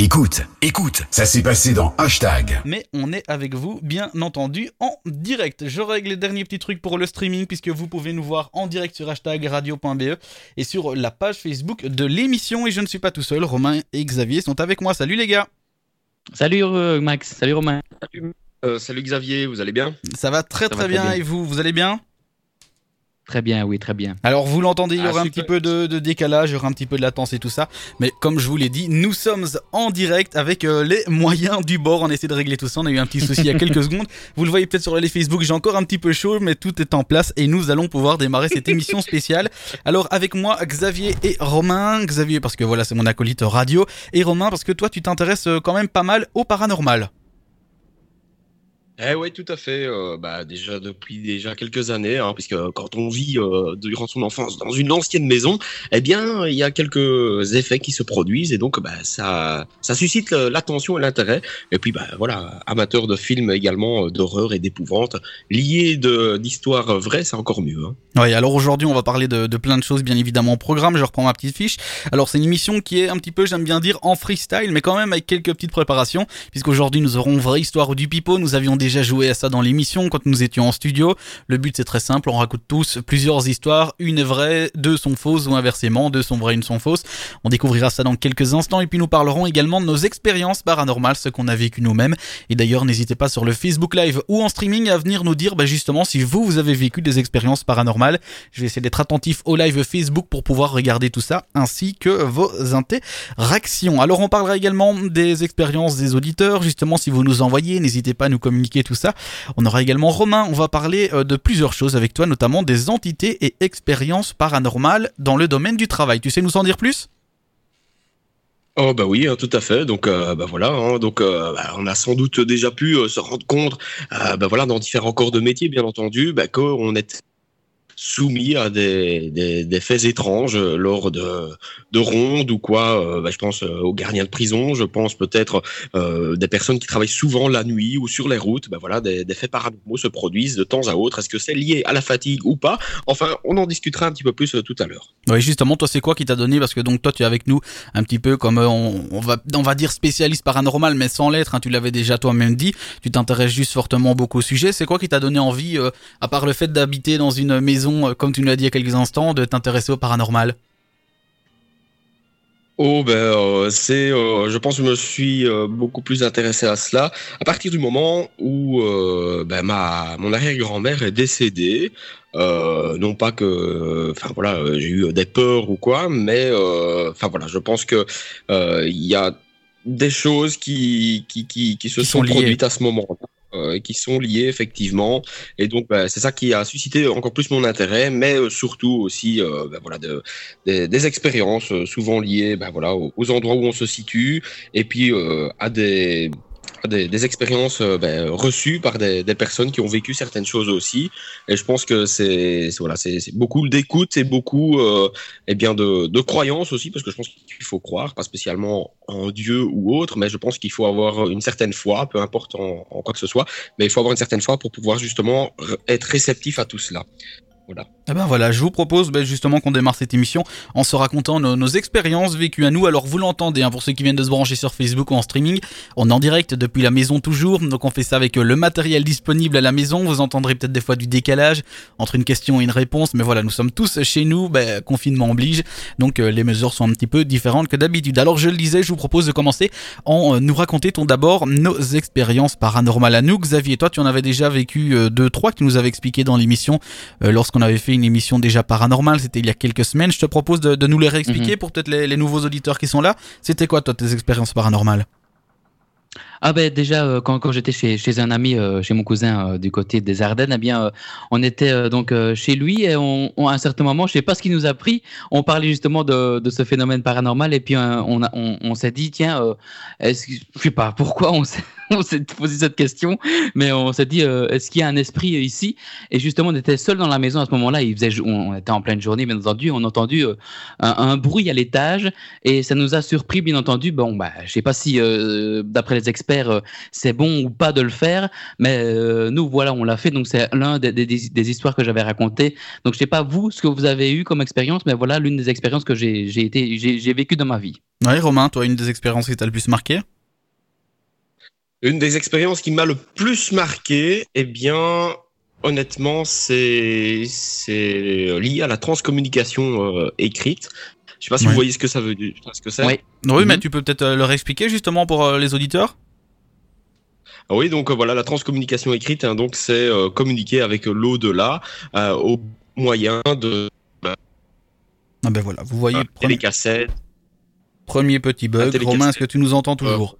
Écoute, écoute, ça s'est passé dans Hashtag. Mais on est avec vous, bien entendu, en direct. Je règle les derniers petits trucs pour le streaming, puisque vous pouvez nous voir en direct sur hashtag radio.be et sur la page Facebook de l'émission. Et je ne suis pas tout seul, Romain et Xavier sont avec moi. Salut les gars Salut euh, Max, salut Romain. Salut, euh, salut Xavier, vous allez bien? Ça va très Ça très, va très bien. bien. et vous, vous allez bien? Très bien, oui, très bien. Alors vous l'entendez, il y Ah, aura un super. petit peu de, de décalage, il y aura un petit peu de latence et tout ça. Mais comme je vous l'ai dit, nous sommes en direct avec euh, les moyens du bord. On essaie de régler tout ça. On a eu un petit souci il y a quelques secondes. Vous le voyez peut-être sur les Facebook, j'ai encore un petit peu chaud, mais tout est en place et nous allons pouvoir démarrer cette émission spéciale. Alors avec moi, Xavier et Romain. Xavier parce que voilà, c'est mon acolyte radio. Et Romain parce que toi, tu t'intéresses euh, quand même pas mal au paranormal. Eh ouais, tout à fait. euh, bah, déjà depuis déjà quelques années, hein, puisque quand on vit euh, durant son enfance dans une ancienne maison, eh bien, il y a quelques effets qui se produisent et donc bah, ça, ça suscite l'attention et l'intérêt. Et puis, bah, voilà, amateur de films également euh, d'horreur et d'épouvante, liés d'histoires vraies, c'est encore mieux. Hein. Oui, alors aujourd'hui, on va parler de, de plein de choses, bien évidemment, au programme. Je reprends ma petite fiche. Alors, c'est une émission qui est un petit peu, j'aime bien dire, en freestyle, mais quand même avec quelques petites préparations, puisqu'aujourd'hui, nous aurons Vraie Histoire du Pipeau. Nous avions déjà joué à ça dans l'émission quand nous étions en studio. Le but, c'est très simple. On raconte tous plusieurs histoires. Une est vraie, deux sont fausses, ou inversement, deux sont vraies, une sont fausses. On découvrira ça dans quelques instants, et puis nous parlerons également de nos expériences paranormales, ce qu'on a vécu nous-mêmes. Et d'ailleurs, n'hésitez pas sur le Facebook Live ou en streaming à venir nous dire, bah, justement, si vous, vous avez vécu des expériences paranormales. Je vais essayer d'être attentif au live Facebook pour pouvoir regarder tout ça, ainsi que vos interactions. Alors on parlera également des expériences des auditeurs, justement si vous nous envoyez, n'hésitez pas à nous communiquer tout ça. On aura également Romain, on va parler euh, de plusieurs choses avec toi, notamment des entités et expériences paranormales dans le domaine du travail. Tu sais nous en dire plus? Oh bah oui, hein, tout à fait. Donc euh, bah voilà, hein, donc euh, bah, on a sans doute déjà pu se rendre compte, bah voilà, dans différents corps de métier, bien entendu, bah, qu'on est soumis à des, des, des faits étranges euh, lors de, de rondes ou quoi. euh, bah, je pense euh, aux gardiens de prison, je pense peut-être des personnes qui travaillent souvent la nuit ou sur les routes. Bah voilà, des, des faits paranormaux se produisent de temps à autre. Est-ce que c'est lié à la fatigue ou pas? Enfin, on en discutera un petit peu plus tout à l'heure. Oui, justement, toi, c'est quoi qui t'a donné? Parce que donc toi, tu es avec nous un petit peu comme on, on va, on va dire spécialiste paranormal, mais sans l'être. hein, tu l'avais déjà toi-même dit. Tu t'intéresses juste fortement beaucoup au sujet. C'est quoi qui t'a donné envie, à part le fait d'habiter dans une maison, euh, comme tu nous l'as dit il y a quelques instants, de t'intéresser au paranormal Oh ben euh, c'est, euh, je pense que je me suis euh, beaucoup plus intéressé à cela à partir du moment où ben, ma mon arrière-grand-mère est décédée. Non pas que, enfin voilà, j'ai eu des peurs ou quoi, mais enfin voilà, je pense que il y a des choses qui qui qui, qui se Qui sont sont, liées. produites à ce moment-là. Euh, qui sont liées effectivement. Et donc ben, c'est ça qui a suscité encore plus mon intérêt mais euh, surtout aussi euh, ben, voilà de, des, expériences euh, souvent liées ben, voilà, aux, aux endroits où on se situe. Et puis euh, à des, des, expériences euh, ben, reçues par des, personnes qui ont vécu certaines choses aussi. Et je pense que c'est voilà, beaucoup d'écoute et beaucoup euh, eh bien de, de croyance aussi, parce que je pense qu'il faut croire, pas spécialement en Dieu ou autre, mais je pense qu'il faut avoir une certaine foi, peu importe en, en quoi que ce soit, mais il faut avoir une certaine foi pour pouvoir justement re- être réceptif à tout cela. Voilà. Eh ben voilà, je vous propose ben, justement qu'on démarre cette émission en se racontant nos, expériences vécues à nous. Alors vous l'entendez, hein, pour ceux qui viennent de se brancher sur Facebook ou en streaming, on est en direct depuis la maison toujours, donc on fait ça avec euh, le matériel disponible à la maison. Vous entendrez peut-être des fois du décalage entre une question et une réponse, mais voilà, nous sommes tous chez nous, ben, confinement oblige, donc euh, les mesures sont un petit peu différentes que d'habitude. Alors je le disais, je vous propose de commencer en euh, nous racontons d'abord nos expériences paranormales à nous. Xavier, toi tu en avais déjà vécu deux, trois nous avais expliqué dans l'émission lorsqu'on avait fait une émission déjà paranormale, c'était il y a quelques semaines. Je te propose de, de nous les réexpliquer pour peut-être les, les nouveaux auditeurs qui sont là. C'était quoi toi tes expériences paranormales? Ah ben déjà euh, quand, quand j'étais chez, chez un ami, euh, chez mon cousin euh, du côté des Ardennes, eh bien on était donc chez lui et on, on- à un certain moment, je sais pas ce qui nous a pris, on parlait justement de, de ce phénomène paranormal et puis on, a- on, on s'est dit tiens, est-ce je sais pas pourquoi on s'est on s'est posé cette question, mais on s'est dit euh, est-ce qu'il y a un esprit ici? Et justement on était seul dans la maison à ce moment-là, il faisait, on, était en pleine journée bien entendu, on a entendu euh, un, bruit à l'étage et ça nous a surpris bien entendu. Bon bah je sais pas si euh, d'après les experts expert, c'est bon ou pas de le faire. Mais nous, voilà, on l'a fait. Donc c'est l'un des, des, histoires que j'avais racontées. Donc je sais pas vous ce que vous avez eu comme expérience, mais voilà l'une des expériences que j'ai été, j'ai vécu dans ma vie. Oui, Romain, toi, une des expériences qui t'a le plus marqué? Une des expériences qui m'a le plus marqué, eh bien, honnêtement, c'est lié à la transcommunication euh, écrite. Je sais pas si vous voyez ce que ça veut dire, ce que c'est. Oui, oui mais mhm. tu peux peut-être euh, leur expliquer justement pour euh, les auditeurs? Ah oui, donc voilà, la transcommunication écrite, hein, donc c'est communiquer avec l'au-delà au moyen de. ah ben voilà, vous voyez. Premier... cassettes. Premier petit bug. Romain, est-ce que tu nous entends toujours?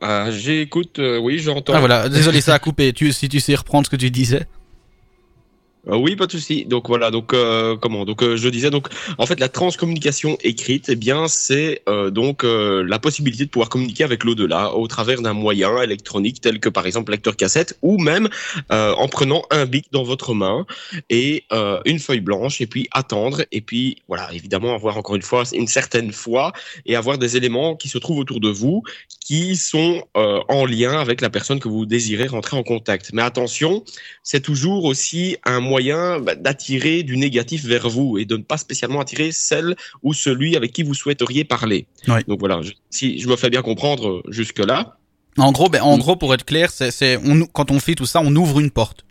Ah, J'écoute, oui, j'entends. Ah voilà, désolé, ça a coupé. Tu, si tu sais reprendre ce que tu disais. Euh, oui, pas de souci. Donc voilà, donc euh, comment? Donc euh, je disais donc en fait la transcommunication écrite, eh bien c'est donc la possibilité de pouvoir communiquer avec l'au-delà au travers d'un moyen électronique tel que par exemple lecteur cassette ou même en prenant un bic dans votre main et une feuille blanche et puis attendre et puis voilà évidemment avoir encore une fois une certaine foi et avoir des éléments qui se trouvent autour de vous qui sont en lien avec la personne que vous désirez rentrer en contact. Mais attention, c'est toujours aussi un moyen bah, d'attirer du négatif vers vous et de ne pas spécialement attirer celle ou celui avec qui vous souhaiteriez parler. Donc voilà, si je me fais bien comprendre euh, jusque-là. En gros, ben, en gros, pour être clair, c'est quand on fait tout ça, on ouvre une porte.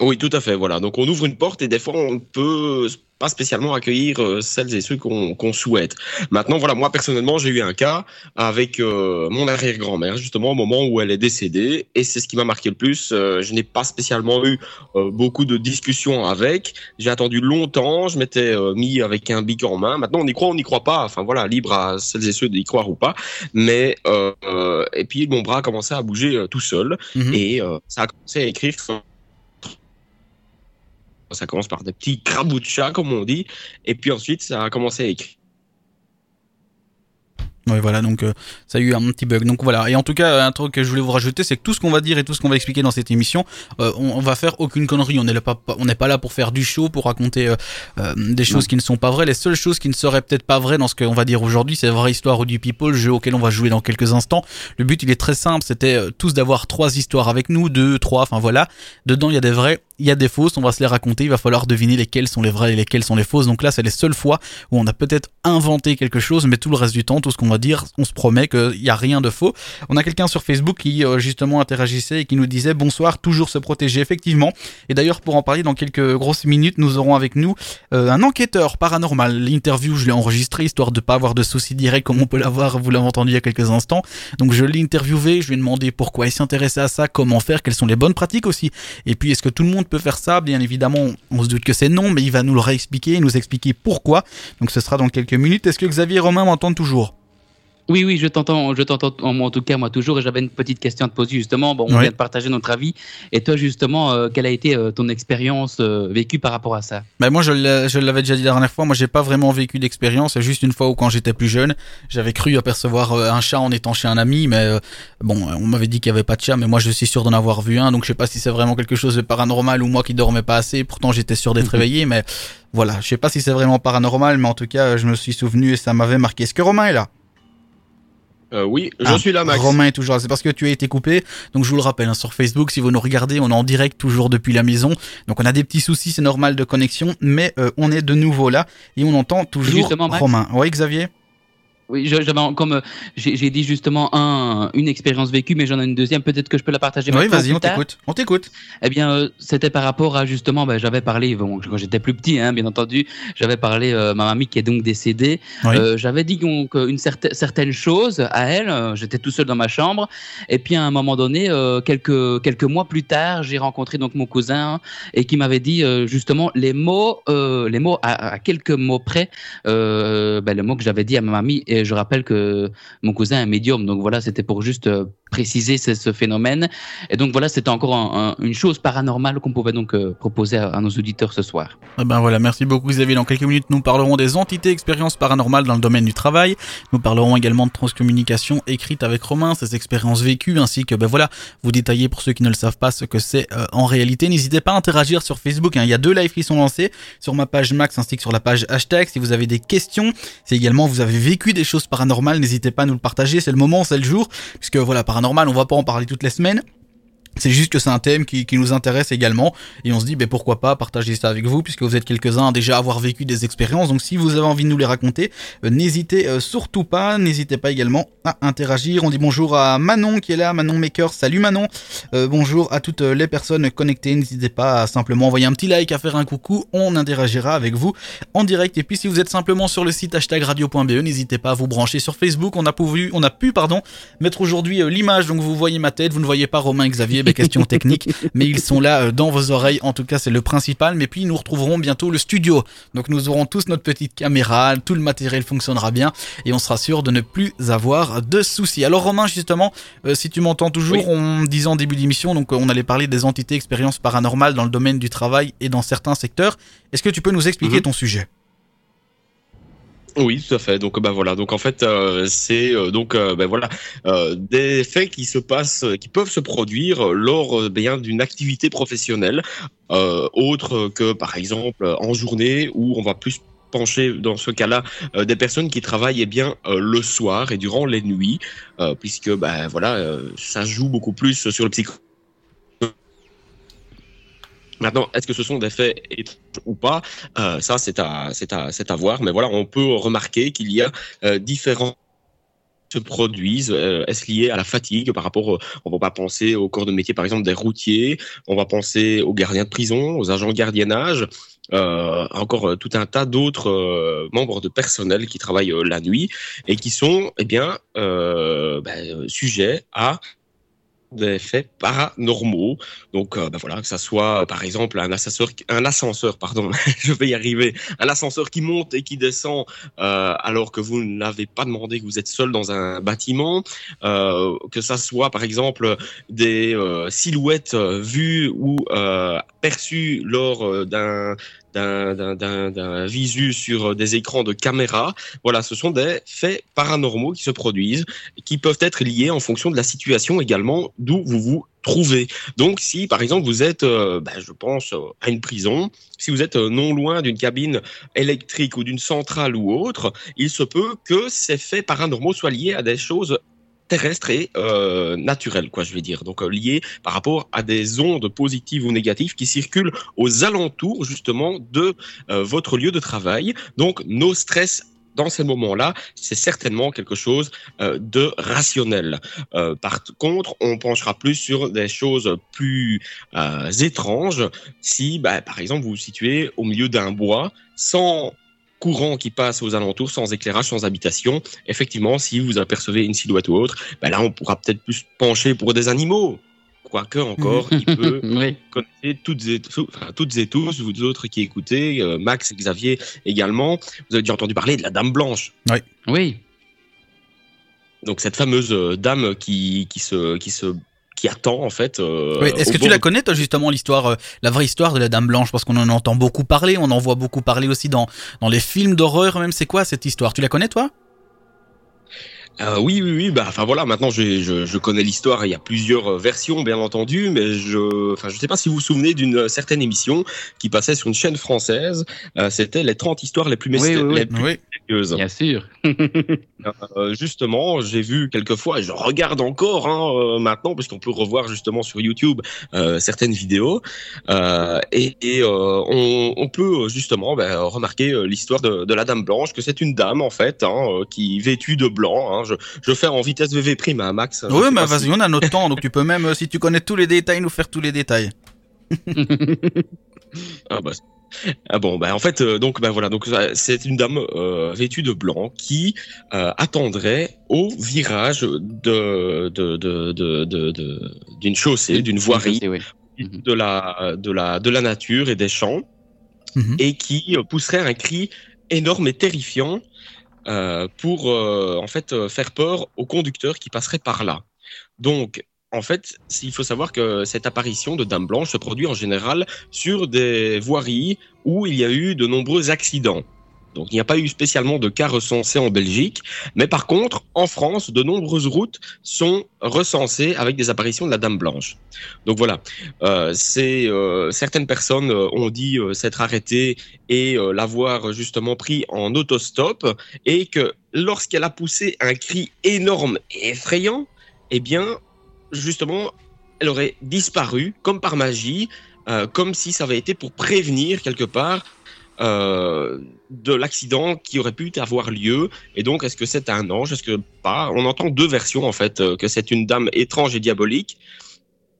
Oui, tout à fait. Voilà. Donc on ouvre une porte et des fois on peut pas spécialement accueillir euh, celles et ceux qu'on souhaite. Maintenant, voilà, moi personnellement, j'ai eu un cas avec euh, mon arrière-grand-mère, justement au moment où elle est décédée, et c'est ce qui m'a marqué le plus. Euh, je n'ai pas spécialement eu beaucoup de discussions avec. J'ai attendu longtemps, je m'étais mis avec un bic en main. Maintenant, on y croit, on n'y croit pas. Enfin voilà, libre à celles et ceux d'y croire ou pas. Mais et puis mon bras a commencé à bouger tout seul, mhm. et ça a commencé à écrire ça commence par des petits crabouts de chat, comme on dit, et puis ensuite ça a commencé à écrire. Oui, voilà, donc euh, ça a eu un petit bug. Donc voilà, et en tout cas, un truc que je voulais vous rajouter, c'est que tout ce qu'on va dire et tout ce qu'on va expliquer dans cette émission, euh, on, va faire aucune connerie. On n'est pas, on n'est pas là pour faire du show, pour raconter euh, des choses qui ne sont pas vraies. Les seules choses qui ne seraient peut-être pas vraies dans ce qu'on va dire aujourd'hui, c'est vraie histoire ou du people, jeu auquel on va jouer dans quelques instants. Le but, il est très simple, c'était tous d'avoir trois histoires avec nous, deux, trois, enfin voilà. Dedans, il y a des vrais, il y a des fausses, on va se les raconter, il va falloir deviner lesquelles sont les vraies et lesquelles sont les fausses. Donc là, c'est les seules fois où on a peut-être inventé quelque chose, mais tout le reste du temps, tout ce qu'on va dire, on se promet qu'il n'y a rien de faux. On a quelqu'un sur Facebook qui euh, justement interagissait et qui nous disait bonsoir, toujours se protéger, effectivement. Et d'ailleurs, pour en parler dans quelques grosses minutes, nous aurons avec nous euh, un enquêteur paranormal. L'interview, je l'ai enregistré histoire de pas avoir de soucis directs comme on peut l'avoir, vous l'avez entendu il y a quelques instants. Donc je l'ai interviewé, je lui ai demandé pourquoi il s'intéressait à ça, comment faire, quelles sont les bonnes pratiques aussi. Et puis est-ce que tout le monde peut faire ça Bien évidemment, on se doute que c'est non, mais il va nous le réexpliquer, nous expliquer pourquoi. Donc ce sera dans quelques minutes. Est-ce que Xavier et Romain m'entendent toujours? Oui, oui, je t'entends, je t'entends en, tout cas moi toujours. Et j'avais une petite question à te poser justement. Bon, on vient de partager notre avis. Et toi justement, euh, quelle a été euh, ton expérience euh, vécue par rapport à ça? Ben moi, je l'avais déjà dit la dernière fois. Moi, j'ai pas vraiment vécu d'expérience. C'est juste une fois où quand j'étais plus jeune, j'avais cru apercevoir un chat en étant chez un ami. Mais bon, on m'avait dit qu'il y avait pas de chat, mais moi, je suis sûr d'en avoir vu un. Donc, je sais pas si c'est vraiment quelque chose de paranormal ou moi qui dormais pas assez. Pourtant, j'étais sûr d'être réveillé, mais voilà, je sais pas si c'est vraiment paranormal, mais en tout cas, je me suis souvenu et ça m'avait marqué. Est-ce que Romain est là? Euh, oui, je ah, suis là, Max. Romain est toujours là. C'est parce que tu as été coupé. Donc, je vous le rappelle, hein, sur Facebook, si vous nous regardez, on est en direct toujours depuis la maison. Donc, on a des petits soucis, c'est normal de connexion. Mais euh, on est de nouveau là et on entend toujours Romain. Oui, Xavier? Oui, j'avais comme euh, j'ai dit justement un, une expérience vécue, mais j'en ai une deuxième. Peut-être que je peux la partager. Oui, vas-y, on t'écoute. On t'écoute. Eh bien, euh, c'était par rapport à justement, ben, j'avais parlé bon, quand j'étais plus petit, hein, bien entendu. J'avais parlé euh, ma mamie qui est donc décédée. Euh, j'avais dit donc une certaine certaine chose à elle. j'étais tout seul dans ma chambre. Et puis à un moment donné, quelques quelques mois plus tard, j'ai rencontré donc mon cousin et qui m'avait dit justement les mots, les mots à, à, quelques mots près, ben, le mot que j'avais dit à ma mamie. Et je rappelle que mon cousin est un médium, donc voilà, c'était pour juste euh, préciser ce, phénomène. Et donc voilà, c'était encore une chose paranormale qu'on pouvait donc euh, proposer à, nos auditeurs ce soir. Eh ben voilà, merci beaucoup Xavier. Dans quelques minutes, nous parlerons des entités expériences paranormales dans le domaine du travail. Nous parlerons également de transcommunication écrite avec Romain, ses expériences vécues, ainsi que ben voilà, vous détailler pour ceux qui ne le savent pas ce que c'est euh, en réalité. N'hésitez pas à interagir sur Facebook. Hein. Il y a deux lives qui sont lancés sur ma page Max ainsi que sur la page hashtag. Si vous avez des questions, si également vous avez vécu des choses paranormales, n'hésitez pas à nous le partager, c'est le moment, c'est le jour, puisque voilà, paranormal, on va pas en parler toutes les semaines, c'est juste que c'est un thème qui, nous intéresse également. Et on se dit ben pourquoi pas partager ça avec vous puisque vous êtes quelques-uns à déjà avoir vécu des expériences. Donc si vous avez envie de nous les raconter euh, n'hésitez euh, surtout pas. N'hésitez pas également à interagir. On dit bonjour à Manon qui est là. Manon Maker. Salut Manon. Euh, bonjour à toutes les personnes connectées. N'hésitez pas à simplement envoyer un petit like à faire un coucou. On interagira avec vous en direct. Et puis si vous êtes simplement sur le site hashtag radio.be n'hésitez pas à vous brancher sur Facebook. On a pu, on a pu pardon mettre aujourd'hui l'image. Donc vous voyez ma tête. Vous ne voyez pas Romain Xavier des questions techniques, mais ils sont là euh, dans vos oreilles. En tout cas, c'est le principal. Mais puis, nous retrouverons bientôt le studio. Donc, nous aurons tous notre petite caméra, tout le matériel fonctionnera bien et on sera sûr de ne plus avoir de soucis. Alors, Romain, justement, euh, si tu m'entends toujours, en disant en début d'émission, donc on allait parler des entités expériences paranormales dans le domaine du travail et dans certains secteurs. Est-ce que tu peux nous expliquer mhm. ton sujet? Oui, tout à fait. Donc bah voilà. Donc en fait, euh, c'est euh, donc euh, ben voilà des faits qui se passent, qui peuvent se produire lors bien d'une activité professionnelle, autre que par exemple en journée où on va plus pencher dans ce cas-là des personnes qui travaillent eh bien le soir et durant les nuits, puisque ben voilà, ça joue beaucoup plus sur le psycho Maintenant, est-ce que ce sont des faits étranges ou pas? Euh, Ça, c'est à, voir. Mais voilà, on peut remarquer qu'il y a euh, différents se produisent euh, Est-ce lié à la fatigue par rapport On va pas penser au corps de métier, par exemple, des routiers. On va penser aux gardiens de prison, aux agents de gardiennage. Euh, encore tout un tas d'autres membres de personnel qui travaillent la nuit et qui sont eh bien ben, sujets à des faits paranormaux. Donc, euh, ben voilà, que ça soit par exemple un ascenseur, un ascenseur, pardon, je vais y arriver, un ascenseur qui monte et qui descend euh, alors que vous n'avez pas demandé que vous êtes seul dans un bâtiment, euh, que ça soit par exemple des euh, silhouettes euh, vues ou perçues lors d'un d'un visu sur des écrans de caméra. Voilà, ce sont des faits paranormaux qui se produisent, qui peuvent être liés en fonction de la situation également d'où vous vous trouvez. Donc, si par exemple vous êtes, euh, ben, je pense, euh, à une prison, si vous êtes euh, non loin d'une cabine électrique ou d'une centrale ou autre, il se peut que ces faits paranormaux soient liés à des choses terrestre et euh, naturel, quoi, je vais dire. Donc euh, lié par rapport à des ondes positives ou négatives qui circulent aux alentours justement de euh, votre lieu de travail. Donc nos stress dans ces moments-là, c'est certainement quelque chose de rationnel. Par contre, on penchera plus sur des choses plus étranges si, bah, par exemple, vous vous situez au milieu d'un bois sans courant qui passe aux alentours, sans éclairage, sans habitation, effectivement, si vous apercevez une silhouette ou autre, ben là, on pourra peut-être plus pencher pour des animaux. Quoique encore, il peut connaître toutes et, toutes et tous, vous autres qui écoutez, euh, Max, Xavier également, vous avez déjà entendu parler de la Dame Blanche. Oui. Oui. Donc cette fameuse euh, dame qui, qui, se, qui se qui attend en fait. Euh, Est-ce que tu la connais toi justement l'histoire, euh, la vraie histoire de la Dame Blanche? Parce qu'on en entend beaucoup parler, on en voit beaucoup parler aussi dans dans les films d'horreur même. C'est quoi cette histoire? Tu la connais toi? Euh, oui, oui, oui. Bah, enfin voilà. Maintenant, je, je, je connais l'histoire. Il y a plusieurs euh, versions, bien entendu, mais je, enfin, je sais pas si vous vous souvenez d'une certaine émission qui passait sur une chaîne française. Euh, C'était les 30 histoires les plus, oui, oui, les plus oui. Bien sûr. euh, justement, j'ai vu quelquefois, et je regarde encore hein, euh, maintenant, puisqu'on peut revoir justement sur YouTube euh, certaines vidéos, euh, et, et on, on, peut justement ben, remarquer l'histoire de, de, la Dame Blanche, que c'est une dame en fait, hein, qui vêtue de blanc. Hein, je, je fais en vitesse VV prime à Max. Oui, mais vas-y, si... on a notre temps, donc tu peux même, si tu connais tous les détails, nous faire tous les détails. ah bah, ah bon, bah en fait, euh, donc bah voilà, donc c'est une dame euh, vêtue de blanc qui euh, attendrait au virage de de de de de d'une chaussée, d'une voirie, oui. Mhm. de la de la de la nature et des champs, mm -hmm. et qui pousserait un cri énorme et terrifiant euh, pour euh, en fait euh, faire peur aux conducteurs qui passeraient par là. Donc en fait, il faut savoir que cette apparition de Dame Blanche se produit en général sur des voiries où il y a eu de nombreux accidents. Donc il n'y a pas eu spécialement de cas recensés en Belgique, mais par contre, en France, de nombreuses routes sont recensées avec des apparitions de la Dame Blanche. Donc voilà, euh, euh, certaines personnes euh, ont dit s'être arrêtées et l'avoir justement pris en autostop, et que lorsqu'elle a poussé un cri énorme et effrayant, eh bien justement, elle aurait disparu comme par magie, comme si ça avait été pour prévenir quelque part de l'accident qui aurait pu avoir lieu. Et donc, est-ce que c'est un ange? Est-ce que pas? On entend deux versions en fait, euh, que c'est une dame étrange et diabolique.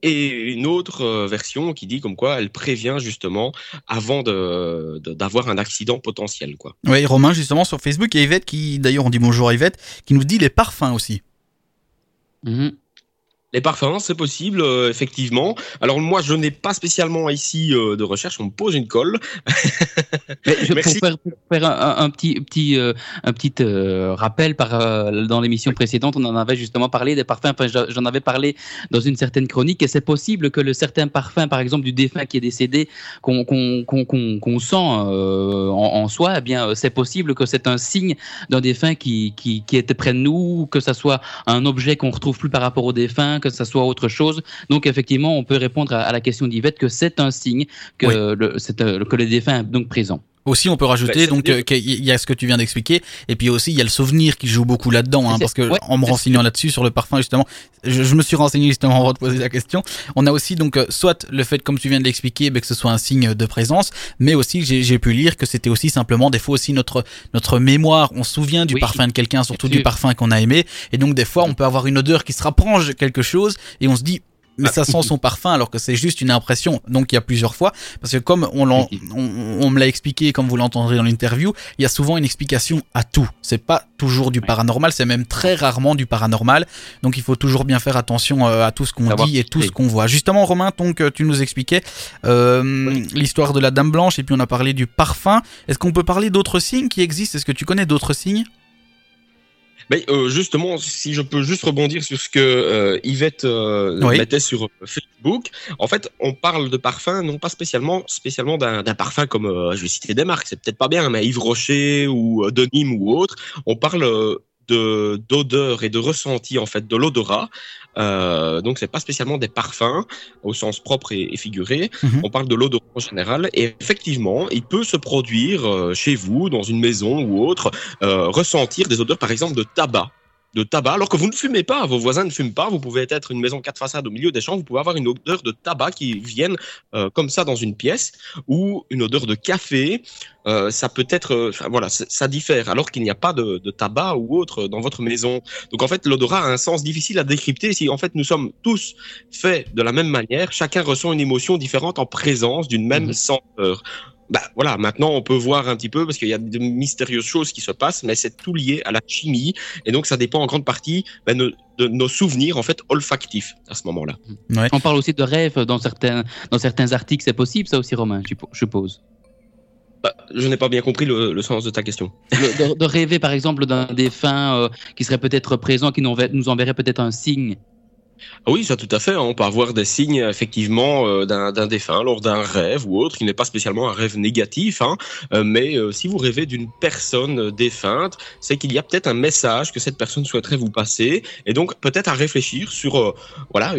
Et une autre euh, version qui dit comme quoi elle prévient justement avant de de- d'avoir un accident potentiel. Quoi. Oui, Romain, justement, sur Facebook, il y a Yvette qui, d'ailleurs, on dit bonjour à Yvette, qui nous dit les parfums aussi. Mhm. Les parfums, c'est possible, euh, effectivement. Alors moi, je n'ai pas spécialement ici euh, de recherche, on me pose une colle. Mais je, pour Merci. faire, pour faire un, petit, petit, euh, un petit rappel, par, dans l'émission précédente, on en avait justement parlé des parfums. Enfin, j'en avais parlé dans une certaine chronique, et c'est possible que le certain parfum, par exemple, du défunt qui est décédé, qu'on sent en, en soi, eh bien, c'est possible que c'est un signe d'un défunt qui, qui, qui était près de nous, que ça soit un objet qu'on retrouve plus par rapport au défunt, que ça soit autre chose. Donc, effectivement, on peut répondre à, à la question d'Yvette que c'est un signe que, Oui. le, c'est, euh, que le défunt est donc présent. Aussi, on peut rajouter ça donc euh, qu'il y a ce que tu viens d'expliquer, et puis aussi il y a le souvenir qui joue beaucoup là-dedans, hein, parce que ouais, en me renseignant là-dessus sur le parfum justement, je, je me suis renseigné justement avant de poser la question. On a aussi donc euh, soit le fait, comme tu viens de l'expliquer, ben, que ce soit un signe de présence, mais aussi j'ai pu lire que c'était aussi simplement des fois aussi notre notre mémoire. On se souvient du Oui, parfum de quelqu'un, surtout du parfum qu'on a aimé, et donc des fois on peut avoir une odeur qui se rapproche de quelque chose, et on se dit mais ça sent son parfum alors que c'est juste une impression. Donc il y a plusieurs fois parce que comme on, on, on me l'a expliqué, comme vous l'entendrez dans l'interview, il y a souvent une explication à tout. C'est pas toujours du paranormal, c'est même très rarement du paranormal. Donc il faut toujours bien faire attention euh, à tout ce qu'on dit et tout ce qu'on voit. Justement, Romain, donc tu nous expliquais euh, l'histoire de la Dame Blanche et puis on a parlé du parfum. Est-ce qu'on peut parler d'autres signes qui existent? Est-ce que tu connais d'autres signes? Mais euh, justement, si je peux juste rebondir sur ce que euh, Yvette euh, Oui. mettait sur Facebook, en fait, on parle de parfum, non pas spécialement, spécialement d'un d'un parfum comme, euh, je vais citer des marques, c'est peut-être pas bien, mais Yves Rocher ou euh, de Nîmes ou autre. On parle euh, de d'odeur et de ressenti en fait de l'odorat. Euh, donc c'est pas spécialement des parfums au sens propre et, et figuré. Mhm. On parle de l'odorat en général. Et effectivement, il peut se produire euh, chez vous, dans une maison ou autre, euh, ressentir des odeurs, par exemple, de tabac. De tabac, alors que vous ne fumez pas, vos voisins ne fument pas, vous pouvez être une maison quatre façades au milieu des champs, vous pouvez avoir une odeur de tabac qui vienne euh, comme ça dans une pièce, ou une odeur de café, euh, ça peut être, euh, voilà, ça diffère, alors qu'il n'y a pas de, de tabac ou autre dans votre maison. Donc en fait, l'odorat a un sens difficile à décrypter si en fait nous sommes tous faits de la même manière, chacun ressent une émotion différente en présence d'une même Mhm. senteur. Bah voilà, maintenant on peut voir un petit peu parce qu'il y a de mystérieuses choses qui se passent, mais c'est tout lié à la chimie et donc ça dépend en grande partie bah, de, de nos souvenirs en fait olfactifs à ce moment-là. Ouais. On parle aussi de rêves dans certains, dans certains articles, c'est possible ça aussi, Romain, je suppo- je suppose? Bah, je n'ai pas bien compris le, le sens de ta question. De, de rêver par exemple d'un défunt euh, qui serait peut-être présent, qui nous enverrait peut-être un signe. Ah Oui, ça tout à fait. hein. On peut avoir des signes effectivement euh, d'un défunt lors d'un rêve ou autre, qui n'est pas spécialement un rêve négatif, hein. Euh, mais euh, si vous rêvez d'une personne défunte, c'est qu'il y a peut-être un message que cette personne souhaiterait vous passer, et donc peut-être à réfléchir sur voilà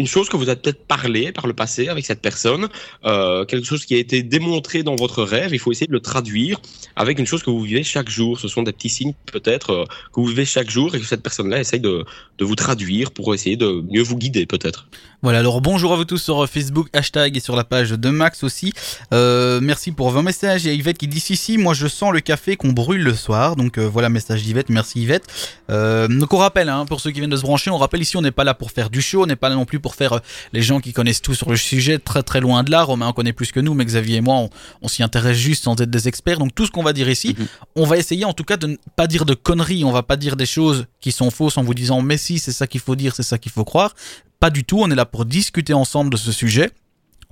une chose que vous avez peut-être parlé par le passé avec cette personne, euh, quelque chose qui a été démontré dans votre rêve. Il faut essayer de le traduire avec une chose que vous vivez chaque jour. Ce sont des petits signes peut-être euh, que vous vivez chaque jour et que cette personne-là essaye de, de vous traduire pour essayer de mieux vous guider peut-être. Voilà, alors bonjour à vous tous sur Facebook, hashtag et sur la page de Max aussi. Euh, merci pour vos messages. Il y a Yvette qui dit si si, moi je sens le café qu'on brûle le soir. Donc euh, voilà, message d'Yvette, merci Yvette. Euh, donc on rappelle, hein, pour ceux qui viennent de se brancher, on rappelle ici on n'est pas là pour faire du show, on n'est pas là non plus pour faire euh, les gens qui connaissent tout sur le sujet, très très loin de là. Romain en connaît plus que nous, mais Xavier et moi, on, on s'y intéresse juste sans être des experts. Donc tout ce qu'on va dire ici, Mhm. on va essayer en tout cas de ne pas dire de conneries, on va pas dire des choses qui sont fausses en vous disant mais si c'est ça qu'il faut dire, c'est ça qu'il faut croire. Pas du tout, on est là pour discuter ensemble de ce sujet.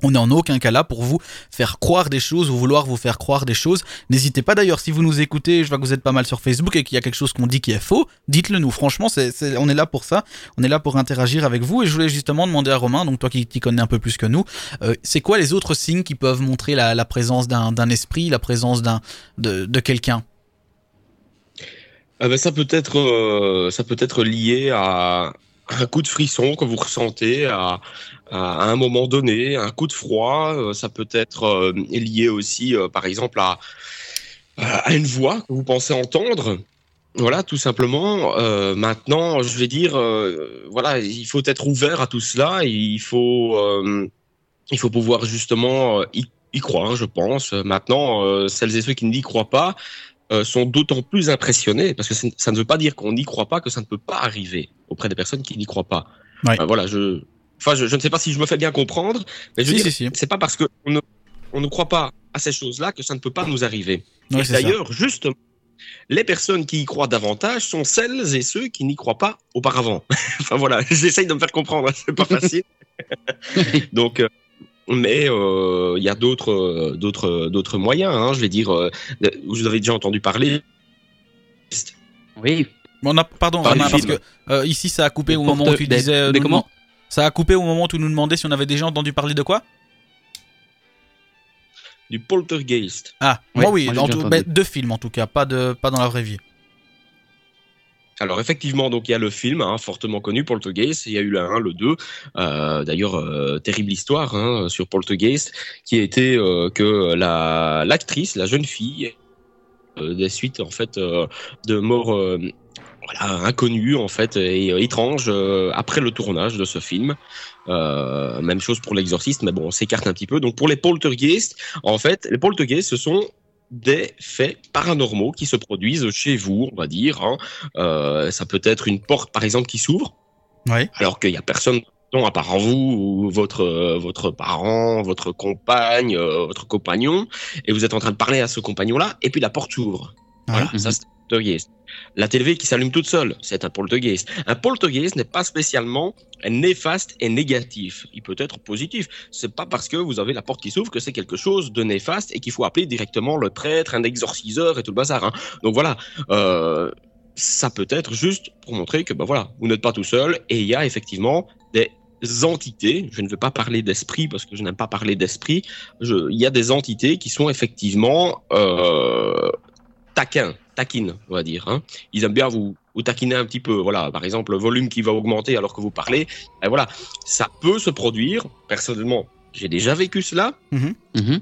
On n'est en aucun cas là pour vous faire croire des choses ou vouloir vous faire croire des choses. N'hésitez pas d'ailleurs, si vous nous écoutez, je vois que vous êtes pas mal sur Facebook et qu'il y a quelque chose qu'on dit qui est faux, dites-le nous. Franchement, c'est, on est là pour ça. On est là pour interagir avec vous. Et je voulais justement demander à Romain, donc toi qui t'y connais un peu plus que nous, euh, c'est quoi les autres signes qui peuvent montrer la, présence d'un, esprit, la présence d'un, de, quelqu'un? Ah ben ça peut être euh, ça peut être lié à un coup de frisson que vous ressentez à, un moment donné, un coup de froid, euh, ça peut être euh, lié aussi, euh, par exemple, à, à une voix que vous pensez entendre. Voilà, tout simplement. maintenant, je vais dire, voilà, il faut être ouvert à tout cela. il faut, il faut pouvoir justement y, croire, je pense. Maintenant, celles et ceux qui n'y croient pas sont d'autant plus impressionnés parce que ça ne veut pas dire qu'on n'y croit pas que ça ne peut pas arriver auprès des personnes qui n'y croient pas. voilà, je, Enfin, je, ne sais pas si je me fais bien comprendre, mais je dire, c'est pas parce qu'on ne, on ne croit pas à ces choses-là que ça ne peut pas nous arriver. D'ailleurs, justement, les personnes qui y croient davantage sont celles et ceux qui n'y croient pas auparavant. enfin voilà, j'essaye de me faire comprendre, hein, c'est pas facile. Donc, euh, mais euh, il y a d'autres, d'autres, d'autres moyens. Hein, je vais dire, euh, vous avez déjà entendu parler. Oui. On a, pardon, parce que ici ça a coupé au moment où tu disais. Comment ça a coupé au moment où tu nous demandais si on avait déjà entendu parler de quoi? Du poltergeist. Ah, moi oui, ben, deux films en tout cas, pas, de, pas dans la vraie vie. Alors effectivement, donc il y a le film hein, fortement connu Poltergeist. Il y a eu le 1, le 2. Euh, d'ailleurs, euh, terrible histoire hein, sur Poltergeist, qui été euh, que la l'actrice, la jeune fille, des suites en fait de mort voilà, inconnu en fait et euh, étrange euh, après le tournage de ce film. Euh, même chose pour l'exorciste, mais bon, on s'écarte un petit peu. Donc pour les poltergeists, en fait, les poltergeists, ce sont des faits paranormaux qui se produisent chez vous, on va dire. Hein. Euh, ça peut être une porte, par exemple, qui s'ouvre, ouais. alors qu'il y a personne à part vous ou votre votre parent, votre compagne, votre compagnon, et vous êtes en train de parler à ce compagnon-là, et puis la porte s'ouvre. Voilà, ça c'est poltergeist. La télé qui s'allume toute seule, c'est un poltergeist. Un poltergeist n'est pas spécialement néfaste et négatif. Il peut être positif. C'est pas parce que vous avez la porte qui s'ouvre que c'est quelque chose de néfaste et qu'il faut appeler directement le prêtre, un exorciseur et tout le bazar. Hein. Donc voilà. Euh, ça peut être juste pour montrer que ben voilà, vous n'êtes pas tout seul et il y a effectivement des entités, je ne veux pas parler d'esprit parce que je n'aime pas parler d'esprit, il y a des entités qui sont effectivement euh, taquins, taquine, on va dire. Hein. Ils aiment bien vous, vous taquiner un petit peu. Voilà, par exemple, le volume qui va augmenter alors que vous parlez. Et voilà, ça peut se produire. Personnellement, j'ai déjà vécu cela. Mhm. Mhm.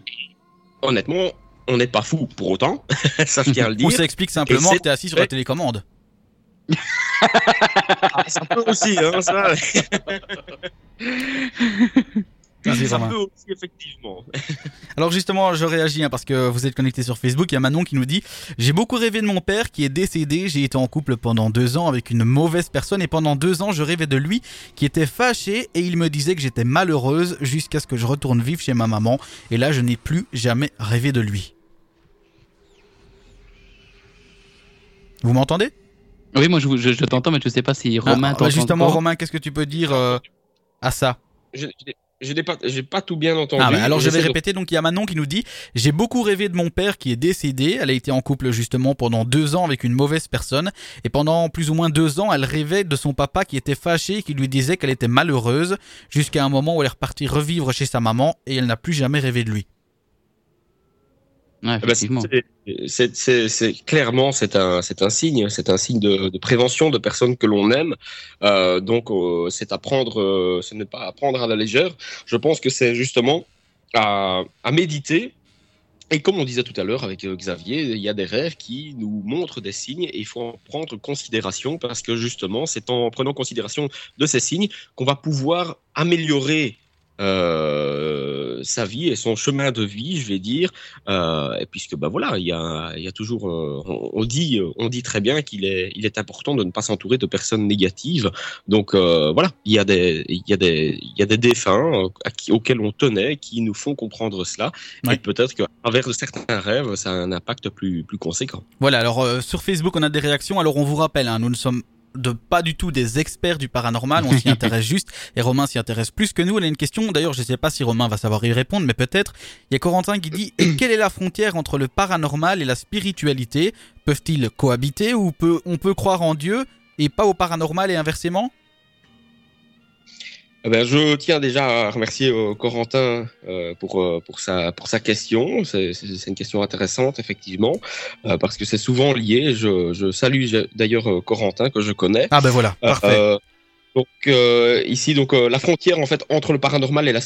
Honnêtement, on n'est pas fou pour autant. ça, je tiens à le dire. Ou ça explique simplement que tu es assis sur la télécommande. ah, ça peut aussi, hein, ça. effectivement. Alors justement, je réagis hein, parce que vous êtes connecté sur Facebook. Il y a Manon qui nous dit J'ai beaucoup rêvé de mon père qui est décédé. J'ai été en couple pendant deux ans avec une mauvaise personne et pendant deux ans, je rêvais de lui qui était fâché et il me disait que j'étais malheureuse jusqu'à ce que je retourne vivre chez ma maman. Et là, je n'ai plus jamais rêvé de lui. Vous m'entendez? Oui, moi je, t'entends, mais je ne sais pas si Romain ah, t'entend. Justement, Romain, qu'est-ce que tu peux dire euh, à ça? Je n'ai pas, j'ai pas tout bien entendu. Ah alors je vais répéter. Donc il y a Manon qui nous dit j'ai beaucoup rêvé de mon père qui est décédé. Elle a été en couple justement pendant deux ans avec une mauvaise personne et pendant plus ou moins deux ans elle rêvait de son papa qui était fâché et qui lui disait qu'elle était malheureuse jusqu'à un moment où elle est repartie revivre chez sa maman et elle n'a plus jamais rêvé de lui. Ah bah, c'est clairement c'est un c'est un signe, c'est un signe de, de, prévention de personnes que l'on aime. Euh, donc euh, c'est à prendre, euh, ce n'est pas à prendre à la légère. Je pense que c'est justement à, à méditer. Et comme on disait tout à l'heure avec euh, Xavier, il y a des rêves qui nous montrent des signes et il faut en prendre considération parce que justement c'est en prenant considération de ces signes qu'on va pouvoir améliorer euh, sa vie et son chemin de vie, je vais dire, euh, et puisque bah voilà, il y a, il y a toujours, euh, on, dit, on dit très bien qu'il est, il est important de ne pas s'entourer de personnes négatives. Donc voilà, il y a des, il y a des, il y a des défunts à qui, auxquels on tenait, qui nous font comprendre cela, et peut-être qu'à travers certains rêves, ça a un impact plus, plus conséquent. Voilà, alors sur Facebook, on a des réactions. Alors on vous rappelle, hein, nous ne sommes de pas du tout des experts du paranormal, on s'y intéresse juste, et Romain s'y intéresse plus que nous. Elle a une question, d'ailleurs je sais pas si Romain va savoir y répondre, mais peut-être. Il y a Corentin qui dit, et quelle est la frontière entre le paranormal et la spiritualité? Peuvent-ils cohabiter ou peut, on peut croire en Dieu et pas au paranormal et inversement? Eh ben, je tiens déjà à remercier euh, Corentin euh, pour, euh, pour, sa, pour sa question. C'est une question intéressante, effectivement, parce que c'est souvent lié. Je, je salue d'ailleurs Corentin, que je connais. Ah ben voilà, parfait. donc ici, donc la frontière en fait entre le paranormal et la,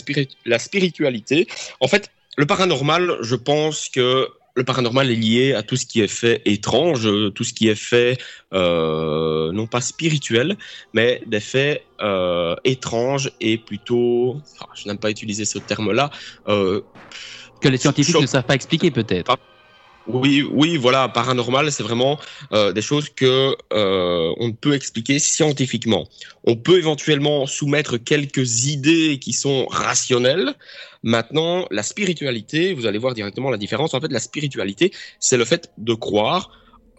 la spiritualité. En fait, le paranormal, je pense que le paranormal est lié à tout ce qui est fait étrange, tout ce qui est fait euh, non pas spirituel, mais des faits euh, étranges et plutôt, je n'aime pas utiliser ce terme-là, euh, que les scientifiques ne savent pas expliquer peut-être. Oui, oui, voilà, paranormal, c'est vraiment euh, des choses que euh, on ne peut expliquer scientifiquement. On peut éventuellement soumettre quelques idées qui sont rationnelles. Maintenant, la spiritualité, vous allez voir directement la différence. En fait, la spiritualité, c'est le fait de croire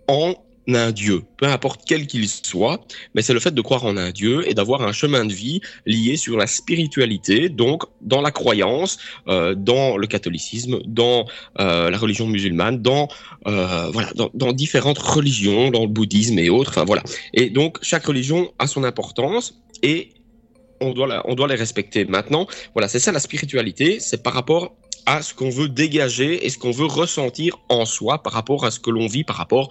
en un Dieu, peu importe quel qu'il soit, mais c'est le fait de croire en un Dieu et d'avoir un chemin de vie lié sur la spiritualité, donc dans la croyance, euh, dans le catholicisme, dans euh, la religion musulmane, dans euh, voilà, dans, différentes religions, dans le bouddhisme et autres. Voilà. Et donc chaque religion a son importance et on doit les respecter. Maintenant, voilà, c'est ça la spiritualité, c'est par rapport à ce qu'on veut dégager et ce qu'on veut ressentir en soi par rapport à ce que l'on vit, par rapport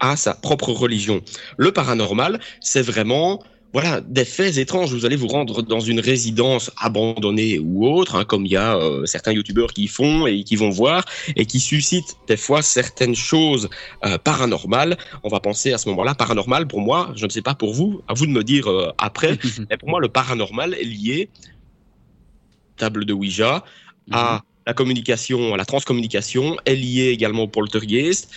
à sa propre religion. Le paranormal, c'est vraiment voilà des faits étranges. Vous allez vous rendre dans une résidence abandonnée ou autre, hein, comme il y a euh, certains youtubeurs qui font et qui vont voir et qui suscitent des fois certaines choses euh, paranormales. On va penser à ce moment-là paranormal. Pour moi, je ne sais pas pour vous, à vous de me dire euh, après. mais pour moi, le paranormal est lié table de Ouija à mhm la communication, la transcommunication est liée également au poltergeist,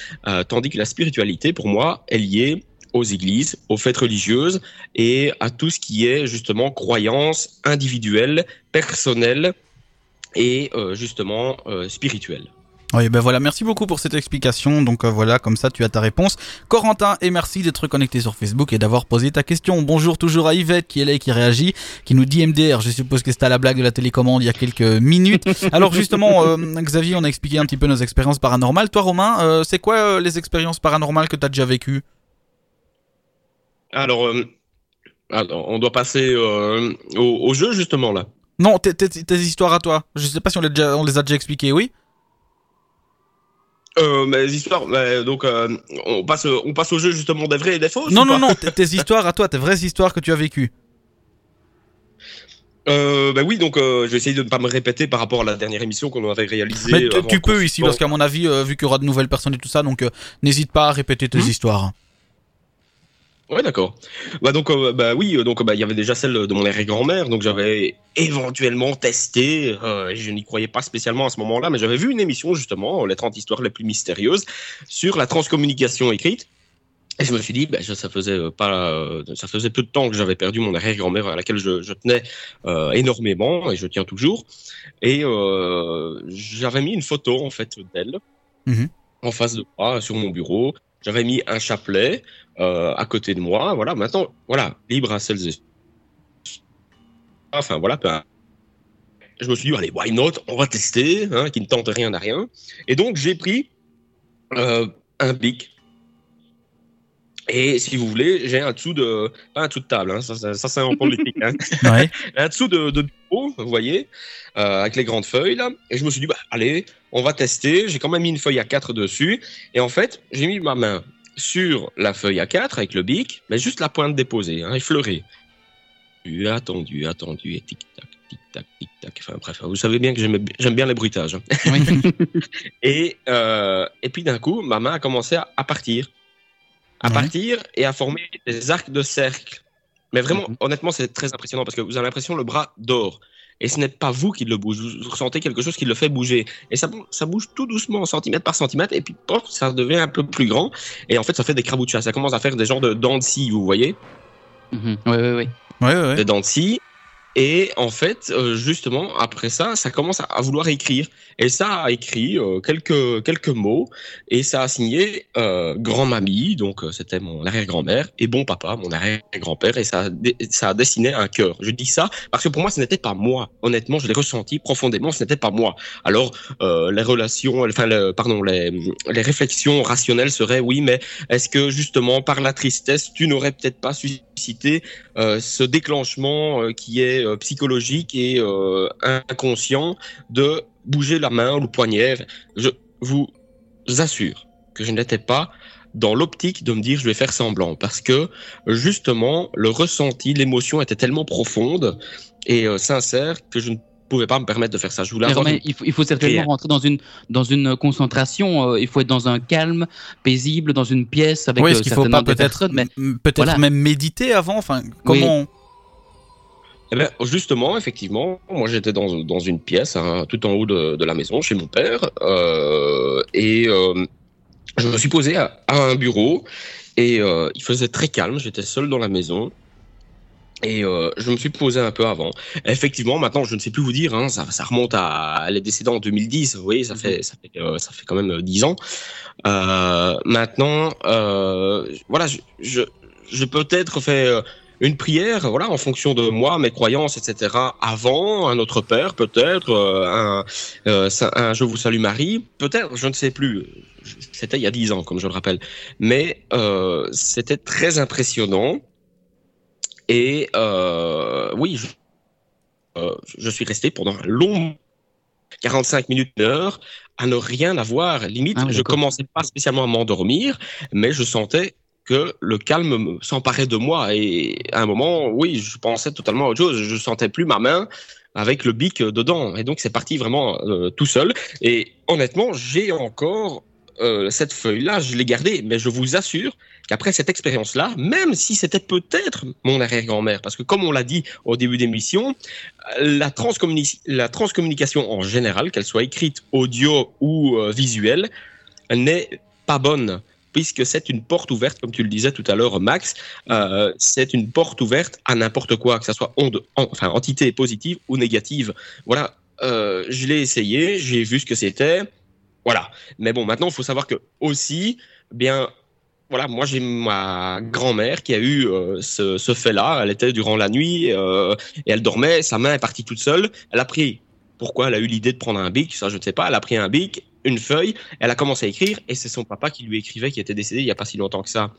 tandis que la spiritualité, pour moi, est liée aux églises, aux fêtes religieuses et à tout ce qui est justement croyance individuelle, personnelle et euh, justement euh, spirituelle. Oui, ben voilà, merci beaucoup pour cette explication. Donc euh, voilà, comme ça tu as ta réponse. Corentin, et merci d'être connecté sur Facebook et d'avoir posé ta question. Bonjour toujours à Yvette qui est là et qui réagit, qui nous dit MDR. Je suppose que c'était à la blague de la télécommande il y a quelques minutes. Alors justement, euh, Xavier, on a expliqué un petit peu nos expériences paranormales. Toi, Romain, euh, c'est quoi les expériences paranormales que tu as déjà vécues? Alors, alors, on doit passer au, au, jeu justement là. Non, tes, histoires à toi. Je sais pas si on les, déjà, on les a déjà expliquées, oui euh, mes histoires, donc euh, on passe, on passe au jeu justement des vrais et des fausses. Non, non, non, tes histoires à toi, tes vraies histoires que tu as vécues. Euh, bah oui, donc euh, je vais essayer de ne pas me répéter par rapport à la dernière émission qu'on avait réalisée. Mais tu peux ici, parce qu'à mon avis, euh, vu qu'il y aura de nouvelles personnes et tout ça, donc euh, n'hésite pas à répéter tes hmm. histoires. Ouais, d'accord. Bah donc, euh, bah oui, euh, donc bah il y avait déjà celle de mon arrière-grand-mère, donc j'avais éventuellement testé. Euh, je n'y croyais pas spécialement à ce moment-là, mais j'avais vu une émission justement, les 30 histoires les plus mystérieuses, sur la transcommunication écrite. Et je me suis dit, bah, ça faisait pas, ça faisait peu de temps que j'avais perdu mon arrière-grand-mère à laquelle je, je tenais énormément et je tiens toujours. Et j'avais mis une photo en fait d'elle mhm. en face de moi sur mon bureau. J'avais mis un chapelet euh, à côté de moi. Voilà, maintenant, voilà, libre à celles et Enfin, voilà, je me suis dit, allez, why not? On va tester, hein, qui ne tente rien à rien. Et donc, j'ai pris euh, un bic. Et si vous voulez, j'ai un dessous de. Pas un dessous de table, hein, ça, ça, c'est en politique. Hein. ouais. un dessous de, de vous voyez, euh, avec les grandes feuilles, là. Et je me suis dit, bah, allez, on va tester. J'ai quand même mis une feuille à 4 dessus. Et en fait, j'ai mis ma main sur la feuille A4 avec le bic, mais juste la pointe déposée, hein, effleurée. Attendu, attendu, et tic-tac, tic-tac, tic-tac. Enfin bref, vous savez bien que j'aime bien les bruitages. Hein. et, euh, et puis d'un coup, ma main a commencé à, partir. À partir et à former des arcs de cercle. Mais vraiment, mhm. honnêtement, c'est très impressionnant parce que vous avez l'impression le bras dort. Et ce n'est pas vous qui le bouge, vous ressentez quelque chose qui le fait bouger. Et ça, ça bouge tout doucement, centimètre par centimètre, et puis ça devient un peu plus grand, et en fait ça fait des chat ça commence à faire des genres de dents de scie, vous voyez? Oui, oui, oui. Ouais, ouais, Des dents de scie, Et en fait, euh, justement, après ça, ça commence à, vouloir écrire. Et ça a écrit euh, quelques, quelques mots et ça a signé euh, grand-mamie, donc c'était mon arrière-grand-mère, et bon papa, mon arrière-grand-père, et ça a, ça a dessiné un cœur. Je dis ça parce que pour moi, ce n'était pas moi. Honnêtement, je l'ai ressenti profondément, ce n'était pas moi. Alors, les relations, enfin, pardon, les, les réflexions rationnelles seraient, oui, mais est-ce que justement, par la tristesse, tu n'aurais peut-être pas suscité ce déclenchement qui est euh, psychologique et euh, inconscient de bouger la main ou le poignet. Je vous assure que je n'étais pas dans l'optique de me dire je vais faire semblant parce que justement le ressenti, l'émotion était tellement profonde et euh, sincère que je ne pouvais pas me permettre de faire ça. Je voulais il, faut, il, faut, certainement rentrer dans une, dans une concentration. il faut être dans un calme, paisible, dans une pièce avec oui, est-ce qu'il faut pas peut-être, peut-être même méditer avant? Enfin, comment eh ben, justement, effectivement, moi j'étais dans, dans une pièce hein, tout en haut de, la maison chez mon père euh, et euh, je me suis posé à, un bureau et euh, il faisait très calme, j'étais seul dans la maison. Et je me suis posé un peu avant. Effectivement, maintenant, je ne sais plus vous dire, hein, ça, remonte à, elle est décédée en 2010. Vous voyez, ça fait, ça fait, ça fait quand même 10 ans. Maintenant, voilà, je, je, je peut-être fait une prière, voilà, en fonction de moi, mes croyances, etc. Avant, un autre père, peut-être, euh, un, euh, un, Je vous salue Marie, peut-être, je ne sais plus. C'était il y a dix ans, comme je le rappelle. Mais euh, c'était très impressionnant. Et oui, je, je, suis resté pendant un long 45 minutes, une heure, à ne rien avoir. Limite, ah je commençais pas spécialement à m'endormir, mais je sentais que le calme s'emparait de moi. Et à un moment, oui, je pensais totalement à autre chose. Je sentais plus ma main avec le bic dedans. Et donc, c'est parti vraiment euh, tout seul. Et honnêtement, j'ai encore euh, cette feuille-là, je l'ai gardée. Mais je vous assure qu'après cette expérience-là, même si c'était peut-être mon arrière-grand-mère, parce que comme on l'a dit au début d'émission, la, la transcommunication en général, qu'elle soit écrite, audio ou euh, visuelle, n'est pas bonne puisque c'est une porte ouverte, comme tu le disais tout à l'heure, Max, euh, c'est une porte ouverte à n'importe quoi, que ce soit onde, enfin entité positive ou négative. Voilà, euh, je l'ai essayé, j'ai vu ce que c'était, voilà. Mais bon, maintenant, il faut savoir que aussi, bien, voilà, moi j'ai ma grand-mère qui a eu euh, ce, ce fait-là. Elle était durant la nuit et elle dormait. Sa main est partie toute seule. Elle a pris. Pourquoi elle a eu l'idée de prendre un bic Ça, je ne sais pas. Elle a pris un bic une feuille, elle a commencé à écrire et c'est son papa qui lui écrivait, qui était décédé il n'y a pas si longtemps que ça.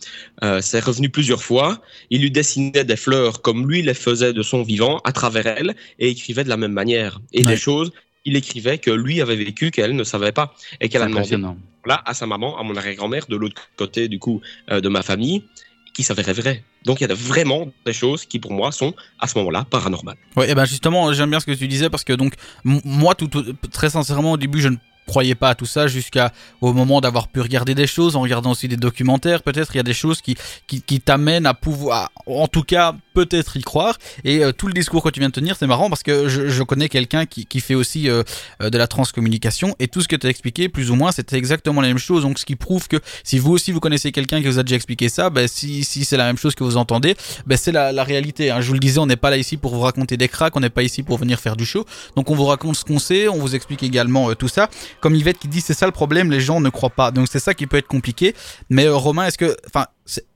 Euh, c'est revenu plusieurs fois. Il lui dessinait des fleurs comme lui les faisait de son vivant à travers elle et écrivait de la même manière. Et des choses, il écrivait que lui avait vécu qu'elle ne savait pas et qu'elle a demandé là à sa maman, à mon arrière-grand-mère de l'autre côté du coup euh, de ma famille qui s'avérait vrai. Donc il y a vraiment des choses qui pour moi sont à ce moment-là paranormales. Oui, et ben justement, j'aime bien ce que tu disais parce que donc moi tout, très sincèrement au début je ne croyais pas à tout ça jusqu'à au moment d'avoir pu regarder des choses, en regardant aussi des documentaires, peut-être il y a des choses qui, qui, qui t'amènent à pouvoir, en tout cas peut-être y croire. Et euh, tout le discours que tu viens de tenir, c'est marrant parce que je, je connais quelqu'un qui, qui fait aussi euh, euh, de la transcommunication et tout ce que tu as expliqué, plus ou moins, c'était exactement la même chose. Donc ce qui prouve que si vous aussi vous connaissez quelqu'un qui vous a déjà expliqué ça, ben, si, si c'est la même chose que vous entendez, ben, c'est la, la réalité. Hein. Je vous le disais, on n'est pas là ici pour vous raconter des cracks, on n'est pas ici pour venir faire du show. Donc on vous raconte ce qu'on sait, on vous explique également tout ça comme Yvette qui dit c'est ça le problème, les gens ne croient pas. Donc c'est ça qui peut être compliqué. Mais euh, Romain, est-ce que, enfin,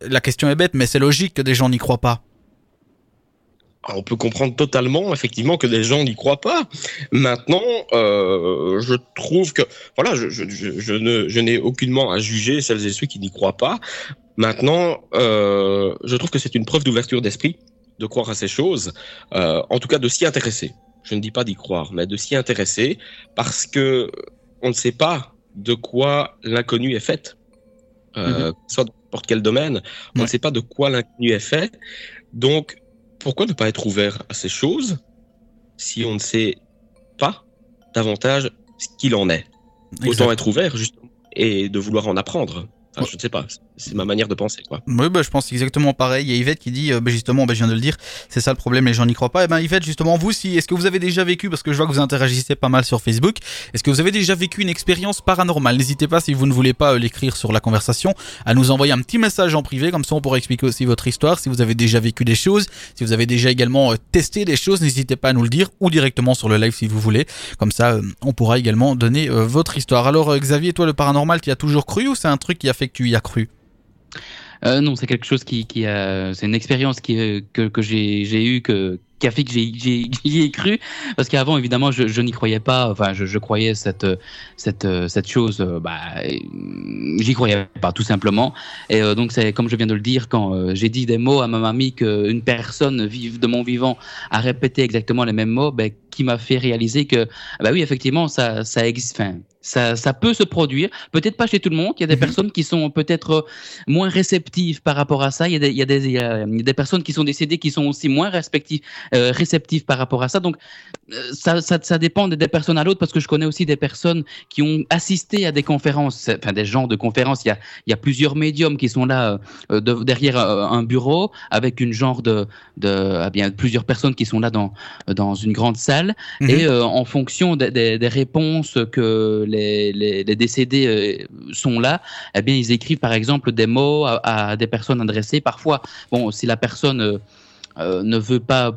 la question est bête, mais c'est logique que des gens n'y croient pas. Ah, on peut comprendre totalement, effectivement, que des gens n'y croient pas. Maintenant, euh, je trouve que, voilà, je, je, n'ai aucunement à juger celles et ceux qui n'y croient pas. Maintenant, euh, je trouve que c'est une preuve d'ouverture d'esprit de croire à ces choses, en tout cas de s'y intéresser je ne dis pas d'y croire, mais de s'y intéresser, parce que on ne sait pas de quoi l'inconnu est fait, euh, mhm. soit dans n'importe quel domaine, on ne sait pas de quoi l'inconnu est fait. Donc, pourquoi ne pas être ouvert à ces choses si on ne sait pas davantage ce qu'il en est? Autant être ouvert, justement, et de vouloir en apprendre. Je ne sais pas, c'est ma manière de penser. Quoi. Oui, bah, je pense exactement pareil. Il y a Yvette qui dit, euh, bah, justement, bah, je viens de le dire, c'est ça le problème, les gens n'y croient pas. Et eh ben Yvette, justement, vous, si, est-ce que vous avez déjà vécu, parce que je vois que vous interagissez pas mal sur Facebook, est-ce que vous avez déjà vécu une expérience paranormale? N'hésitez pas, si vous ne voulez pas euh, l'écrire sur la conversation, à nous envoyer un petit message en privé, comme ça on pourra expliquer aussi votre histoire. Si vous avez déjà vécu des choses, si vous avez déjà également euh, testé des choses, n'hésitez pas à nous le dire, ou directement sur le live si vous voulez. Comme ça, on pourra également donner votre histoire. Alors, Xavier, toi, le paranormal, tu as toujours cru ou c'est un truc qui a fait tu y as cru euh, non, c'est quelque chose qui, qui a, c'est une expérience euh, que, j'ai, j'ai eu que, qui a fait que j'y ai cru. Parce qu'avant évidemment je, n'y croyais pas. Enfin je, croyais cette cette cette chose euh, bah j'y croyais pas tout simplement. Et euh, donc c'est comme je viens de le dire quand euh, j'ai dit des mots à ma mamie qu'une personne vive de mon vivant a répété exactement les mêmes mots ben, qui m'a fait réaliser que bah oui effectivement ça ça existe enfin, ça, ça peut se produire peut-être pas chez tout le monde il y a des mhm. personnes qui sont peut-être moins réceptives par rapport à ça il y a des il y a des, il y a des personnes qui sont décédées qui sont aussi moins euh, réceptif par rapport à ça. Donc, euh, ça, ça, ça, dépend des personnes à l'autre parce que je connais aussi des personnes qui ont assisté à des conférences, enfin des gens de conférences. Il y a, il y a plusieurs médiums qui sont là euh, de, derrière un bureau avec une genre de, de eh bien plusieurs personnes qui sont là dans dans une grande salle mhm. et en fonction des, des, des, réponses que les, les, les décédés sont là, eh bien ils écrivent par exemple des mots à, à des personnes adressées. Parfois, bon, si la personne euh, ne veut pas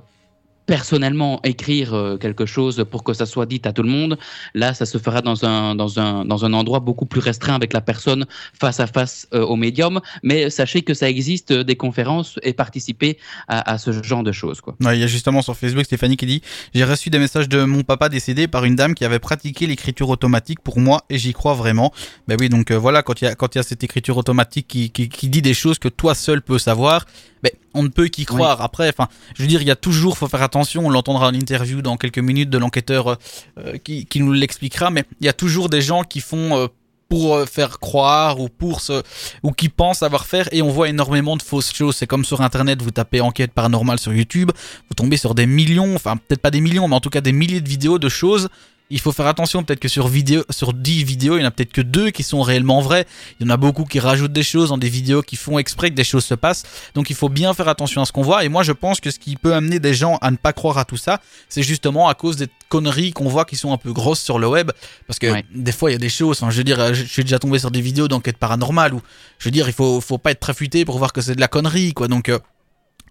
personnellement écrire euh, quelque chose pour que ça soit dit à tout le monde, là, ça se fera dans un, dans un, dans un endroit beaucoup plus restreint avec la personne face à face euh, au médium. Mais sachez que ça existe des conférences et participer à, à ce genre de choses. Quoi. il y a justement sur Facebook Stéphanie qui dit J'ai reçu des messages de mon papa décédé par une dame qui avait pratiqué l'écriture automatique pour moi et j'y crois vraiment. Ben oui, donc euh, voilà, quand il y a, quand il y a cette écriture automatique qui, qui, qui dit des choses que toi seul peux savoir, ben, on ne peut qu'y croire. Après, enfin, je veux dire, il y a toujours, faut faire attention. On l'entendra en interview dans quelques minutes de l'enquêteur euh, qui, qui, nous l'expliquera. Mais il y a toujours des gens qui font euh, pour euh, faire croire ou pour se ou qui pensent avoir faire et on voit énormément de fausses choses. C'est comme sur internet, vous tapez enquête paranormale sur YouTube, vous tombez sur des millions, enfin peut-être pas des millions, mais en tout cas des milliers de vidéos de choses il faut faire attention, peut-être que sur, vidéo, sur 10 vidéos, il y en a peut-être que deux qui sont réellement vraies. Il y en a beaucoup qui rajoutent des choses dans des vidéos qui font exprès que des choses se passent. Donc il faut bien faire attention à ce qu'on voit. Et moi, je pense que ce qui peut amener des gens à ne pas croire à tout ça, c'est justement à cause des conneries qu'on voit qui sont un peu grosses sur le web. Parce que des fois, il y a des choses. je veux dire, je suis déjà tombé sur des vidéos d'enquête paranormale où, je veux dire, il faut, faut pas être très futé pour voir que c'est de la connerie, quoi. Donc, euh,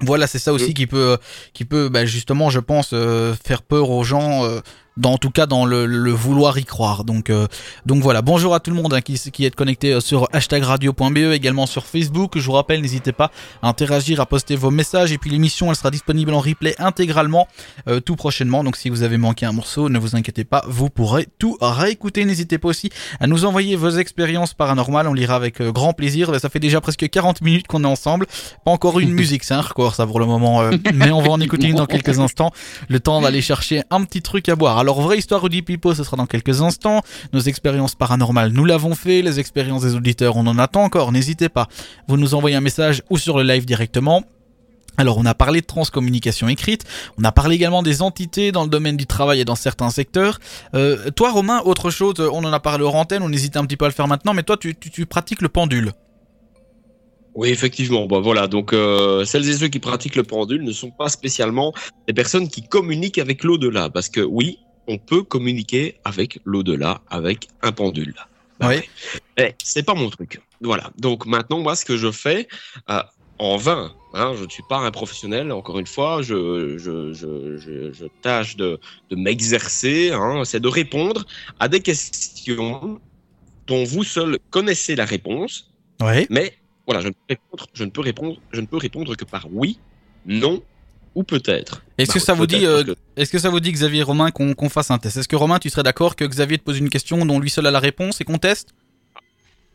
voilà, c'est ça aussi qui peut, qui peut, bah, justement, je pense, euh, faire peur aux gens. Euh, dans en tout cas dans le, le, vouloir y croire. Donc euh, donc voilà, bonjour à tout le monde hein, qui, qui est connecté euh, sur hashtag radio.be, également sur Facebook. Je vous rappelle, n'hésitez pas à interagir, à poster vos messages. Et puis l'émission, elle sera disponible en replay intégralement euh, tout prochainement. Donc si vous avez manqué un morceau, ne vous inquiétez pas, vous pourrez tout réécouter. N'hésitez pas aussi à nous envoyer vos expériences paranormales. On lira avec grand plaisir. Ça fait déjà presque 40 minutes qu'on est ensemble. Pas encore une musique, c'est un record ça pour le moment. mais on va en écouter une dans quelques instants. Le temps d'aller chercher un petit truc à boire. Alors, vraie histoire Rudy Pipo, ce sera dans quelques instants. Nos expériences paranormales, nous l'avons fait. Les expériences des auditeurs, on en attend encore. N'hésitez pas. Vous nous envoyez un message ou sur le live directement. Alors on a parlé de transcommunication écrite, on a parlé également des entités dans le domaine du travail et dans certains secteurs. Euh, toi Romain, autre chose, on en a parlé aux antennes, on hésite un petit peu à le faire maintenant, mais toi tu, pratiques le pendule. Oui, effectivement. Bon, voilà. Donc, euh, celles et ceux qui pratiquent le pendule ne sont pas spécialement des personnes qui communiquent avec l'au-delà, parce que oui, on peut communiquer avec l'au-delà, avec un pendule. oui. Mais c'est pas mon truc. Voilà. Donc maintenant, moi, ce que je fais, euh, en vain, hein, je ne suis pas un professionnel, encore une fois, je, je, tâche de, m'exercer, hein, c'est de répondre à des questions dont vous seul connaissez la réponse. Oui. Mais voilà, je ne, répondre, je ne peux répondre, je ne peux répondre que par oui, non ou peut-être. Est-ce que bah, ça vous dit, euh, est-ce que ça vous dit Xavier Romain qu'on fasse un test? Est-ce que Romain, tu serais d'accord que Xavier te pose une question dont lui seul a la réponse et qu'on teste?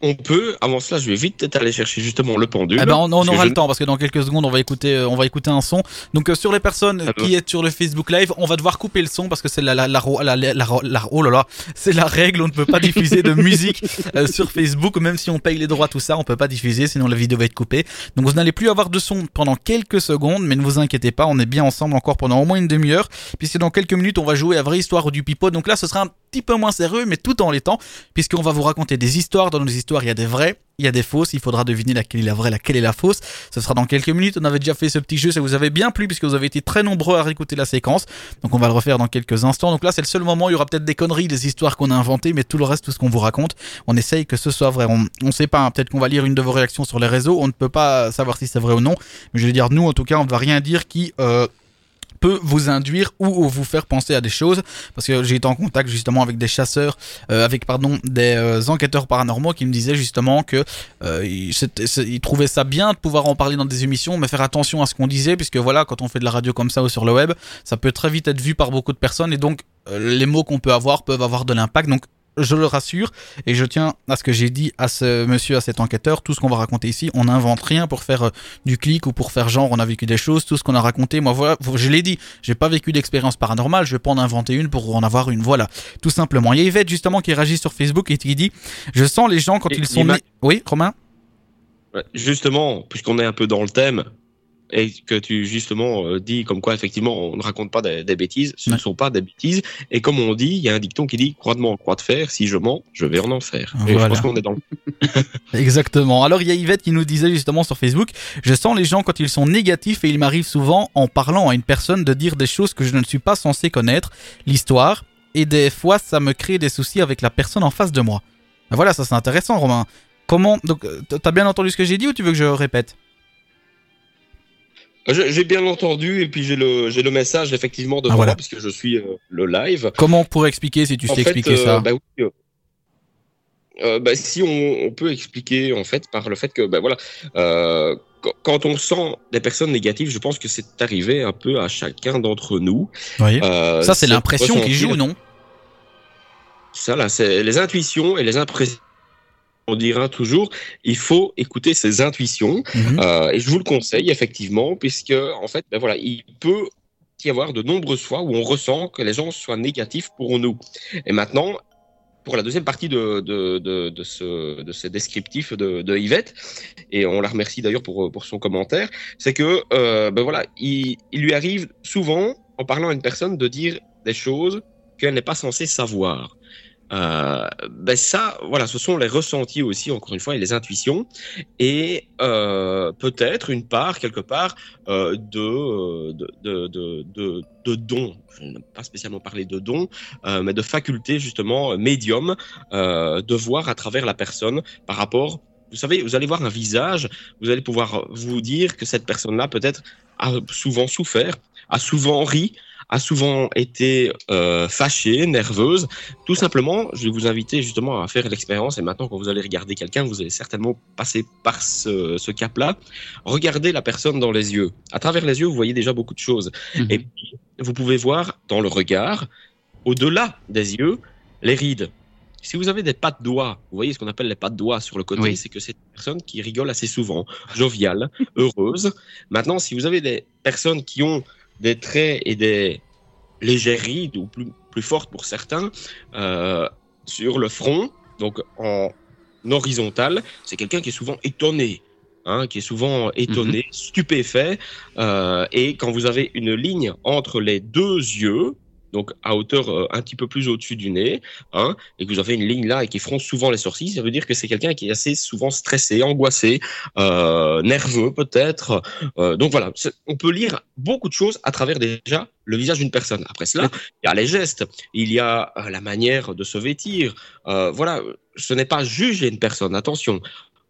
On peut, avant cela, je vais vite peut-être aller chercher justement le pendule. Eh ben, on, aura le temps parce que dans quelques secondes, on va écouter, euh, on va écouter un son. Donc euh, sur les personnes ah qui est sur le Facebook Live, on va devoir couper le son parce que c'est la la la, la, la, oh là là, c'est la règle. On ne peut pas diffuser de musique euh, sur Facebook, même si on paye les droits tout ça, on peut pas diffuser, sinon la vidéo va être coupée. Donc vous n'allez plus avoir de son pendant quelques secondes, mais ne vous inquiétez pas, on est bien ensemble encore pendant au moins une demi-heure, puisque dans quelques minutes, on va jouer à vraie histoire du pipeau. Donc là, ce sera un petit peu moins sérieux, mais tout en l'étant, puisqu'on va vous raconter des histoires dans nos histoires il y a des vraies, il y a des fausses, il faudra deviner laquelle est la vraie, laquelle est la fausse. Ce sera dans quelques minutes, on avait déjà fait ce petit jeu, ça vous avait bien plu puisque vous avez été très nombreux à réécouter la séquence. Donc on va le refaire dans quelques instants. Donc là c'est le seul moment, où il y aura peut-être des conneries, des histoires qu'on a inventées, mais tout le reste, tout ce qu'on vous raconte, on essaye que ce soit vrai. On, on sait pas, hein, peut-être qu'on va lire une de vos réactions sur les réseaux, on ne peut pas savoir si c'est vrai ou non. Mais je vais dire, nous en tout cas, on ne va rien dire qui... Euh, peut vous induire ou vous faire penser à des choses. Parce que j'ai été en contact justement avec des chasseurs euh, avec pardon des euh, enquêteurs paranormaux qui me disaient justement que euh, ils, trouvaient ça bien de pouvoir en parler dans des émissions mais faire attention à ce qu'on disait puisque voilà quand on fait de la radio comme ça ou sur le web ça peut très vite être vu par beaucoup de personnes. Et donc les mots qu'on peut avoir peuvent avoir de l'impact. Donc je le rassure, et je tiens à ce que j'ai dit à ce monsieur, à cet enquêteur, tout ce qu'on va raconter ici, on n'invente rien pour faire euh, du clic ou pour faire genre on a vécu des choses, tout ce qu'on a raconté, moi voilà, je l'ai dit, j'ai pas vécu d'expérience paranormale, je vais pas en inventer une pour en avoir une, voilà, tout simplement. Il y a Yvette justement qui réagit sur Facebook et qui dit, je sens les gens quand ils sont... Oui, Romain? Justement, puisqu'on est un peu dans le thème, et que tu justement euh, dis comme quoi effectivement on ne raconte pas des, bêtises, ce ne sont pas des bêtises. Et comme on dit, il y a un dicton qui dit croix de moi, croix de fer, si je mens, je vais en enfer. Et je pense qu'on est dans Exactement. Alors il y a Yvette qui nous disait justement sur Facebook, je sens les gens quand ils sont négatifs et il m'arrive souvent en parlant à une personne de dire des choses que je ne suis pas censé connaître, l'histoire, et des fois ça me crée des soucis avec la personne en face de moi. Ben voilà, ça c'est intéressant Romain. Comment donc euh, t'as bien entendu ce que j'ai dit ou tu veux que je répète? J'ai bien entendu et puis j'ai le j'ai le message effectivement de ah, moi puisque je suis euh, le live. Comment on pourrait expliquer si tu sais expliquer ça euh, bah, oui, euh, bah, si on, on, peut expliquer en fait par le fait que bah, voilà quand on sent des personnes négatives, je pense que c'est arrivé un peu à chacun d'entre nous. Oui. ça c'est l'impression qui joue, non? Ça là, c'est les intuitions et les impressions on dira toujours, il faut écouter ses intuitions. Mhm. Euh, et je vous le conseille effectivement, puisque en fait, ben voilà, il peut y avoir de nombreuses fois où on ressent que les gens soient négatifs pour nous. Et maintenant, pour la deuxième partie de, de, de, de ce, de ce descriptif de, de Yvette, et on la remercie d'ailleurs pour, pour son commentaire, c'est que euh, ben voilà, il, il lui arrive souvent, en parlant à une personne, de dire des choses qu'elle n'est pas censée savoir. Euh, ben ça, voilà, ce sont les ressentis aussi, encore une fois, et les intuitions, et euh, peut-être une part, quelque part, euh, de, de, de, de, dons. Je n'ai pas spécialement parlé de dons, mais de facultés, justement, médium, de voir à travers la personne par rapport. Vous savez, vous allez voir un visage, vous allez pouvoir vous dire que cette personne-là, peut-être, a souvent souffert, a souvent ri, a souvent été euh, fâchée, nerveuse. Tout simplement, je vais vous inviter justement à faire l'expérience. Et maintenant, quand vous allez regarder quelqu'un, vous allez certainement passer par ce, ce cap-là. Regardez la personne dans les yeux. À travers les yeux, vous voyez déjà beaucoup de choses. Mhm. Et puis, vous pouvez voir dans le regard, au-delà des yeux, les rides. Si vous avez des pattes doigts, vous voyez ce qu'on appelle les pattes doigts sur le côté, c'est que c'est une personne qui rigole assez souvent, joviale, heureuse. Maintenant, si vous avez des personnes qui ont des traits et des légères rides, ou plus, plus fortes pour certains, euh, sur le front, donc en horizontal, c'est quelqu'un qui est souvent étonné. Hein, qui est souvent étonné, mhm. stupéfait, euh, et quand vous avez une ligne entre les deux yeux, donc à hauteur euh, un petit peu plus au-dessus du nez, hein, et que vous avez une ligne là et qui fronce souvent les sourcils, ça veut dire que c'est quelqu'un qui est assez souvent stressé, angoissé, euh, nerveux peut-être. Euh, donc voilà, on peut lire beaucoup de choses à travers déjà le visage d'une personne. Après cela, il y a les gestes, il y a la manière de se vêtir. voilà, ce n'est pas juger une personne, attention.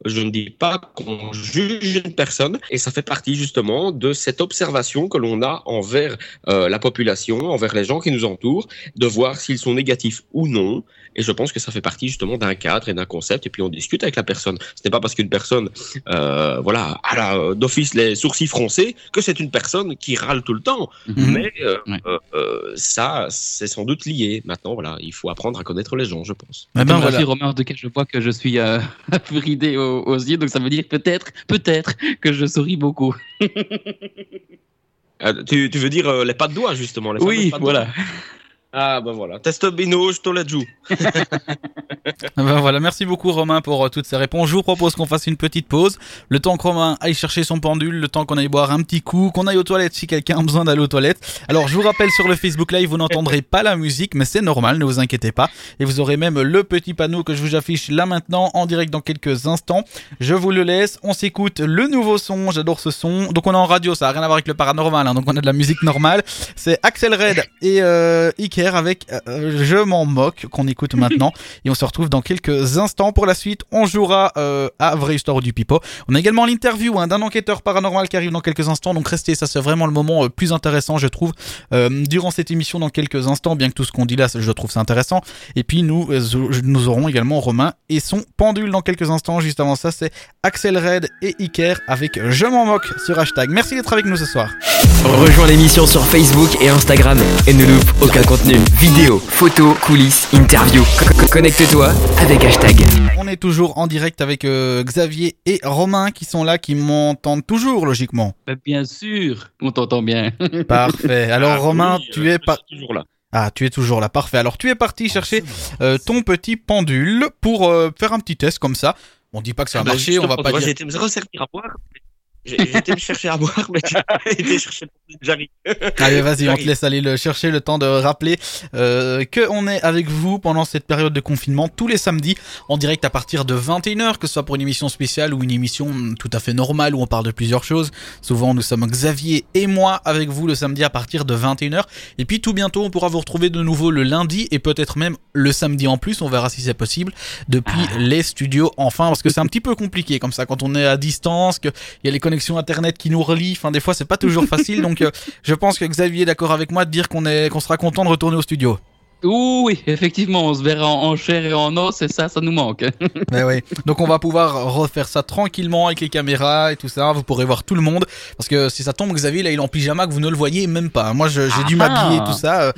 Je ne dis pas qu'on juge une personne et ça fait partie justement de cette observation que l'on a envers euh, la population, envers les gens qui nous entourent, de voir s'ils sont négatifs ou non. Et je pense que ça fait partie justement d'un cadre et d'un concept et puis on discute avec la personne. Ce n'est pas parce qu'une personne, euh, voilà, a d'office les sourcils froncés que c'est une personne qui râle tout le temps. Mhm. Mais euh, euh, ça, c'est sans doute lié. Maintenant, voilà, il faut apprendre à connaître les gens, je pense. Eh ben, voilà. Romain, de je vois que je suis euh, aux, yeux, donc ça veut dire peut-être, peut-être que je souris beaucoup. Ah, tu, tu, veux dire euh, les pas de doigts, justement les Oui, voilà. Ah ben voilà, test bino, je te la joue. Ben voilà, merci beaucoup Romain pour euh, toutes ces réponses. Je vous propose qu'on fasse une petite pause. Le temps que Romain aille chercher son pendule, le temps qu'on aille boire un petit coup, qu'on aille aux toilettes si quelqu'un a besoin d'aller aux toilettes. Alors je vous rappelle sur le Facebook Live, vous n'entendrez pas la musique, mais c'est normal, ne vous inquiétez pas. Et vous aurez même le petit panneau que je vous affiche là maintenant en direct dans quelques instants. Je vous le laisse, on s'écoute le nouveau son, j'adore ce son. Donc on est en radio, ça a rien à voir avec le paranormal, hein. donc on a de la musique normale. C'est Axel Red et euh, Iker avec euh, Je m'en moque qu'on écoute maintenant. Et on se retrouve dans quelques instants pour la suite. On jouera euh, à Vraie Histoire du Pipo. On a également l'interview hein, d'un enquêteur paranormal qui arrive dans quelques instants. Donc restez, ça c'est vraiment le moment euh, plus intéressant, je trouve, euh, durant cette émission dans quelques instants. Bien que tout ce qu'on dit là, je trouve c'est intéressant. Et puis nous, euh, nous aurons également Romain et son pendule dans quelques instants. Juste avant ça, c'est Axel Red et Iker avec Je m'en moque sur hashtag. Merci d'être avec nous ce soir. Rejoins l'émission sur Facebook et Instagram et ne loupe aucun contenu. Vidéo, photos, coulisses, interviews. Co- co- Connecte-toi avec hashtag. On est toujours en direct avec euh, Xavier et Romain qui sont là, qui m'entendent toujours logiquement. Ben, bien sûr, on t'entend bien. Parfait. Alors Ah, Romain, oui, tu euh, es pas. suis toujours là. Ah, tu es toujours là, parfait. Alors tu es parti chercher euh, ton petit pendule pour euh, faire un petit test comme ça. On dit pas que ça va Ah bah, marcher, on va pas moi, dire. J'ai été me resservir à boire. J'ai j'ai été me chercher à boire, mais été chercher le j'arrive. Allez, vas-y, on te laisse aller le chercher le temps de rappeler euh, que on est avec vous pendant cette période de confinement tous les samedis en direct à partir de 21h, que ce soit pour une émission spéciale ou une émission mm, tout à fait normale où on parle de plusieurs choses. Souvent, nous sommes Xavier et moi avec vous le samedi à partir de 21h. Et puis tout bientôt, on pourra vous retrouver de nouveau le lundi et peut-être même le samedi en plus. On verra si c'est possible depuis les studios enfin, parce que c'est un petit peu compliqué comme ça quand on est à distance, qu'il y a les connexions internet qui nous relient. Enfin, des fois, c'est pas toujours facile. donc, euh, je pense que Xavier est d'accord avec moi de dire qu'on est, qu'on sera content de retourner au studio. Oui, effectivement, on se verra en, en chair et en os, et ça, ça nous manque. Mais oui. Donc, on va pouvoir refaire ça tranquillement avec les caméras et tout ça. Vous pourrez voir tout le monde. Parce que si ça tombe, Xavier, là, il est en pyjama que vous ne le voyez même pas. Moi, je- j'ai dû m'habiller tout ça. euh,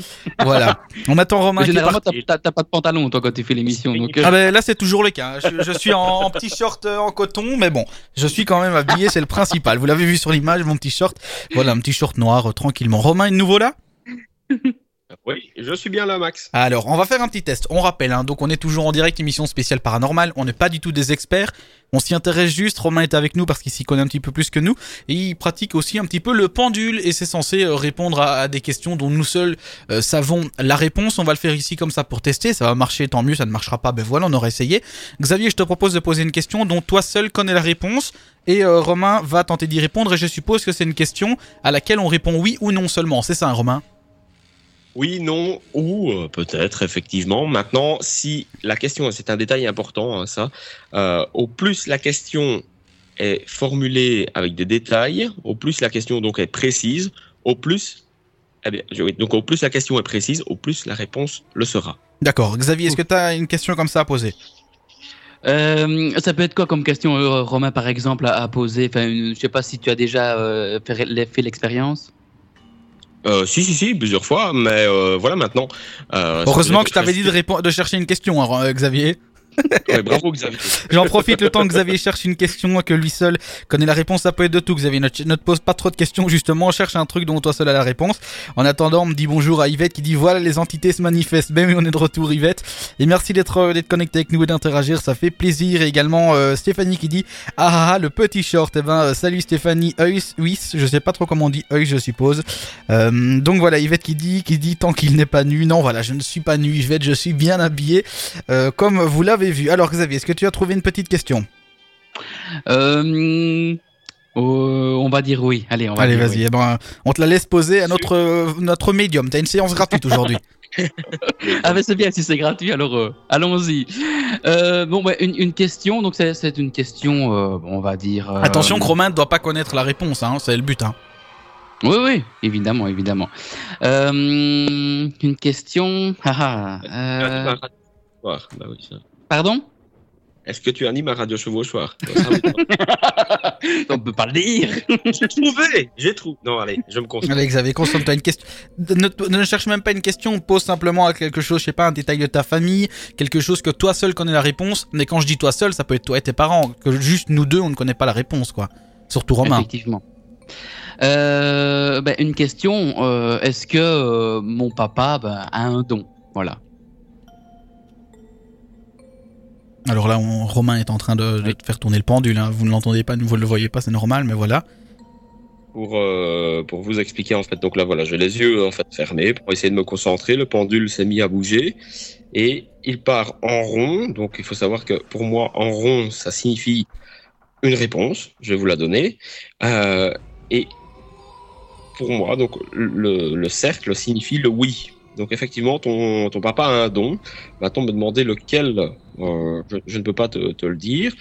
voilà. On attend Romain est Généralement, t'as- pas de pantalon, toi, quand tu fais l'émission. Donc, euh, Ah ben là c'est toujours le cas. Je, je suis en, en petit short euh, en coton, mais bon, je suis quand même habillé, c'est le principal. Vous l'avez vu sur l'image, mon petit short. Voilà, un petit short noir euh, tranquillement. Romain, de nouveau là? Oui, je suis bien là, Max. Alors, on va faire un petit test. On rappelle, hein, donc on est toujours en direct, émission spéciale paranormale. On n'est pas du tout des experts. On s'y intéresse juste. Romain est avec nous parce qu'il s'y connaît un petit peu plus que nous. Et il pratique aussi un petit peu le pendule. Et c'est censé euh, répondre à, des questions dont nous seuls euh, savons la réponse. On va le faire ici comme ça pour tester. Ça va marcher, tant mieux. Ça ne marchera pas, ben voilà, on aura essayé. Xavier, je te propose de poser une question dont toi seul connais la réponse. Et euh, Romain va tenter d'y répondre. Et je suppose que c'est une question à laquelle on répond oui ou non seulement. C'est ça, hein, Romain? Oui, non, ou euh, peut-être, effectivement. Maintenant, si la question, c'est un détail important, hein, ça, euh, au plus la question est formulée avec des détails, au plus la question donc est précise, au plus, eh bien, je- oui, donc au plus la question est précise, au plus la réponse le sera. D'accord. Xavier, est-ce que tu as une question comme ça à poser? Euh, ça peut être quoi comme question, Romain, par exemple, à, à poser? Enfin, une- je sais pas si tu as déjà euh, fait, fait l'expérience. Euh, si, si, si, plusieurs fois, mais euh, voilà maintenant. euh, Heureusement que je t'avais dit de, répondre- de chercher une question, hein, Xavier. Bravo, Xavier. J'en profite le temps que Xavier cherche une question que lui seul connaît la réponse. Ça peut être de tout, Xavier. Ne, te pose pas trop de questions, justement. Cherche un truc dont toi seul a la réponse. En attendant, on me dit bonjour à Yvette qui dit voilà, les entités se manifestent. Ben on est de retour, Yvette. Et merci d'être euh, d'être connecté avec nous et d'interagir. Ça fait plaisir. Et également, euh, Stéphanie qui dit ah, ah, ah, le petit short. Eh ben, euh, salut Stéphanie. Oui, je sais pas trop comment on dit Eus, je suppose. Donc voilà, Yvette qui dit, qui dit tant qu'il n'est pas nu. Non, voilà, je ne suis pas nu, Yvette, je suis bien habillé, comme vous l'avez vu. Alors Xavier, est-ce que tu as trouvé une petite question? Euh, euh, on va dire oui. Allez, on va Allez, dire vas-y, oui. eh ben, on te la laisse poser à notre, euh, notre médium. T'as une séance gratuite aujourd'hui. Ah ben c'est bien si c'est gratuit, alors euh, allons-y. Euh, bon, une, une question, donc c'est une question, euh, on va dire. euh, Attention, Romain ne doit pas connaître la réponse, hein, c'est le but. Hein. Oui, oui, évidemment, évidemment. Euh, une question. ah, ah, oui, ça. Pardon? Est-ce que tu animes un radio chevauchoir. On peut pas le dire. J'ai trouvé J'ai trouvé. Non, allez, je me concentre. Allez, Xavier, concentre-toi. Une question. Ne, ne cherche même pas une question, pose simplement à quelque chose, je sais pas, un détail de ta famille, quelque chose que toi seul connais la réponse. Mais quand je dis toi seul, ça peut être toi et tes parents. Que juste nous deux, on ne connaît pas la réponse, quoi. Surtout Romain. Effectivement. Euh, ben, une question, euh, est-ce que euh, mon papa ben, a un don? Voilà. Alors là, on- Romain est en train de, de Oui. faire tourner le pendule. hein. Vous ne l'entendez pas, vous ne le voyez pas, c'est normal, mais voilà. Pour, euh, pour vous expliquer en fait, donc là voilà, j'ai les yeux en fait fermés pour essayer de me concentrer. Le pendule s'est mis à bouger et il part en rond. Donc il faut savoir que pour moi, en rond, ça signifie une réponse. Je vais vous la donner. Euh, et pour moi, donc le, le cercle signifie le oui. Donc effectivement, ton, ton papa a un don. Maintenant, me demander lequel, euh, je, je ne peux pas te, te le dire.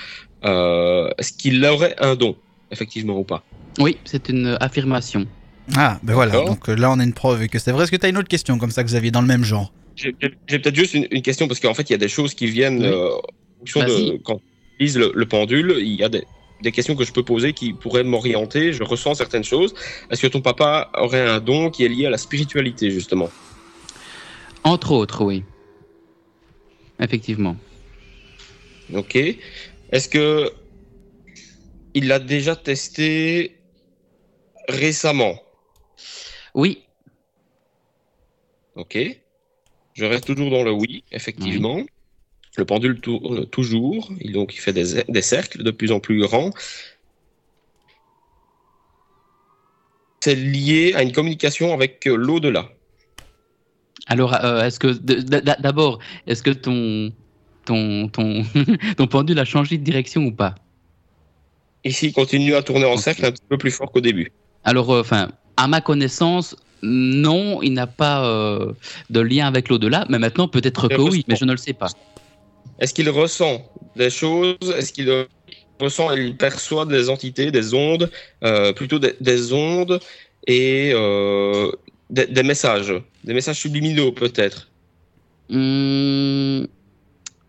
Euh, Est-ce qu'il aurait un don, effectivement ou pas? Oui, c'est une affirmation. Ah, ben voilà. Donc euh, là, on a une preuve que c'est vrai. Est-ce que tu as une autre question comme ça, Xavier, dans le même genre? J'ai peut-être juste une, une question parce qu'en fait, il y a des choses qui viennent Oui. euh, de quand on utilise le, le pendule. Il y a des, des questions que je peux poser qui pourraient m'orienter. Je ressens certaines choses. Est-ce que ton papa aurait un don qui est lié à la spiritualité justement? Entre autres, oui. Effectivement. Ok. Est-ce que il l'a déjà testé récemment? Oui, Ok. Je reste toujours dans le oui, effectivement. Le pendule tourne toujours, il- donc il fait des, des cercles de plus en plus grands. C'est lié à une communication avec euh, l'au-delà. Alors, euh, est-ce que d'abord, est-ce que ton ton ton ton pendule a changé de direction ou pas? Ici, il continue à tourner en cercle un petit peu plus fort qu'au début. Alors, euh, enfin, à ma connaissance, non, il n'a pas euh, de lien avec l'au-delà. Mais maintenant, peut-être que oui, mais je ne le sais pas. Est-ce qu'il ressent des choses? Est-ce qu'il ressent, il perçoit des entités, des ondes, plutôt des, des ondes? Et euh, des, des messages, des messages subliminaux peut-être Hum,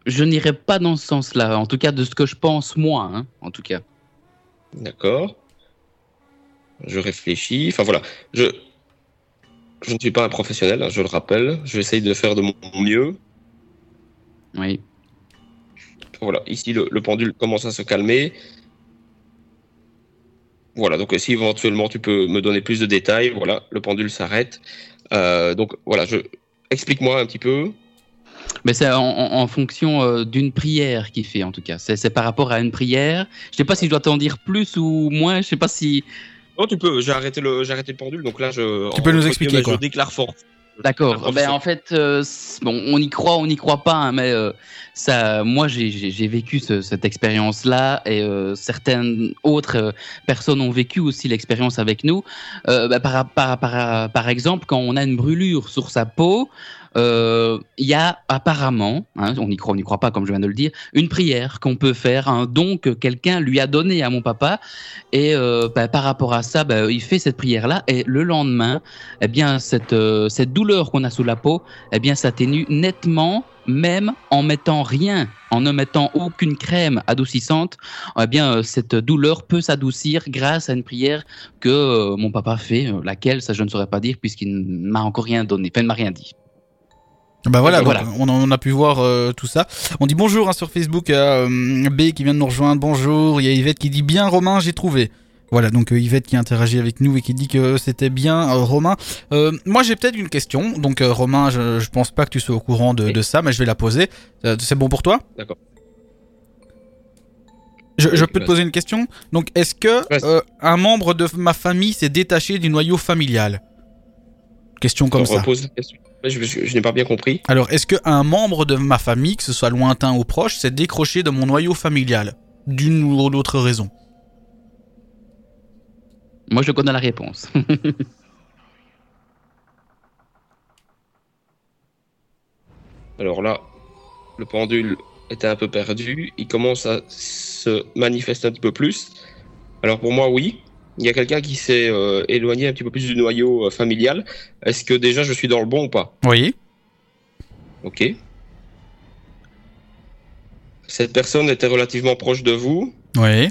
je n'irai pas dans ce sens-là. En tout cas, de ce que je pense moi, hein, en tout cas. D'accord. Je réfléchis. Enfin voilà, je je ne suis pas un professionnel, hein, je le rappelle. Je vais essayer de faire de mon mieux. Oui. Voilà, ici le, le pendule commence à se calmer. Voilà, donc euh, si éventuellement tu peux me donner plus de détails, voilà, le pendule s'arrête. Euh, donc voilà, je explique-moi un petit peu. Mais c'est en, en- en fonction euh, d'une prière qu'il fait, en tout cas. C'est par rapport à une prière. Je sais pas si je dois t'en dire plus ou moins. Je sais pas si. Non, tu peux. J'ai arrêté le, j'ai arrêté le pendule, donc là je. Tu peux nous expliquer, quoi. Je déclare fort. D'accord. Ben, en fait, euh, bon, on y croit, on n'y croit pas, hein, mais euh, ça, moi, j'ai- vécu ce- cette expérience-là, et euh, certaines autres euh, personnes ont vécu aussi l'expérience avec nous. Euh, ben, par, par, par, par exemple, quand on a une brûlure sur sa peau, il y a apparemment, hein, on n'y croit, on n'y croit pas, comme je viens de le dire, une prière qu'on peut faire, un don que quelqu'un lui a donné à mon papa, et euh, ben, par rapport à ça, ben, il fait cette prière-là, et le lendemain, eh bien, cette, euh, cette douleur qu'on a sous la peau, eh bien, s'atténue nettement, même en mettant rien, en ne mettant aucune crème adoucissante. Eh bien, euh, cette douleur peut s'adoucir grâce à une prière que euh, mon papa fait, euh, laquelle, ça je ne saurais pas dire puisqu'il ne m'a encore rien donné, enfin, il ne m'a rien dit. Bah voilà, Voilà. donc, on, on a pu voir euh, tout ça. On dit bonjour hein, sur Facebook à euh, B qui vient de nous rejoindre. Bonjour. Il y a Yvette qui dit bien Romain, j'ai trouvé. Voilà, donc euh, Yvette qui interagit avec nous et qui dit que c'était bien euh, Romain. Euh, moi j'ai peut-être une question. Donc euh, Romain, je, je pense pas que tu sois au courant de, Oui. de ça, mais je vais la poser. Euh, c'est bon pour toi? D'accord. Je, je peux te poser une question? Donc est-ce que euh, un membre de ma famille s'est détaché du noyau familial? Question comme ça. repose la question. Je, je- je n'ai pas bien compris. Alors, est-ce qu'un membre de ma famille, que ce soit lointain ou proche, s'est décroché de mon noyau familial? D'une ou d'autre raison? Moi, je connais la réponse. Alors là, le pendule était un peu perdu. Il commence à se manifester un petit peu plus. Alors pour moi, oui. Il y a quelqu'un qui s'est euh, éloigné un petit peu plus du noyau euh, familial. Est-ce que déjà je suis dans le bon ou pas? Oui. Ok. Cette personne était relativement proche de vous? Oui.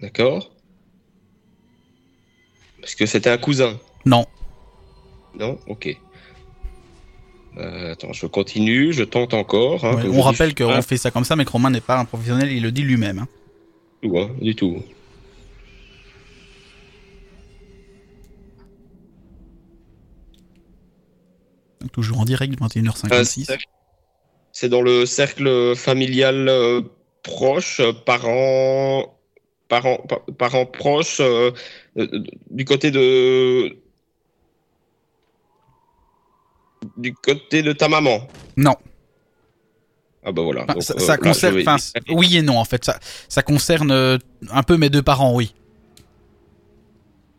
D'accord. Est-ce que c'était un cousin? Non. Non? Ok. Euh, attends, je continue, je tente encore. hein, Ouais, On rappelle qu'on fait ça comme ça, mais que Romain n'est pas un professionnel, il le dit lui-même. hein. Tu vois, du tout. Toujours en direct, 21h56. Euh, c'est dans le cercle familial euh, proche, euh, parents, parents, parents proches, du côté de. Du côté de ta maman. Non. Ah bah voilà. Enfin, Donc, ça, euh, ça concerne. vais- oui et non, en fait. Ça, ça concerne euh, un peu mes deux parents, oui.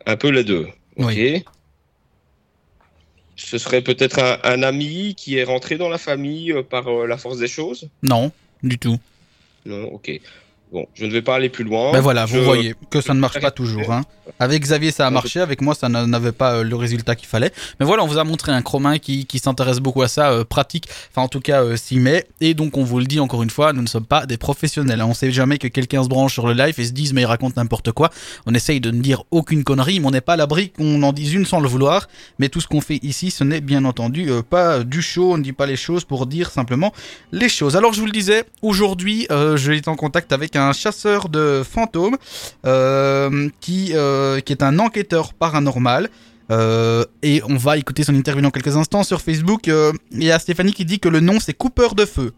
Un peu les deux. Ok. Oui. Ce serait peut-être un, un ami qui est rentré dans la famille euh, par la force des choses? Non, du tout. Non, ok. Bon, je ne vais pas aller plus loin. Ben voilà, vous voyez que ça ne marche pas toujours. Hein. Avec Xavier, ça a marché. Avec moi, ça n'a- n'avait pas euh, le résultat qu'il fallait. Mais voilà, on vous a montré un chromin qui, qui s'intéresse beaucoup à ça, euh, pratique. Enfin, en tout cas, euh, s'y met. Et donc, on vous le dit encore une fois, nous ne sommes pas des professionnels. hein. On sait jamais que quelqu'un se branche sur le live et se dise, mais il raconte n'importe quoi. On essaye de ne dire aucune connerie, mais on n'est pas à l'abri qu'on en dise une sans le vouloir. Mais tout ce qu'on fait ici, ce n'est bien entendu euh, pas du show. On ne dit pas les choses pour dire simplement les choses. Alors, je vous le disais, aujourd'hui, je suis en contact avec un chasseur de fantômes euh, qui, euh, qui est un enquêteur paranormal. Euh, et on va écouter son interview dans quelques instants sur Facebook. Euh, Il y a Stéphanie qui dit que le nom c'est Cooper de Feu.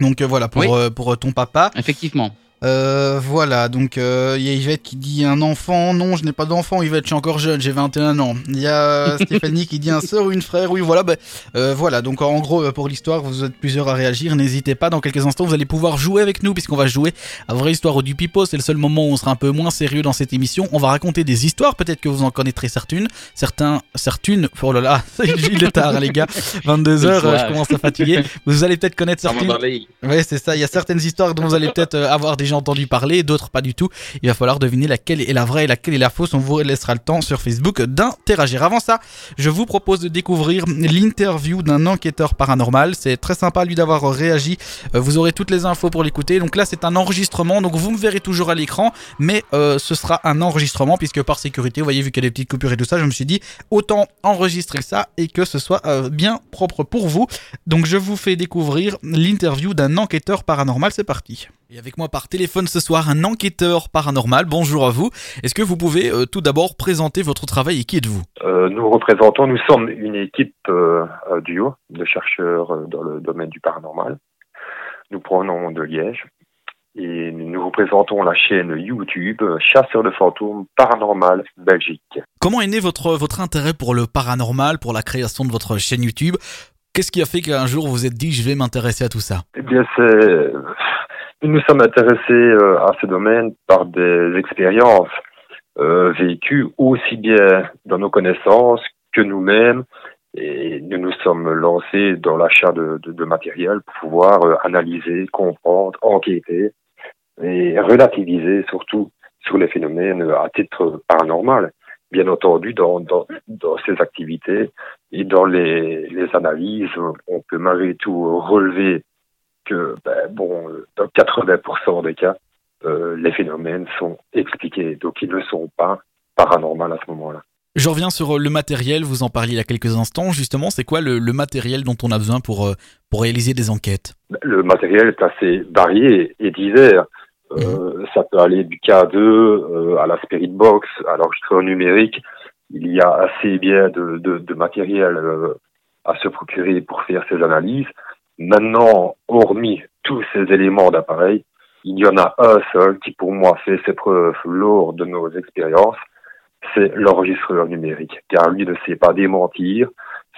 Donc euh, voilà pour, Oui. pour ton papa. Effectivement. Euh, voilà, donc euh, il y a Yvette qui dit un enfant. Non, je n'ai pas d'enfant, Yvette, je suis encore jeune, j'ai 21 ans. Il y a Stéphanie qui dit un sœur ou une frère. Oui, voilà, bah, euh, voilà. Donc en gros, euh, pour l'histoire, vous êtes plusieurs à réagir. N'hésitez pas, dans quelques instants, vous allez pouvoir jouer avec nous, puisqu'on va jouer à Vraie Histoire ou du Pipo. C'est le seul moment où on sera un peu moins sérieux dans cette émission. On va raconter des histoires, peut-être que vous en connaîtrez certaines. Certains, certaines. Oh là là, il est tard, les gars. 22h, soir. je commence à fatiguer. Vous allez peut-être connaître certaines. Ouais, c'est ça. Il y a certaines histoires dont vous allez peut-être euh, avoir déjà entendu parler, d'autres pas du tout. Il va falloir deviner laquelle est la vraie et laquelle est la fausse. On vous laissera le temps sur Facebook d'interagir. Avant ça, je vous propose de découvrir l'interview d'un enquêteur paranormal. C'est très sympa lui d'avoir réagi. Euh, vous aurez toutes les infos pour l'écouter. Donc là, c'est un enregistrement. Donc vous me verrez toujours à l'écran, mais euh, ce sera un enregistrement puisque par sécurité, vous voyez, vu qu'il y a des petites coupures et tout ça, je me suis dit autant enregistrer ça et que ce soit euh, bien propre pour vous. Donc je vous fais découvrir l'interview d'un enquêteur paranormal, c'est parti. Et avec moi par téléphone ce soir, un enquêteur paranormal, bonjour à vous. Est-ce que vous pouvez euh, tout d'abord présenter votre travail et qui êtes-vous? Euh, nous représentons, nous sommes une équipe euh, duo de chercheurs euh, dans le domaine du paranormal. Nous prenons de Liège et nous représentons la chaîne YouTube Chasseurs de fantômes paranormal Belgique. Comment est né votre, votre intérêt pour le paranormal, pour la création de votre chaîne YouTube? Qu'est-ce qui a fait qu'un jour vous vous êtes dit je vais m'intéresser à tout ça? Eh bien, c'est nous sommes intéressés euh, à ce domaine par des expériences euh, vécues aussi bien dans nos connaissances que nous-mêmes. Et nous nous sommes lancés dans l'achat de, de, de matériel pour pouvoir euh, analyser, comprendre, enquêter et relativiser surtout sur les phénomènes à titre paranormal. Bien entendu, dans, dans, dans ces activités et dans les, les analyses, on peut malgré tout relever que, ben, bon, dans 80% des cas, euh, les phénomènes sont expliqués. Donc, ils ne sont pas paranormaux à ce moment-là. Je reviens sur euh, le matériel, vous en parliez il y a quelques instants. Justement, c'est quoi le, le matériel dont on a besoin pour, euh, pour réaliser des enquêtes? Le matériel est assez varié et divers. Euh, Ça peut aller du K2 euh, à la Spirit Box, à l'enregistreur numérique. Il y a assez bien de, de, de matériel euh, à se procurer pour faire ces analyses. Maintenant, hormis tous ces éléments d'appareil, il y en a un seul qui pour moi fait ses preuves lors de nos expériences, c'est l'enregistreur numérique, car lui ne sait pas démentir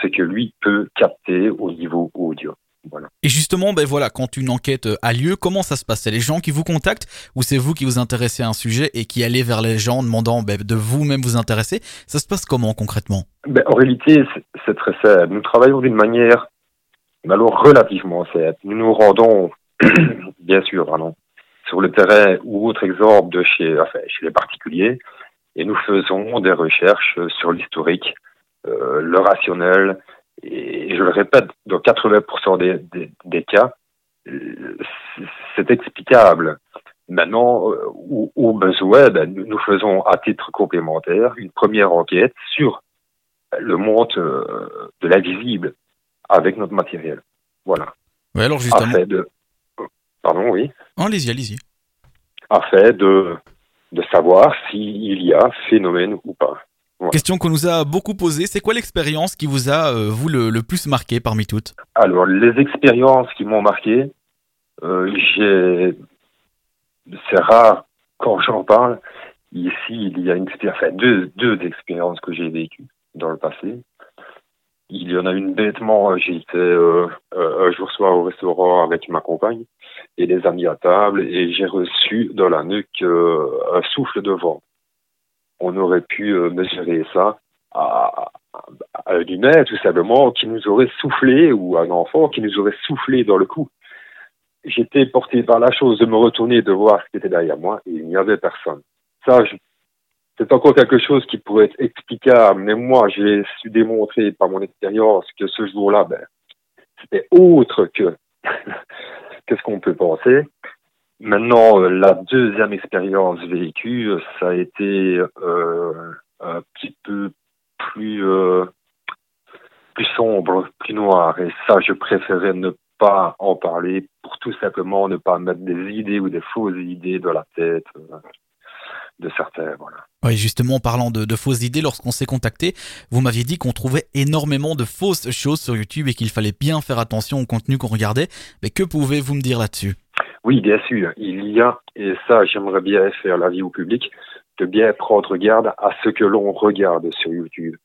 ce que lui peut capter au niveau audio. Voilà. Et justement, ben voilà, quand une enquête euh, a lieu, comment ça se passe? C'est les gens qui vous contactent ou c'est vous qui vous intéressez à un sujet et qui allez vers les gens en demandant ben, de vous-même vous intéresser? Ça se passe comment concrètement? Ben, en réalité, c'est très simple. Nous travaillons d'une manière ben, alors relativement simple. Nous nous rendons, bien sûr, pardon, sur le terrain ou autre exemple de chez, enfin, chez les particuliers et nous faisons des recherches sur l'historique, euh, le rationnel et je le répète, dans 80% des, des, des cas, euh, c'est- c'est explicable. Maintenant, euh, au, au besoin, ben, nous, nous faisons à titre complémentaire une première enquête sur le monde euh, de l'invisible avec notre matériel. Voilà. Ouais, alors justement. De, pardon, oui, allez-y, allez-y. afin de de savoir s'il y a phénomène ou pas. Question qu'on nous a beaucoup posée, c'est quoi l'expérience qui vous a, euh, vous, le, le plus marqué parmi toutes? Alors, les expériences qui m'ont marqué, euh, j'ai, c'est rare quand j'en parle. Ici, il y a une expérience, enfin, deux, deux expériences que j'ai vécues dans le passé. Il y en a une bêtement, j'étais euh, euh, un jour soir au restaurant avec ma compagne et les amis à table et j'ai reçu dans la nuque euh, un souffle de vent. On aurait pu euh, mesurer ça à, à un humain tout simplement qui nous aurait soufflé ou un enfant qui nous aurait soufflé dans le cou. J'étais porté par la chose de me retourner, de voir ce qui était derrière moi et il n'y avait personne. Ça, je- c'est encore quelque chose qui pourrait être explicable, mais moi, j'ai su démontrer par mon expérience que ce jour-là, ben, c'était autre que, que ce qu'on peut penser. Maintenant, euh, la deuxième expérience vécue, ça a été euh, un petit peu plus euh, plus sombre, plus noir. Et ça, je préférais ne pas en parler pour tout simplement ne pas mettre des idées ou des fausses idées dans la tête de certains. Voilà. Oui, justement, en parlant de, de fausses idées, lorsqu'on s'est contacté, vous m'aviez dit qu'on trouvait énormément de fausses choses sur YouTube et qu'il fallait bien faire attention au contenu qu'on regardait. Mais que pouvez-vous me dire là-dessus? Oui, bien sûr, il y a, et ça, j'aimerais bien faire l'avis au public, de bien prendre garde à ce que l'on regarde sur YouTube.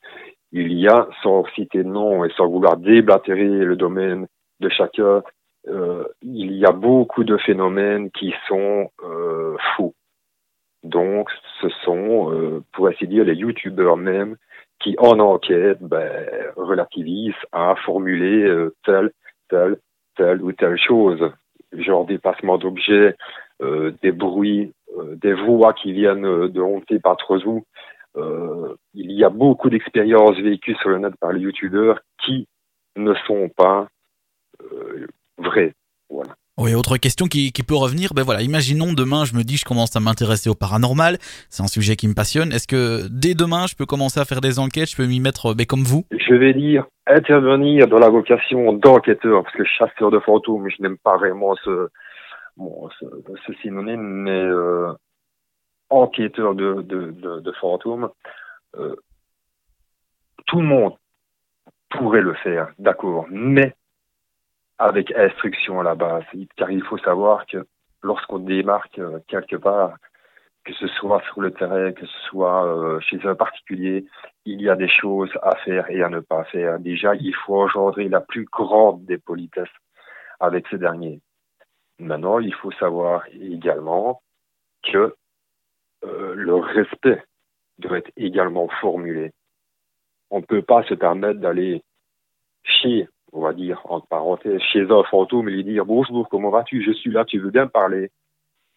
Il y a, sans citer de nom et sans vouloir déblatérer le domaine de chacun, euh, il y a beaucoup de phénomènes qui sont euh, faux. Donc, ce sont, euh, pour ainsi dire, les youtubeurs même qui, en enquête, ben, relativisent à formuler euh, telle, telle, telle ou telle chose. Genre dépassement d'objets, euh, des bruits, des voix qui viennent de trop où. Euh, il y a beaucoup d'expériences vécues sur le net par les youtubeurs qui ne sont pas vraies. Voilà. Oui, autre question qui, qui peut revenir, ben voilà, imaginons demain, je me dis, je commence à m'intéresser au paranormal, c'est un sujet qui me passionne. Est-ce que dès demain, je peux commencer à faire des enquêtes, je peux m'y mettre ben, comme vous? Je vais dire intervenir dans la vocation d'enquêteur, parce que chasseur de fantômes, je n'aime pas vraiment ce, bon, ce, synonyme, mais euh, enquêteur de, de, de, de fantômes, euh, tout le monde pourrait le faire, d'accord, mais avec instruction à la base, car il faut savoir que lorsqu'on démarque euh, quelque part, que ce soit sur le terrain, que ce soit euh, chez un particulier, il y a des choses à faire et à ne pas faire. Déjà, il faut engendrer la plus grande des politesses avec ces derniers. Maintenant, il faut savoir également que euh, le respect doit être également formulé. On ne peut pas se permettre d'aller chez, on va dire, entre parenthèses, chez un fantôme et lui dire bonjour, comment vas-tu, je suis là, tu veux bien me parler?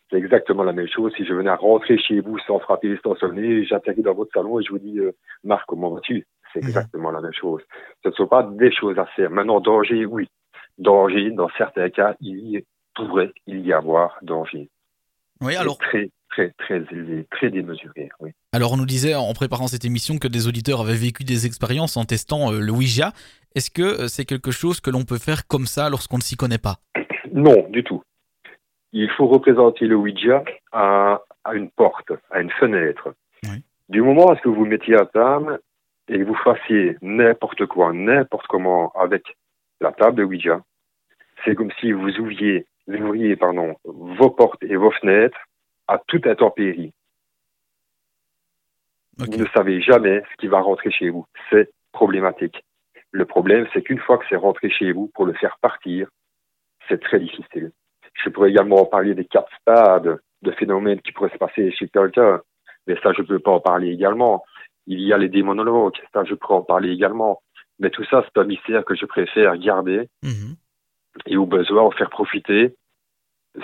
C'est exactement la même chose. Si je venais à rentrer chez vous sans frapper, sans sonner, j'atterris dans votre salon et je vous dis, euh, Marc, comment vas-tu? C'est exactement la même chose. Ce ne sont pas des choses à faire. Maintenant, danger, oui. Danger, dans certains cas, il y pourrait il y avoir danger. Oui, alors, Très, très, très élevé, très démesuré, oui. alors on nous disait en préparant cette émission que des auditeurs avaient vécu des expériences en testant euh, le Ouija. Est-ce que euh, c'est quelque chose que l'on peut faire comme ça lorsqu'on ne s'y connaît pas? Non, du tout. Il faut représenter le Ouija à, à une porte, à une fenêtre. Oui. Du moment à ce que vous vous mettiez à table et que vous fassiez n'importe quoi, n'importe comment avec la table de Ouija, c'est comme si vous ouvriez, ouvriez pardon, vos portes et vos fenêtres à toute intempérie. Vous ne savez jamais ce qui va rentrer chez vous. C'est problématique. Le problème, c'est qu'une fois que c'est rentré chez vous, pour le faire partir, c'est très difficile. Je pourrais également parler des quatre stades de phénomènes qui pourraient se passer chez quelqu'un, mais ça, je ne peux pas en parler également. Il y a les démonologues, ça, je pourrais en parler également. Mais tout ça, c'est un mystère que je préfère garder Mhm. et au besoin en faire profiter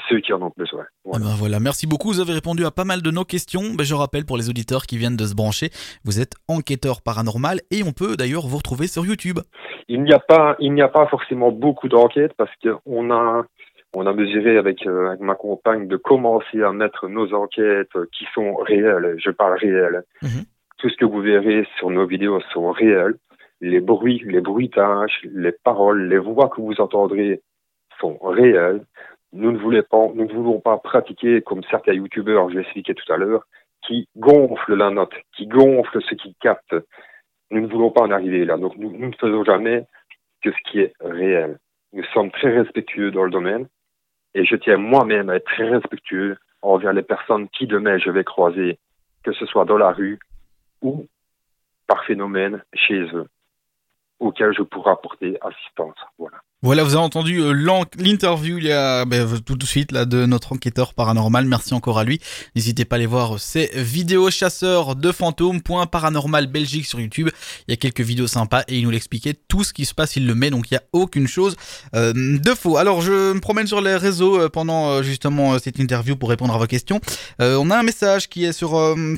ceux qui en ont besoin. Eh Voilà. ben voilà, merci beaucoup. Vous avez répondu à pas mal de nos questions. Ben, je rappelle pour les auditeurs qui viennent de se brancher, vous êtes enquêteur paranormal et on peut d'ailleurs vous retrouver sur YouTube. Il n'y a pas, il n'y a pas forcément beaucoup d'enquêtes parce qu'on a, on a mesuré avec, euh, avec ma compagne de commencer à mettre nos enquêtes qui sont réelles. Je parle réelles. Mhm. Tout ce que vous verrez sur nos vidéos sont réels. Les bruits, les bruitages, les paroles, les voix que vous entendrez sont réelles. Nous ne voulons pas, pratiquer comme certains youtubeurs, je l'ai expliqué tout à l'heure, qui gonfle la note, qui gonfle ce qui capte. Nous ne voulons pas en arriver là. Donc, nous, nous ne faisons jamais que ce qui est réel. Nous sommes très respectueux dans le domaine et je tiens moi-même à être très respectueux envers les personnes qui demain je vais croiser, que ce soit dans la rue ou par phénomène chez eux, auquel je pourrai apporter assistance. Voilà. Voilà, vous avez entendu euh, l'interview il y a ben, tout de suite là de notre enquêteur paranormal. Merci encore à lui. N'hésitez pas à aller voir ses vidéos chasseurs de fantômes. Paranormal Belgique sur YouTube. Il y a quelques vidéos sympas et il nous l'expliquait tout ce qui se passe. Il le met donc il y a aucune chose euh, de faux. Alors je me promène sur les réseaux euh, pendant justement cette interview pour répondre à vos questions. on a un message qui est sur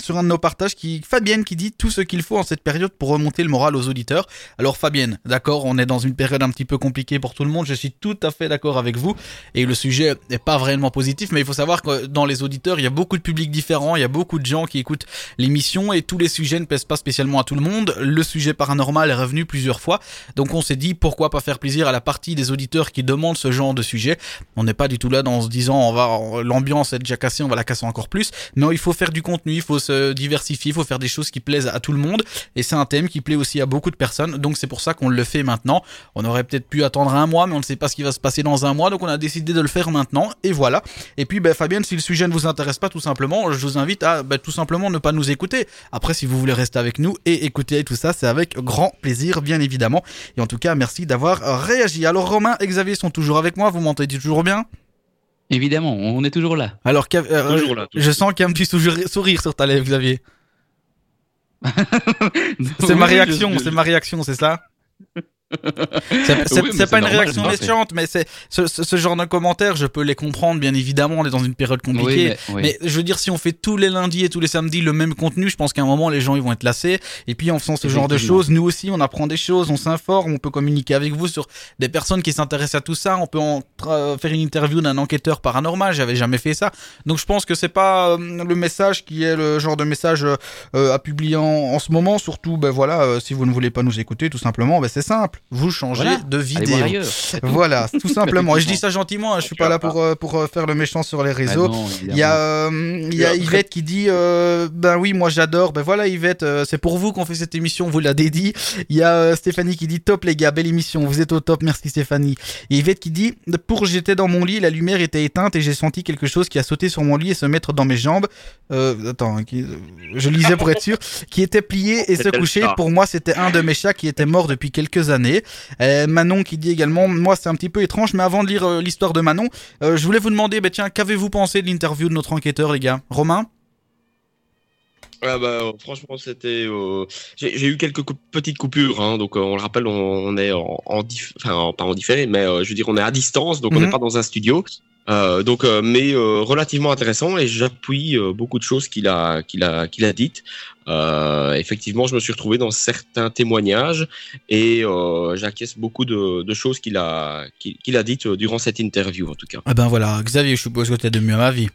sur un de nos partages qui Fabienne qui dit tout ce qu'il faut en cette période pour remonter le moral aux auditeurs. Alors Fabienne, d'accord, on est dans une période un petit peu compliquée tout le monde, je suis tout à fait d'accord avec vous. Et le sujet n'est pas vraiment positif, mais il faut savoir que dans les auditeurs, il y a beaucoup de publics différents, il y a beaucoup de gens qui écoutent l'émission et tous les sujets ne pèsent pas spécialement à tout le monde. Le sujet paranormal est revenu plusieurs fois, donc on s'est dit pourquoi pas faire plaisir à la partie des auditeurs qui demandent ce genre de sujet. On n'est pas du tout là dans se disant on va l'ambiance est déjà cassée, on va la casser encore plus. Non, il faut faire du contenu, il faut se diversifier, il faut faire des choses qui plaisent à tout le monde et c'est un thème qui plaît aussi à beaucoup de personnes. Donc c'est pour ça qu'on le fait maintenant. On aurait peut-être pu attendre un mois, mais on ne sait pas ce qui va se passer dans un mois, donc on a décidé de le faire maintenant, et voilà. Et puis, ben, Fabienne, si le sujet ne vous intéresse pas, tout simplement, je vous invite à ben, tout simplement ne pas nous écouter. Après, si vous voulez rester avec nous et écouter tout ça, c'est avec grand plaisir, bien évidemment. Et en tout cas, merci d'avoir réagi. Alors, Romain et Xavier sont toujours avec moi, vous m'entendez toujours bien? Évidemment, on est toujours là. Alors, euh, toujours là, je sens qu'il y a un petit sourire sur ta lèvre, Xavier. c'est ma réaction, c'est ma réaction, c'est ça? c'est pas une réaction méchante, mais c'est ce, genre de commentaires, je peux les comprendre, bien évidemment, on est dans une période compliquée. mais, je veux dire, si on fait tous les lundis et tous les samedis le même contenu, je pense qu'à un moment, les gens ils vont être lassés. Et puis, en faisant ce genre de choses, nous aussi, on apprend des choses, on s'informe, on peut communiquer avec vous sur des personnes qui s'intéressent à tout ça. On peut en faire une interview d'un enquêteur paranormal, j'avais jamais fait ça. Donc, je pense que c'est pas euh, le message qui est le genre de message euh, à publier en, ce moment. Surtout, ben voilà, euh, si vous ne voulez pas nous écouter, tout simplement, ben c'est simple vous changez de vidéo. Voilà, tout simplement. Et je dis ça gentiment, hein, je suis pas là pour, euh, pour euh, faire le méchant sur les réseaux. Ah il y a, euh, il y a Yvette qui dit Ben oui, moi j'adore. Ben voilà, Yvette, c'est pour vous qu'on fait cette émission, vous la dédie. Il y a Stéphanie qui dit Top les gars, belle émission, vous êtes au top, merci Stéphanie. Et Yvette qui dit Pour j'étais dans mon lit, la lumière était éteinte et j'ai senti quelque chose qui a sauté sur mon lit et se mettre dans mes jambes. attends, je lisais pour être sûr. Qui était plié et se coucher. Pour moi, c'était un de mes chats qui était mort depuis quelques années. Euh, Manon qui dit également, moi c'est un petit peu étrange, mais avant de lire euh, l'histoire de Manon, euh, je voulais vous demander, bah, tiens, qu'avez-vous pensé de l'interview de notre enquêteur, les gars? Romain? Ah bah, franchement, c'était. J'ai eu quelques petites coupures, hein, donc on le rappelle, on, est en, enfin pas en différé, mais je veux dire, on est à distance, donc on n'est mhm. pas dans un studio. donc, mais relativement intéressant et j'appuie beaucoup de choses qu'il a qu'il a qu'il a dites. Euh, effectivement, je me suis retrouvé dans certains témoignages et euh, j'acquiesce beaucoup de, choses qu'il a, qu'il, a dites euh, durant cette interview, en tout cas. Ah ben voilà, Xavier, je suppose que tu es de mieux à vie.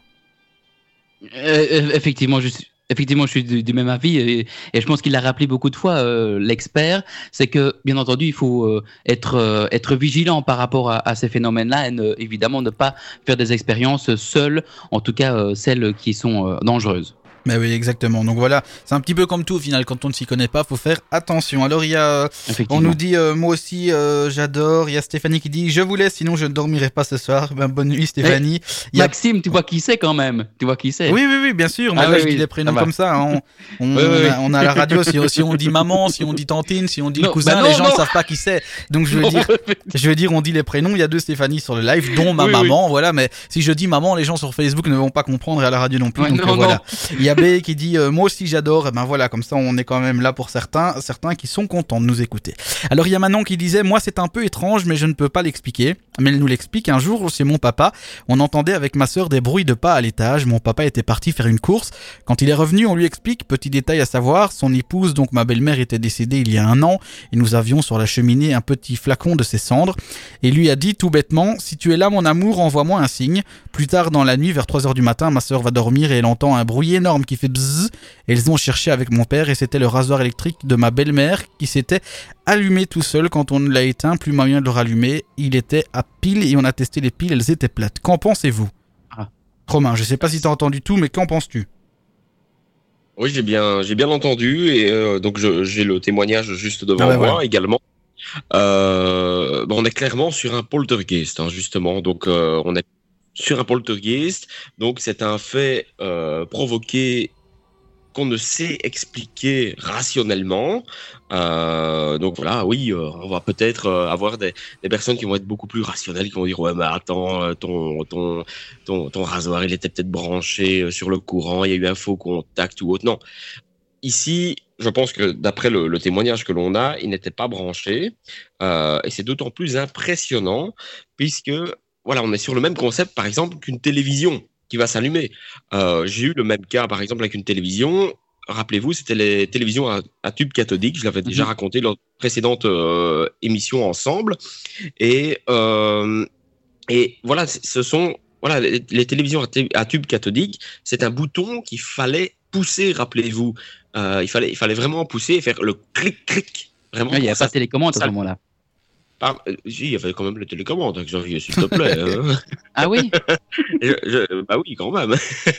effectivement, je suis. Effectivement, je suis du, même avis et, je pense qu'il a rappelé beaucoup de fois l'expert, c'est que bien entendu il faut être être vigilant par rapport à, ces phénomènes-là et évidemment ne pas faire des expériences seules, en tout cas celles qui sont dangereuses. Mais oui, exactement. Donc voilà, c'est un petit peu comme tout au final. Quand on ne s'y connaît pas, faut faire attention. Alors il y a, on nous dit, euh, moi aussi, euh, j'adore. Il y a Stéphanie qui dit, je vous laisse, sinon je ne dormirai pas ce soir. Ben, bonne nuit, Stéphanie. Il y a... Maxime, tu vois qui c'est quand même. Tu vois qui c'est. Oui, oui, oui, bien sûr. Moi, ah je dis des prénoms comme ça. Hein. On, on, a, la radio. Si, on dit maman, si on dit tantine, si on dit le cousin, bah les gens ne savent pas qui c'est. Donc je veux dire, je veux dire, on dit les prénoms. Il y a deux Stéphanie sur le live, dont ma maman. Voilà, mais si je dis maman, les gens sur Facebook ne vont pas comprendre et à la radio non plus. donc voilà. Il y a qui dit euh, moi aussi j'adore. Et eh ben voilà, comme ça on est quand même là pour certains, certains qui sont contents de nous écouter. Alors il y a Manon qui disait moi c'est un peu étrange mais je ne peux pas l'expliquer. Mais elle nous l'explique un jour c'est mon papa. On entendait avec ma sœur des bruits de pas à l'étage. Mon papa était parti faire une course. Quand il est revenu on lui explique petit détail à savoir son épouse donc ma belle-mère était décédée il y a un an et nous avions sur la cheminée un petit flacon de ses cendres et lui a dit tout bêtement si tu es là mon amour envoie-moi un signe. Plus tard dans la nuit vers 3 heures du matin ma sœur va dormir et elle entend un bruit énorme qui fait bzzz. Elles ont cherché avec mon père et c'était le rasoir électrique de ma belle-mère qui s'était allumé tout seul quand on l'a éteint. Plus moyen de le rallumer. Il était à pile et on a testé les piles, elles étaient plates. Qu'en pensez-vous? Ah. Romain, je sais pas si tu as entendu tout, mais qu'en penses-tu? Oui, j'ai bien, j'ai bien entendu et euh, donc j'ai le témoignage juste devant Ah moi également. Euh, on est clairement sur un poltergeist, hein, justement. Donc, euh, on est sur un poltergeist. Donc, c'est un fait euh, provoqué qu'on ne sait expliquer rationnellement. Euh, donc voilà, oui, euh, on va peut-être avoir des, personnes qui vont être beaucoup plus rationnelles, qui vont dire ouais mais attends, ton ton ton, rasoir il était peut-être branché sur le courant, il y a eu un faux contact ou autre. Non, ici, je pense que d'après le, témoignage que l'on a, il n'était pas branché et c'est d'autant plus impressionnant puisque voilà, on est sur le même concept par exemple qu'une télévision qui va s'allumer. Euh, J'ai eu le même cas, par exemple, avec une télévision. Rappelez-vous, c'était les télévisions à, à tube cathodique. Je l'avais déjà Mhm. raconté lors de précédentes euh, émissions ensemble. Et, euh, et voilà, ce sont voilà les, les télévisions à, tube cathodique. C'est un bouton qu'il fallait pousser. Rappelez-vous, il fallait il fallait vraiment pousser et faire le clic clic. Vraiment. Ouais, Il n'y a pas de télécommande à ce moment-là. Par- euh, si, il y avait quand même le télécommande, hein, Xavier, s'il te plaît. hein. Ah oui Je- je- bah oui, quand même.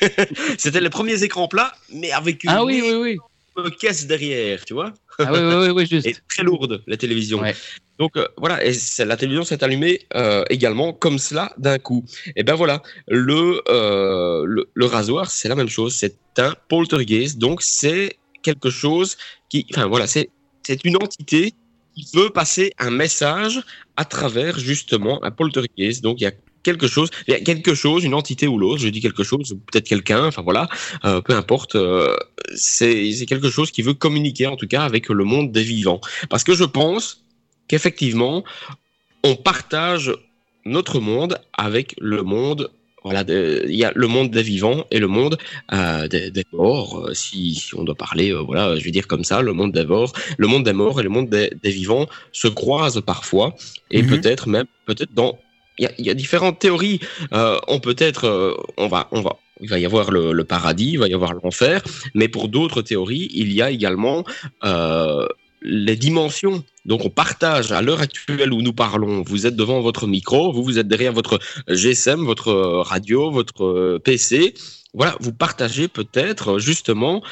C'était les premiers écrans plats, mais avec une Ah oui, oui, oui. énorme caisse derrière, tu vois. Ah oui, oui, oui, juste. Et très lourde, la télévision. Ouais. Donc euh, voilà, et la télévision s'est allumée euh, également comme cela d'un coup. Et ben voilà, le, euh, le, le rasoir, c'est la même chose. C'est un poltergeist, donc c'est quelque chose qui, enfin voilà, c'est une entité qui veut passer un message à travers justement un poltergeist. Donc il y a quelque chose, il y a quelque chose, une entité ou l'autre, je dis quelque chose, peut-être quelqu'un, enfin voilà, euh, peu importe, euh, c'est quelque chose qui veut communiquer en tout cas avec le monde des vivants. Parce que je pense qu'effectivement, on partage notre monde avec le monde. Voilà, il y a le monde des vivants et le monde euh, des, des morts, euh, si, si on doit parler, euh, voilà, je vais dire comme ça, le monde des morts, le monde des morts et le monde des, des vivants se croisent parfois et Mhm. peut-être même, peut-être dans, il y a, il y a différentes théories. Euh, on peut être, on va, on va, il va y avoir le, le paradis, il va y avoir l'enfer, mais pour d'autres théories, il y a également les dimensions. Donc on partage à l'heure actuelle où nous parlons, vous êtes devant votre micro, vous vous êtes derrière votre GSM, votre euh, radio, votre euh, PC. Voilà, vous partagez peut-être euh, justement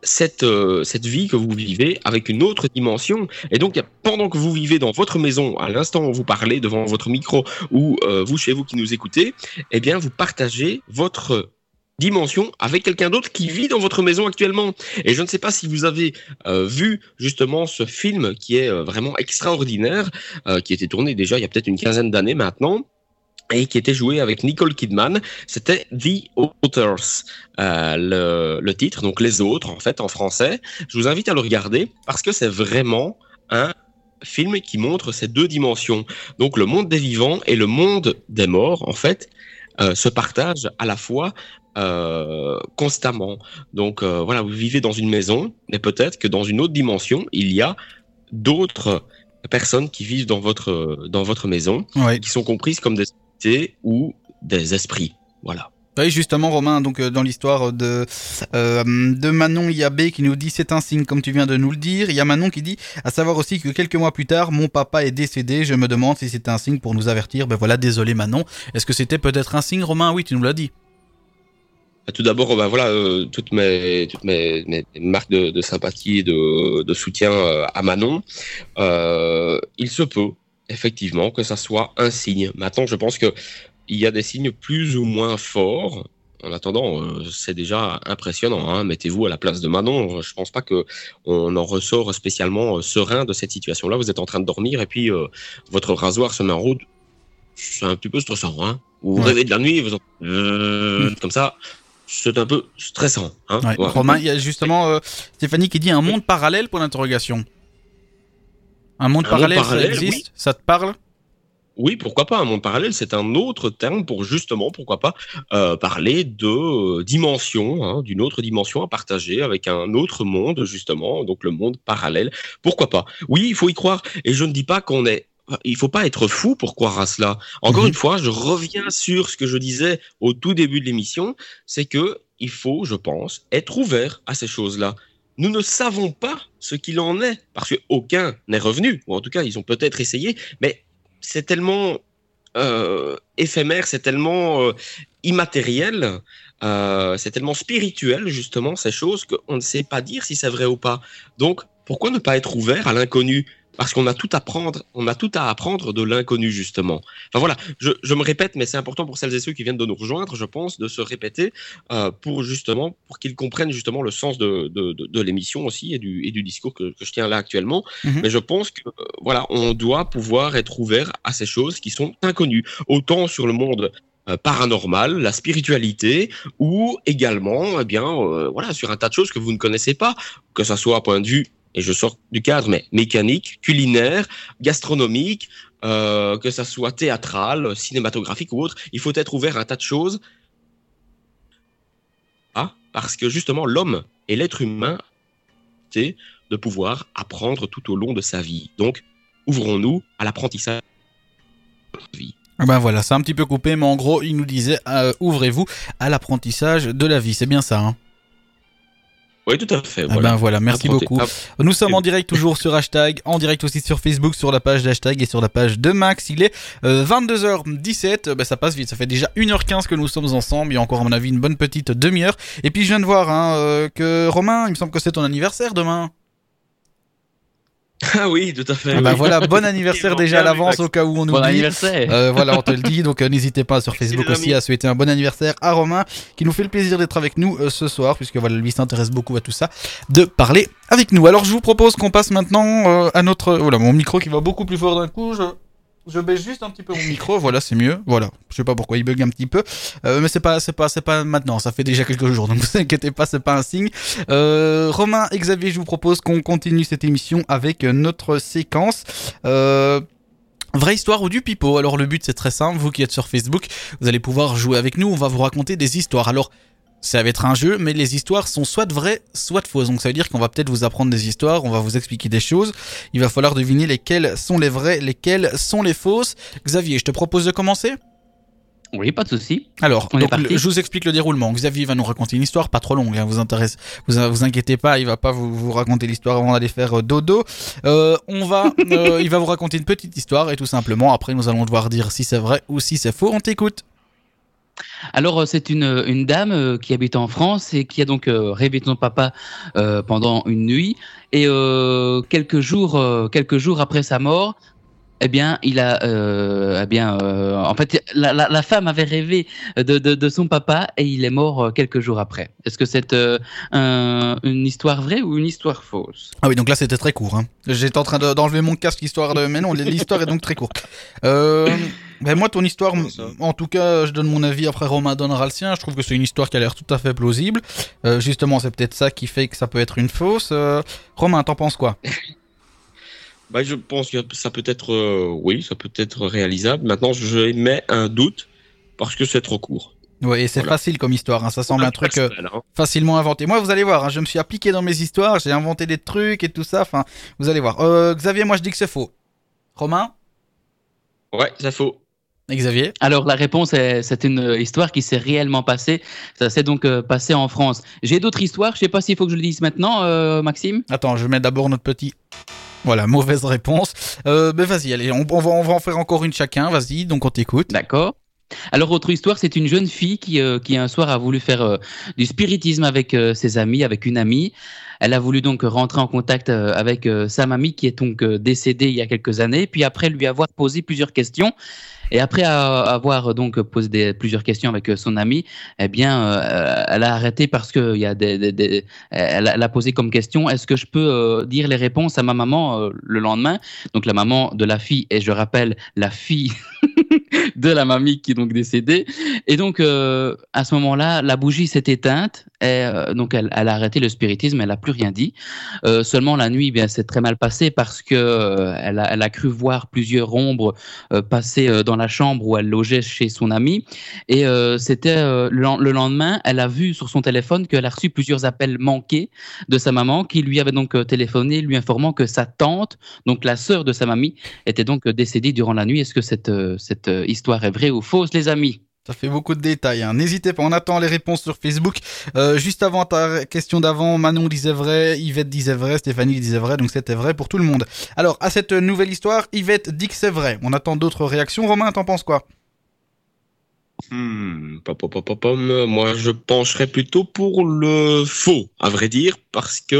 cette, cette vie que vous vivez avec une autre dimension. Et donc, pendant que vous vivez dans votre maison, à l'instant où vous parlez devant votre micro, ou vous chez vous qui nous écoutez, eh bien, vous partagez votre dimension avec quelqu'un d'autre qui vit dans votre maison actuellement. Et je ne sais pas si vous avez euh, vu justement ce film qui est euh, vraiment extraordinaire, euh, qui été tourné déjà il y a peut-être une quinzaine d'années maintenant et qui était joué avec Nicole Kidman. C'était The Authors, euh, le, titre, donc les autres en fait en français. Je vous invite à le regarder parce que c'est vraiment un film qui montre ces deux dimensions. Donc le monde des vivants et le monde des morts en fait se partagent à la fois euh, constamment. Donc euh, voilà, vous vivez dans une maison, mais peut-être que dans une autre dimension, il y a d'autres personnes qui vivent dans votre dans votre maison Ouais. qui sont comprises comme des entités ou des esprits. Voilà. Oui, justement, Romain, donc euh, dans l'histoire de euh, de Manon Yabé qui nous dit c'est un signe comme tu viens de nous le dire. Il y a Manon qui dit à savoir aussi que quelques mois plus tard, mon papa est décédé. Je me demande si c'était un signe pour nous avertir. Ben voilà, désolé Manon. Est-ce que c'était peut-être un signe, Romain? Oui, tu nous l'as dit. Tout d'abord, ben voilà, euh, toutes mes toutes mes, mes marques de, de sympathie et de, de soutien euh, à Manon. Euh, il se peut effectivement que ça soit un signe. Maintenant, je pense que il y a des signes plus ou moins forts. En attendant, euh, c'est déjà impressionnant. Hein. Mettez-vous à la place de Manon. Je pense pas que on en ressort spécialement serein de cette situation-là. Vous êtes en train de dormir et puis votre rasoir se met en route. C'est un petit peu stressant. Hein. Vous vous Ouais. réveillez de la nuit, vous euh, comme ça. C'est un peu stressant. Hein. Ouais. Voilà. Romain, il y a justement euh, Stéphanie qui dit un monde parallèle pour l'interrogation. Un monde Un monde parallèle, ça existe oui. Ça te parle? Oui, pourquoi pas un monde parallèle, c'est un autre terme pour justement, pourquoi pas, euh, parler de euh, dimension, hein, d'une autre dimension à partager avec un autre monde, justement, donc le monde parallèle. Pourquoi pas? Oui, il faut y croire, et je ne dis pas qu'on est... Il faut pas être fou pour croire à cela. Encore Mhm. une fois, je reviens sur ce que je disais au tout début de l'émission, c'est que il faut, je pense, être ouvert à ces choses-là. Nous ne savons pas ce qu'il en est, parce qu'aucun n'est revenu, ou en tout cas, ils ont peut-être essayé, mais c'est tellement euh, éphémère, c'est tellement euh, immatériel euh, c'est tellement spirituel justement ces choses qu'on ne sait pas dire si c'est vrai ou pas. Donc pourquoi ne pas être ouvert à l'inconnu? Parce qu'on a tout à apprendre, on a tout à apprendre de l'inconnu justement. Enfin voilà, je, je, me répète, mais c'est important pour celles et ceux qui viennent de nous rejoindre, je pense, de se répéter euh, pour justement pour qu'ils comprennent justement le sens de, de, de, de l'émission aussi et du, et du discours que, que, je tiens là actuellement. Mhm. Mais je pense que euh, voilà, on doit pouvoir être ouvert à ces choses qui sont inconnues, autant sur le monde euh, paranormal, la spiritualité, ou également, eh bien, euh, voilà, sur un tas de choses que vous ne connaissez pas, que ça soit à point de vue et je sors du cadre, mais mécanique, culinaire, gastronomique, euh, que ça soit théâtral, cinématographique ou autre, il faut être ouvert à un tas de choses. Ah, parce que justement, l'homme et l'être humain, c'est de pouvoir apprendre tout au long de sa vie. Donc, ouvrons-nous à l'apprentissage de la vie. Ben voilà, c'est un petit peu coupé, mais en gros, il nous disait euh, ouvrez-vous à l'apprentissage de la vie. C'est bien ça, hein Oui, tout à fait. Ah ben voilà, merci beaucoup. Ah, Nous sommes en direct toujours sur hashtag, en direct aussi sur Facebook, sur la page d'hashtag et sur la page de Max. Il est euh, 22h17, ben ça passe vite, ça fait déjà 1h15 que nous sommes ensemble, il y a encore à mon avis une bonne petite demi-heure. Et puis je viens de voir hein, euh, que Romain, il me semble que c'est ton anniversaire demain. Ah oui, tout à fait. Ah ben oui. voilà, bon anniversaire déjà à l'avance au cas où on Bon oublie. anniversaire. Euh, voilà, on te le dit, donc euh, n'hésitez pas sur Facebook aussi à souhaiter un bon anniversaire à Romain, qui nous fait le plaisir d'être avec nous euh, ce soir, puisque voilà, lui s'intéresse beaucoup à tout ça, de parler avec nous. Alors je vous propose qu'on passe maintenant euh, à notre... Voilà, mon micro qui va beaucoup plus fort d'un coup, je... Je baisse juste un petit peu mon micro, voilà, c'est mieux. Voilà, je sais pas pourquoi il bug un petit peu, Euh, mais c'est pas, c'est pas, c'est pas maintenant. Ça fait déjà quelques jours, donc vous inquiétez pas, c'est pas un signe. Euh, Romain et Xavier, je vous propose qu'on continue cette émission avec notre séquence. Euh, Vraie histoire ou du pipeau Alors le but c'est très simple, vous qui êtes sur Facebook, vous allez pouvoir jouer avec nous, on va vous raconter des histoires. Alors ça va être un jeu, mais les histoires sont soit vraies, soit fausses. Donc ça veut dire qu'on va peut-être vous apprendre des histoires, on va vous expliquer des choses. Il va falloir deviner lesquelles sont les vraies, lesquelles sont les fausses. Xavier, je te propose de commencer? Oui, pas de souci. alors, donc, le- je vous explique le déroulement. Xavier va nous raconter une histoire, pas trop longue, hein, vous intéresse, vous vous inquiétez pas, il va pas vous, vous raconter l'histoire avant d'aller faire euh, dodo. Euh, on va, euh, il va vous raconter une petite histoire et tout simplement après nous allons devoir dire si c'est vrai ou si c'est faux. On t'écoute. Alors, euh, c'est une, une dame euh, qui habite en France et qui a donc euh, rêvé de son papa euh, pendant une nuit. Et euh, quelques, jours, euh, quelques jours après sa mort, eh bien, il a, euh, eh bien, euh, en fait, la, la, femme avait rêvé de, de, son papa et il est mort euh, quelques jours après. Est-ce que c'est euh, un- une histoire vraie ou une histoire fausse? Ah oui, donc là c'était très court. Hein. J'étais en train de- d'enlever mon casque histoire de, mais non, l'histoire est donc très courte. Ben moi, ton histoire, en tout cas, je donne mon avis. Après, Romain donnera le sien. Je trouve que c'est une histoire qui a l'air tout à fait plausible. Euh, justement, c'est peut-être ça qui fait que ça peut être une fausse. Euh, Romain, t'en penses quoi? Bah, je pense que ça peut être, euh, oui, ça peut être réalisable. Maintenant, je mets un doute parce que c'est trop court. Ouais, et c'est Voilà. facile comme histoire. Hein. Ça semble un truc euh, hein. facilement inventé. Moi, vous allez voir. hein, je me suis appliqué dans mes histoires. J'ai inventé des trucs et tout ça. Enfin, vous allez voir. Euh, Xavier, moi, je dis que c'est faux. Romain? Ouais, c'est faux. Xavier Alors la réponse est c'est une histoire qui s'est réellement passée. Ça s'est donc euh, passé en France. J'ai d'autres histoires. Je sais pas s'il faut que je le dise maintenant, euh, Maxime. Attends, je mets d'abord notre petit. Voilà, mauvaise réponse. Euh, ben vas-y, allez, on, on va, on va en faire encore une chacun. Vas-y, donc on t'écoute. D'accord. Alors autre histoire, c'est une jeune fille qui, euh, qui un soir a voulu faire euh, du spiritisme avec euh, ses amis, avec une amie. Elle a voulu donc rentrer en contact avec sa mamie qui est donc décédée il y a quelques années. Puis après lui avoir posé plusieurs questions. Et après euh, avoir donc posé plusieurs questions avec euh, son amie, eh bien, euh, elle a arrêté parce que y a des, elle, a, posé comme question est-ce que je peux euh, dire les réponses à ma maman euh, le lendemain? Donc la maman de la fille et je rappelle la fille de la mamie qui est donc décédée. Et donc, euh, à ce moment-là, la bougie s'est éteinte. Et, euh, donc, elle, a arrêté le spiritisme. Elle n'a plus rien dit. Euh, seulement, la nuit, eh bien, c'est très mal passé parce que elle, a, elle a cru voir plusieurs ombres passer dans la chambre où elle logeait chez son amie. Et c'était le le lendemain, elle a vu sur son téléphone qu'elle a reçu plusieurs appels manqués de sa maman qui lui avait donc téléphoné, lui informant que sa tante, donc la sœur de sa mamie, était donc décédée durant la nuit. Est-ce que cette, cette euh, histoire est vraie ou fausse, les amis Ça fait beaucoup de détails. hein. N'hésitez pas, on attend les réponses sur Facebook. Euh, juste avant ta question d'avant, Manon disait vrai, Yvette disait vrai, Stéphanie disait vrai, donc c'était vrai pour tout le monde. Alors, à cette nouvelle histoire, Yvette dit que c'est vrai. On attend d'autres réactions. Romain, t'en penses quoi? Hmm, pom, pom, pom. Moi, je pencherais plutôt pour le faux, à vrai dire, parce que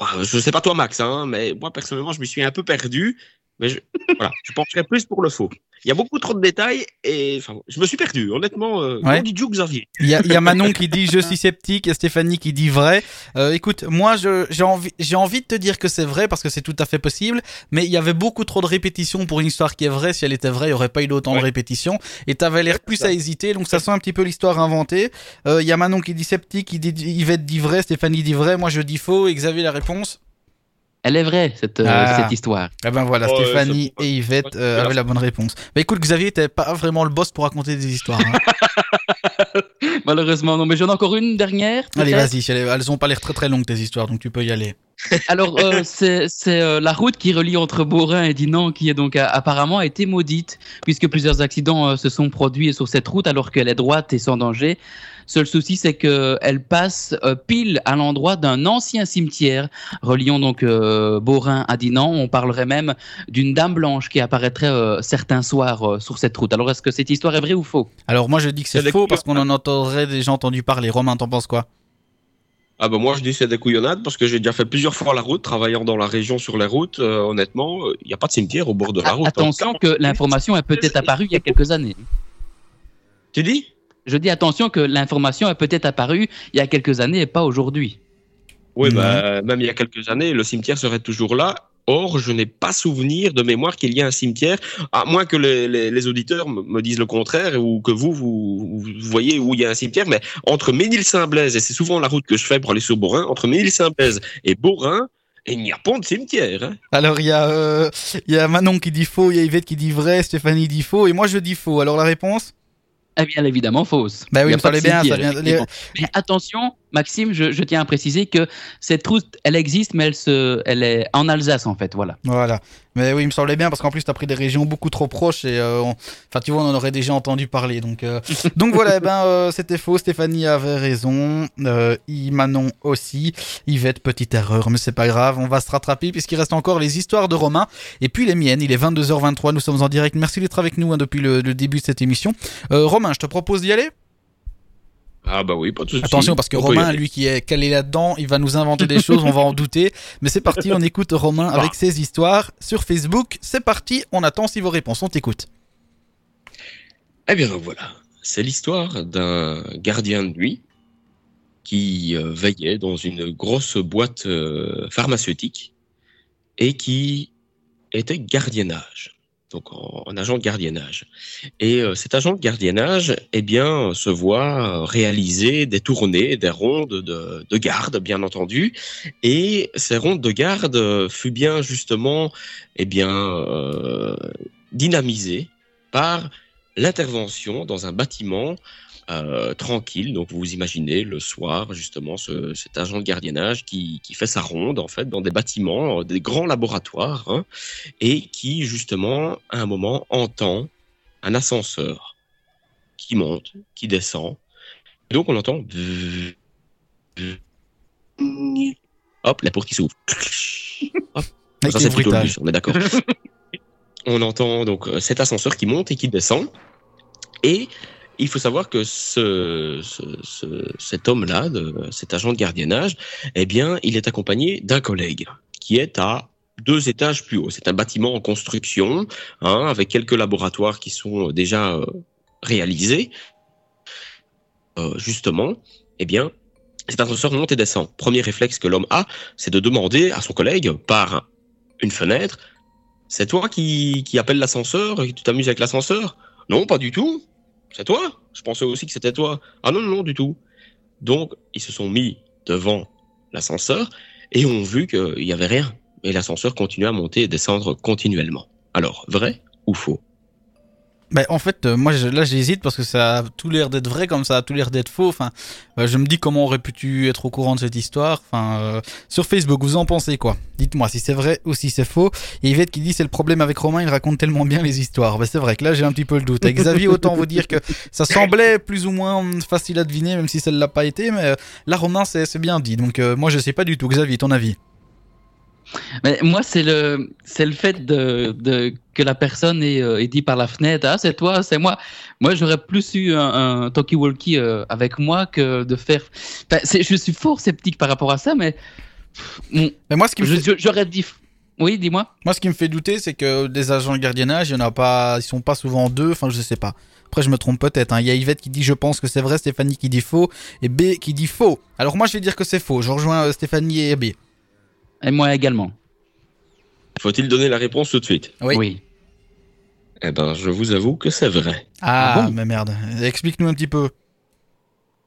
euh, je sais pas toi, Max, hein, mais moi personnellement, je me suis un peu perdu. Mais je, voilà, je pencherais plus pour le faux. Il y a beaucoup trop de détails et enfin, je me suis perdu. Honnêtement, euh, Ouais. on dit Joe Xavier. Il y, a, il y a Manon qui dit je suis sceptique et Stéphanie qui dit vrai. Euh, écoute, moi je- j'ai envie, j'ai envie de te dire que c'est vrai parce que c'est tout à fait possible, mais il y avait beaucoup trop de répétitions pour une histoire qui est vraie. Si elle était vraie, il n'y aurait pas eu d'autant de répétitions. Et t'avais l'air plus à hésiter, donc ça sent un petit peu l'histoire inventée. Euh, Il y a Manon qui dit sceptique, qui dit Yvette dit vrai, Stéphanie dit vrai, moi je dis faux. Et Xavier la réponse Elle est vraie, cette, euh, Ah. cette histoire. Eh ben voilà, Ouais, Stéphanie et Yvette euh, avaient la bonne réponse. Bah écoute, Xavier, t'es pas vraiment le boss pour raconter des histoires. hein. Malheureusement, non. Mais j'en ai encore une dernière. Allez, vas-y, elles elles ont pas l'air très très longues tes histoires, donc tu peux y aller. Alors, euh, c'est c'est, euh, la route qui relie entre Beaurain et Dinan qui est donc a- apparemment a été maudite, puisque plusieurs accidents euh, se sont produits sur cette route alors qu'elle est droite et sans danger. Seul souci, c'est qu'elle passe euh, pile à l'endroit d'un ancien cimetière reliant donc euh, Beaurain à Dinan. On parlerait même d'une dame blanche qui apparaîtrait euh, certains soirs euh, sur cette route. Alors, est-ce que cette histoire est vraie ou faux? Alors moi je dis que c'est faux parce qu'on en entendrait déjà entendu parler. Romain, t'en penses quoi? Ah ben moi je dis c'est des couillonnades parce que j'ai déjà fait plusieurs fois la route, travaillant dans la région sur les routes. euh, honnêtement, il n'y a pas de cimetière au bord de la A- route. hein. Attention que l'information est peut-être apparue il y a quelques années. Tu dis? Je dis attention que l'information est peut-être apparue il y a quelques années et pas aujourd'hui. Oui, bah, même il y a quelques années, le cimetière serait toujours là. Or, je n'ai pas souvenir de mémoire qu'il y ait un cimetière, à moins que les, les- les auditeurs me, me disent le contraire ou que vous, vous, vous voyez où il y a un cimetière. Mais entre Ménil-Saint-Blaise, et c'est souvent la route que je fais pour aller sur Borin, entre Ménil-Saint-Blaise et Borin, il n'y a pas de cimetière. hein. Alors il y, a, euh, il y a Manon qui dit faux, il y a Yvette qui dit vrai, Stéphanie dit faux et moi je dis faux. Alors la réponse? Eh bien, évidemment, fausse. Bah oui, Il me semblait bien, ça vient- effectivement. Mais attention, Maxime, je, je tiens à préciser que cette route, elle existe, mais elle, se, elle est en Alsace, en fait. Voilà. Voilà. Mais oui, il me semblait bien parce qu'en plus t'as pris des régions beaucoup trop proches et euh, enfin tu vois on en aurait déjà entendu parler donc euh, donc voilà eh ben euh, c'était faux Stéphanie avait raison euh, Manon aussi Yvette petite erreur mais c'est pas grave on va se rattraper puisqu'il reste encore les histoires de Romain et puis les miennes il est 22h23 nous sommes en direct merci d'être avec nous hein, depuis le, le début de cette émission. Euh, Romain je te propose d'y aller? Ah bah oui, pas de souci. Attention parce que On Romain, lui qui est calé là-dedans, il va nous inventer des choses, on va en douter. Mais c'est parti, on écoute Romain avec ses histoires sur Facebook. C'est parti, on attend si vos réponses, on t'écoute. Eh bien voilà, c'est l'histoire d'un gardien de nuit qui euh, veillait dans une grosse boîte euh, pharmaceutique et qui était gardiennage, donc en, en agent de gardiennage. Et euh, cet agent de gardiennage, eh bien, se voit réaliser des tournées, des rondes de, de garde, bien entendu. Et ces rondes de garde euh, fut bien justement, eh bien, euh, dynamisées par l'intervention dans un bâtiment euh, tranquille. Donc vous imaginez le soir justement ce, cet agent de gardiennage qui, qui fait sa ronde en fait dans des bâtiments, euh, des grands laboratoires, hein, et qui justement à un moment entend un ascenseur qui monte, qui descend. Et donc on entend hop la porte qui s'ouvre. Ça, c'est plutôt on est d'accord. on entend donc euh, cet ascenseur qui monte et qui descend. Et il faut savoir que ce, ce- ce- cet homme-là, cet agent de gardiennage, eh bien, il est accompagné d'un collègue qui est à deux étages plus haut. C'est un bâtiment en construction, hein, avec quelques laboratoires qui sont déjà euh, réalisés. Euh, justement, eh bien, cet ascenseur monte et descend. Premier réflexe que l'homme a, c'est de demander à son collègue par une fenêtre c'est toi qui, qui appelle l'ascenseur tu t'amuses avec l'ascenseur? Non, pas du tout. C'est toi? Je pensais aussi que c'était toi. Ah non, non, non, du tout. Donc, ils se sont mis devant l'ascenseur et ont vu qu'il n'y avait rien. Et l'ascenseur continuait à monter et descendre continuellement. Alors, vrai ou faux? Bah, en fait, euh, moi je- là j'hésite parce que ça a tout l'air d'être vrai comme ça a tout l'air d'être faux. Enfin, euh, je me dis comment aurait pu être au courant de cette histoire. Enfin, euh, sur Facebook, vous en pensez quoi? Dites-moi si c'est vrai ou si c'est faux. Et Yvette qui dit c'est le problème avec Romain, il raconte tellement bien les histoires. Bah, c'est vrai que là j'ai un petit peu le doute. Avec Xavier, autant vous dire que ça semblait plus ou moins facile à deviner, même si ça ne l'a pas été. Mais là, Romain, c'est bien dit. Donc moi je sais pas du tout. Xavier, ton avis? Mais moi, c'est le, c'est le fait de, de, que la personne ait, euh, ait dit par la fenêtre, ah, c'est toi, c'est moi. Moi, j'aurais plus eu un, un talkie-walkie euh, avec moi que de faire. Enfin, je suis fort sceptique par rapport à ça, mais. Bon, Mais moi, ce qui me fait, j'aurais dit. Oui, dis-moi. moi, ce qui me fait douter, c'est que des agents de gardiennage, il y en a pas, ils sont pas souvent deux. Enfin, je sais pas. Après, je me trompe peut-être. hein. Il y a Yvette qui dit je pense que c'est vrai, Stéphanie qui dit faux et B qui dit faux. Alors moi, je vais dire que c'est faux. Je rejoins euh, Stéphanie et B. Et moi également. Faut-il donner la réponse tout de suite Oui. Eh ben, je vous avoue que c'est vrai. Ah, Ah bon mais merde. Explique-nous un petit peu.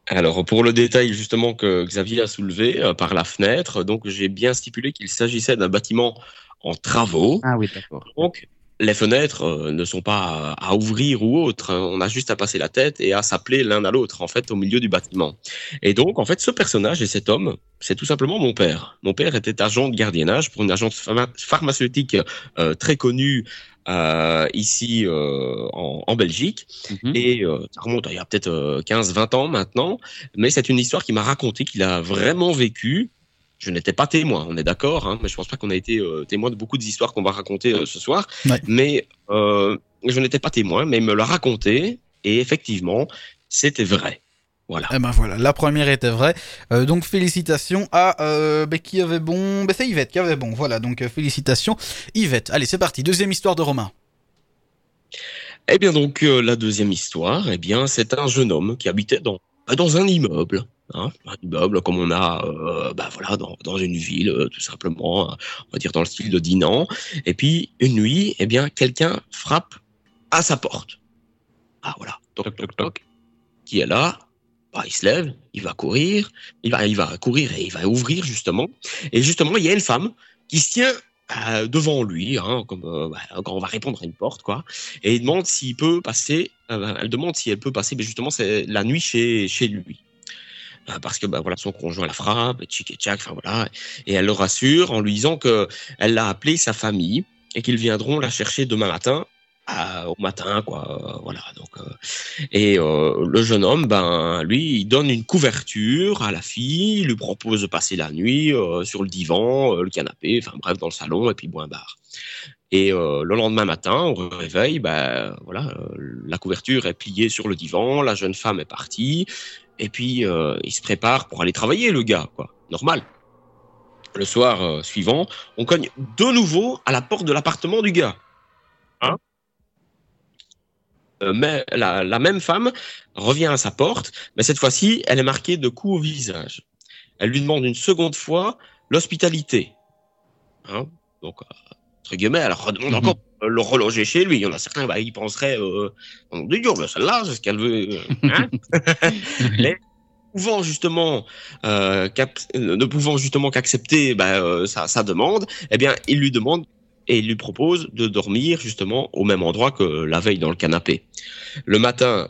Alors, pour le détail justement que Xavier a soulevé euh, par la fenêtre, donc j'ai bien stipulé qu'il s'agissait d'un bâtiment en travaux. Ah oui, d'accord. Donc, les fenêtres euh, ne sont pas à ouvrir ou autre. hein. On a juste à passer la tête et à s'appeler l'un à l'autre, en fait, au milieu du bâtiment. Et donc, en fait, ce personnage et cet homme, c'est tout simplement mon père. Mon père était agent de gardiennage pour une agence pharma- pharmaceutique euh, très connue euh, ici euh, en, en Belgique. Mhm. Et euh, ça remonte à il y a peut-être euh, 15-20 ans maintenant. Mais c'est une histoire qu'il m'a racontée, qu'il a vraiment vécue. Je n'étais pas témoin, on est d'accord, hein, mais je pense pas qu'on a été euh, témoin de beaucoup d'histoires qu'on va raconter euh, ce soir. Ouais. Mais euh, je n'étais pas témoin, mais il me l'a raconté, et effectivement, c'était vrai. Voilà. Eh ben voilà, la première était vraie. Euh, donc félicitations à euh, ben, qui avait bon. Ben, c'est Yvette qui avait bon. Voilà, donc euh, félicitations Yvette. Allez, c'est parti. Deuxième histoire de Romain. Eh bien donc la deuxième histoire, eh bien c'est un jeune homme qui habitait dans bah, dans un immeuble, hein, un immeuble comme on a euh, bah voilà dans, dans une ville euh, tout simplement, euh, on va dire dans le style de Dinan. Et puis une nuit, eh bien quelqu'un frappe à sa porte. Ah voilà, toc toc toc. Qui est là bah, il se lève, il va courir, il va il va courir et il va ouvrir justement. Et justement il y a une femme qui se tient euh, devant lui, hein, comme euh, bah, quand on va répondre à une porte quoi et il demande s'il peut passer. euh, elle demande si elle peut passer, mais justement c'est la nuit chez chez lui. Euh, Parce que bah, voilà son conjoint la frappe, tchic et tchac, enfin voilà, et elle le rassure en lui disant que elle l'a appelé sa famille et qu'ils viendront la chercher demain matin, au matin quoi, euh, voilà donc euh, et euh, le jeune homme ben lui il donne une couverture à la fille, il lui propose de passer la nuit sur le divan, le canapé, enfin bref dans le salon et puis boire un bar. Et le lendemain matin, au réveil, ben voilà, la couverture est pliée sur le divan, la jeune femme est partie, et puis euh, il se prépare pour aller travailler, le gars, quoi, normal. Le soir euh, suivant, on cogne de nouveau à la porte de l'appartement du gars. Hein Euh, mais la, la même femme revient à sa porte, mais cette fois-ci, elle est marquée de coups au visage. Elle lui demande une seconde fois l'hospitalité. Hein? Donc, euh, entre guillemets, elle redemande Mhm. encore le reloger chez lui. Il y en a certains, bah, ils penseraient, euh, oh, Dieu, mais celle-là, c'est ce qu'elle veut. euh, hein Mais pouvant justement, euh, ne pouvant justement qu'accepter bah, euh, sa, sa demande, eh bien, il lui demande et il lui propose de dormir justement au même endroit que la veille dans le canapé. Le matin,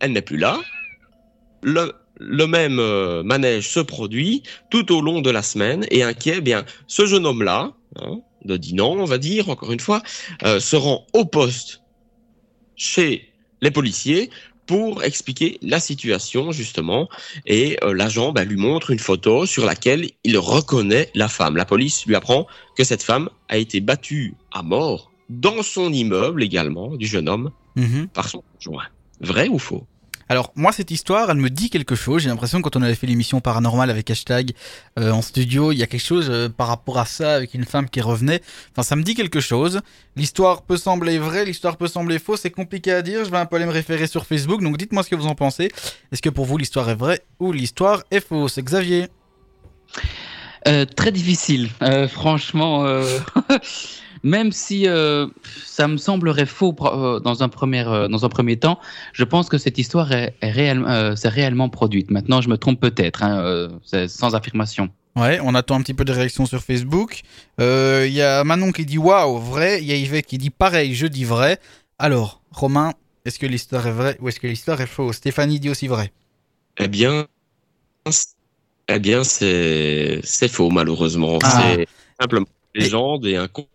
elle n'est plus là. Le, le même manège se produit tout au long de la semaine et inquiet, eh bien, ce jeune homme-là, hein, de Dinan, on va dire, encore une fois, euh, se rend au poste chez les policiers pour expliquer la situation justement et euh, l'agent bah, lui montre une photo sur laquelle il reconnaît la femme. La police lui apprend que cette femme a été battue à mort dans son immeuble également du jeune homme Mhm. par son conjoint. Vrai ou faux? Alors moi cette histoire, elle me dit quelque chose. J'ai l'impression que quand on avait fait l'émission paranormale avec hashtag euh, en studio, il y a quelque chose euh, par rapport à ça avec une femme qui revenait. Enfin ça me dit quelque chose. L'histoire peut sembler vraie, l'histoire peut sembler fausse. C'est compliqué à dire. Je vais un peu aller me référer sur Facebook. Donc dites-moi ce que vous en pensez. Est-ce que pour vous l'histoire est vraie ou l'histoire est fausse? Xavier Euh, très difficile, franchement. Même si euh, ça me semblerait faux euh, dans un premier euh, dans un premier temps, je pense que cette histoire est, est réellement euh, s'est réellement produite. Maintenant, je me trompe peut-être, hein, euh, c'est sans affirmation. Ouais, on attend un petit peu de réactions sur Facebook. Euh, Il y a Manon qui dit waouh, vrai. Il y a Yvette qui dit pareil, je dis vrai. Alors, Romain, est-ce que l'histoire est vraie ou est-ce que l'histoire est fausse? Stéphanie dit aussi vrai. Eh bien, eh bien, c'est c'est faux malheureusement. Ah. C'est simplement une légende et un conteur,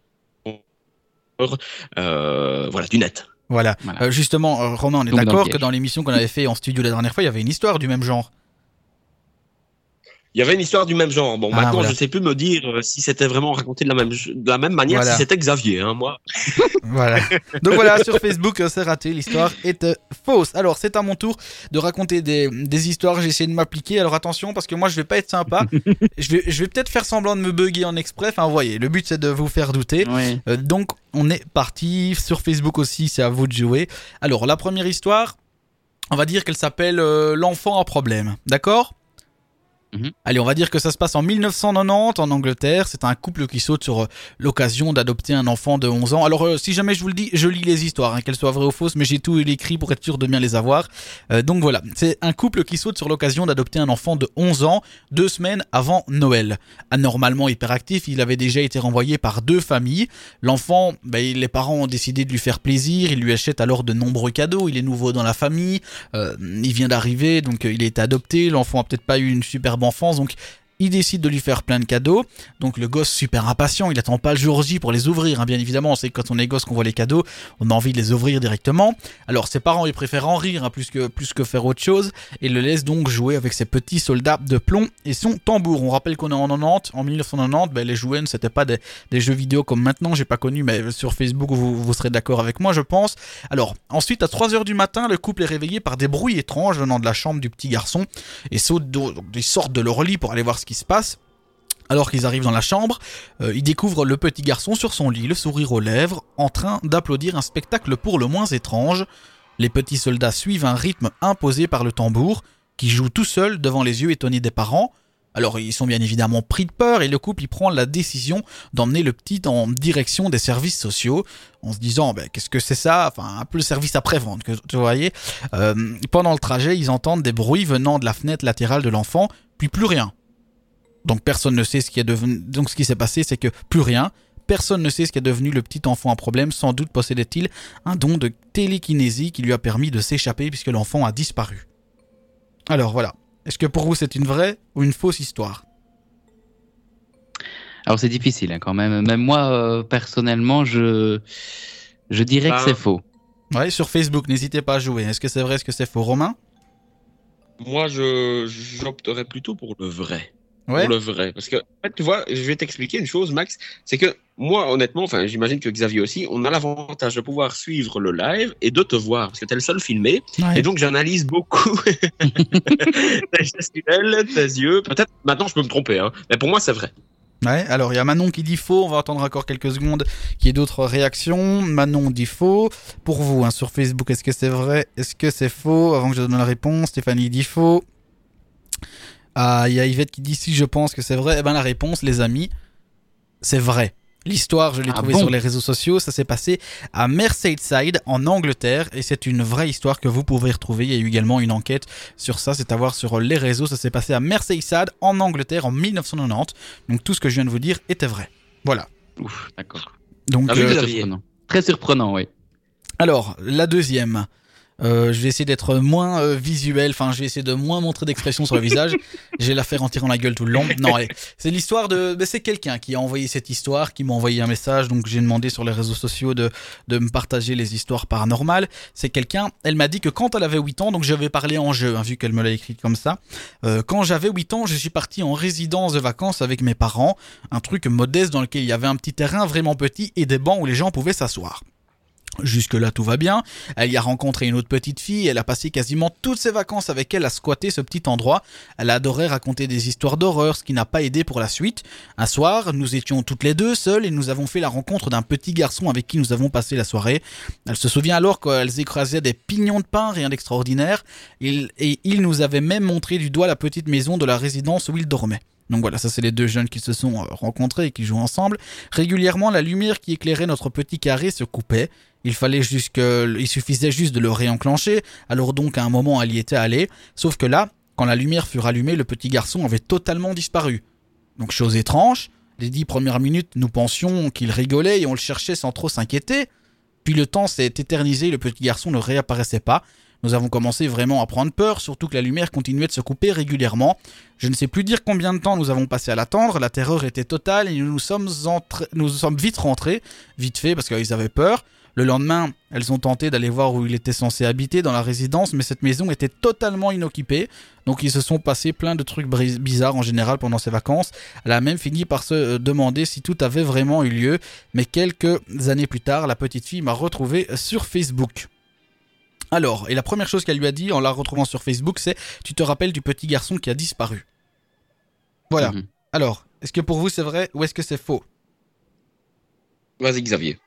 euh, voilà du net. Voilà. Voilà. Euh, justement, euh, Romain, on est d'accord que dans l'émission qu'on avait fait en studio la dernière fois, il y avait une histoire du même genre. Il y avait une histoire du même genre. Bon, Ah, maintenant, voilà. je sais plus me dire euh, si c'était vraiment raconté de la même, de la même manière, Voilà. si c'était Xavier. Hein, moi, Voilà. Donc voilà, sur Facebook, euh, c'est raté, l'histoire est euh, fausse. Alors, c'est à mon tour de raconter des, des histoires, j'ai essayé de m'appliquer. Alors attention, parce que moi, je vais pas être sympa. je vais, je vais peut-être faire semblant de me bugger en exprès. Enfin, vous voyez, le but, c'est de vous faire douter. Oui. Euh, donc, on est parti. Sur Facebook aussi, c'est à vous de jouer. Alors, la première histoire, on va dire qu'elle s'appelle euh, L'enfant à problème. D'accord? Mhm. Allez, on va dire que ça se passe en 1990 en Angleterre. C'est un couple qui saute sur euh, l'occasion d'adopter un enfant de 11 ans. Alors, euh, si jamais je vous le dis, je lis les histoires, hein, qu'elles soient vraies ou fausses, mais j'ai tout écrit pour être sûr de bien les avoir. Euh, donc voilà, c'est un couple qui saute sur l'occasion d'adopter un enfant de 11 ans deux semaines avant Noël. Anormalement hyperactif, il avait déjà été renvoyé par deux familles. L'enfant, ben, les parents ont décidé de lui faire plaisir, ils lui achètent alors de nombreux cadeaux, il est nouveau dans la famille, il vient d'arriver, donc il est adopté, l'enfant a peut-être pas eu une superbe enfance, donc il décide de lui faire plein de cadeaux. Donc le gosse super impatient, il attend pas le jour J pour les ouvrir. hein. Bien évidemment, on sait que quand on est gosse qu'on voit les cadeaux, on a envie de les ouvrir directement. Alors ses parents, ils préfèrent en rire hein, plus que plus que faire autre chose et le laissent donc jouer avec ses petits soldats de plomb et son tambour. On rappelle qu'on est en 90, en 1990, ben, les jouets ne c'était pas des, jeux vidéo comme maintenant, j'ai pas connu, mais sur Facebook vous, vous serez d'accord avec moi, je pense. Alors ensuite à 3h du matin, le couple est réveillé par des bruits étranges venant de la chambre du petit garçon et ils sortent de leur lit pour aller voir ce qui se passe. Alors qu'ils arrivent dans la chambre, euh, ils découvrent le petit garçon sur son lit, le sourire aux lèvres, en train d'applaudir un spectacle pour le moins étrange. Les petits soldats suivent un rythme imposé par le tambour, qui joue tout seul devant les yeux étonnés des parents. Alors ils sont bien évidemment pris de peur et le couple y prend la décision d'emmener le petit en direction des services sociaux en se disant ben, qu'est-ce que c'est ça? Enfin un peu le service après-vente que tu voyez. Euh, pendant le trajet ils entendent des bruits venant de la fenêtre latérale de l'enfant puis plus rien. Donc personne ne sait ce qui est devenu. Donc ce qui s'est passé, c'est que plus rien. Personne ne sait ce qui est devenu le petit enfant à problème. Sans doute possédait-il un don de télékinésie qui lui a permis de s'échapper puisque l'enfant a disparu. Alors voilà. Est-ce que pour vous c'est une vraie ou une fausse histoire? Alors c'est difficile hein, quand même. Même moi, euh, personnellement, je, je dirais Bah, que c'est faux. Ouais, sur Facebook, n'hésitez pas à jouer. Est-ce que c'est vrai, est-ce que c'est faux, Romain? Moi, je j'opterais plutôt pour le vrai. Ouais. Pour le vrai. Parce que, en fait, tu vois, je vais t'expliquer une chose, Max. C'est que moi, honnêtement, enfin, j'imagine que Xavier aussi, on a l'avantage de pouvoir suivre le live et de te voir. Parce que tu es le seul filmé. Ouais. Et donc, j'analyse beaucoup tes gestuels, tes yeux. Peut-être, maintenant, je peux me tromper, hein. Mais pour moi, c'est vrai. Ouais, alors il y a Manon qui dit faux, on va attendre encore quelques secondes qu'il y ait d'autres réactions. Manon dit faux. Pour vous, hein, sur Facebook, est-ce que c'est vrai? Est-ce que c'est faux? Avant que je donne la réponse, Stéphanie dit faux. Ah, il y a Yvette qui dit si je pense que c'est vrai. Eh ben la réponse, les amis, c'est vrai. L'histoire, je l'ai Ah trouvée bon sur les réseaux sociaux. Ça s'est passé à Merseyside, en Angleterre, et c'est une vraie histoire que vous pouvez retrouver. Il y a eu également une enquête sur ça. C'est à voir sur les réseaux. Ça s'est passé à Merseyside, en Angleterre, en 1990. Donc tout ce que je viens de vous dire était vrai. Voilà. Ouf, d'accord. Donc, Ah oui, euh, Surprenant. Très surprenant, oui. alors, la deuxième. Euh, je vais essayer d'être moins euh, visuel, enfin je vais essayer de moins montrer d'expression sur le visage. Je vais la faire en tirant la gueule tout le long. Non, allez. c'est l'histoire de... ben, c'est quelqu'un qui a envoyé cette histoire, qui m'a envoyé un message, donc j'ai demandé sur les réseaux sociaux de, de me partager les histoires paranormales. C'est quelqu'un, elle m'a dit que quand elle avait 8 ans, donc j'avais parlé en jeu, hein, vu qu'elle me l'a écrit comme ça, euh, quand j'avais 8 ans, je suis parti en résidence de vacances avec mes parents, un truc modeste dans lequel il y avait un petit terrain vraiment petit et des bancs où les gens pouvaient s'asseoir. Jusque-là, tout va bien. Elle y a rencontré une autre petite fille. Elle a passé quasiment toutes ses vacances avec elle à squatter ce petit endroit. Elle adorait raconter des histoires d'horreur, ce qui n'a pas aidé pour la suite. Un soir, nous étions toutes les deux seules et nous avons fait la rencontre d'un petit garçon avec qui nous avons passé la soirée. Elle se souvient alors qu'elles écrasaient des pignons de pain, rien d'extraordinaire. Et il nous avait même montré du doigt la petite maison de la résidence où il dormait. Donc voilà, ça c'est les deux jeunes qui se sont euh, rencontrés et qui jouent ensemble. Régulièrement, la lumière qui éclairait notre petit carré se coupait. Il fallait il suffisait juste de le réenclencher. Alors donc à un moment, elle y était allée. Sauf que là, quand la lumière fut rallumée, le petit garçon avait totalement disparu. Donc chose étrange. Les dix premières minutes, nous pensions qu'il rigolait et on le cherchait sans trop s'inquiéter. Puis le temps s'est éternisé, le petit garçon ne réapparaissait pas. Nous avons commencé vraiment à prendre peur, surtout que la lumière continuait de se couper régulièrement. Je ne sais plus dire combien de temps nous avons passé à l'attendre, la terreur était totale et nous nous sommes vite rentrés, vite fait parce qu'ils avaient peur. Le lendemain, elles ont tenté d'aller voir où il était censé habiter dans la résidence, mais cette maison était totalement inoccupée. Donc ils se sont passés plein de trucs bizarres en général pendant ces vacances. Elle a même fini par se euh, demander si tout avait vraiment eu lieu. Mais quelques années plus tard, la petite fille m'a retrouvé sur Facebook. Alors, et la première chose qu'elle lui a dit en la retrouvant sur Facebook, c'est Tu te rappelles du petit garçon qui a disparu? Voilà. Mhm. Alors, est-ce que pour vous c'est vrai ou est-ce que c'est faux? Vas-y, Xavier.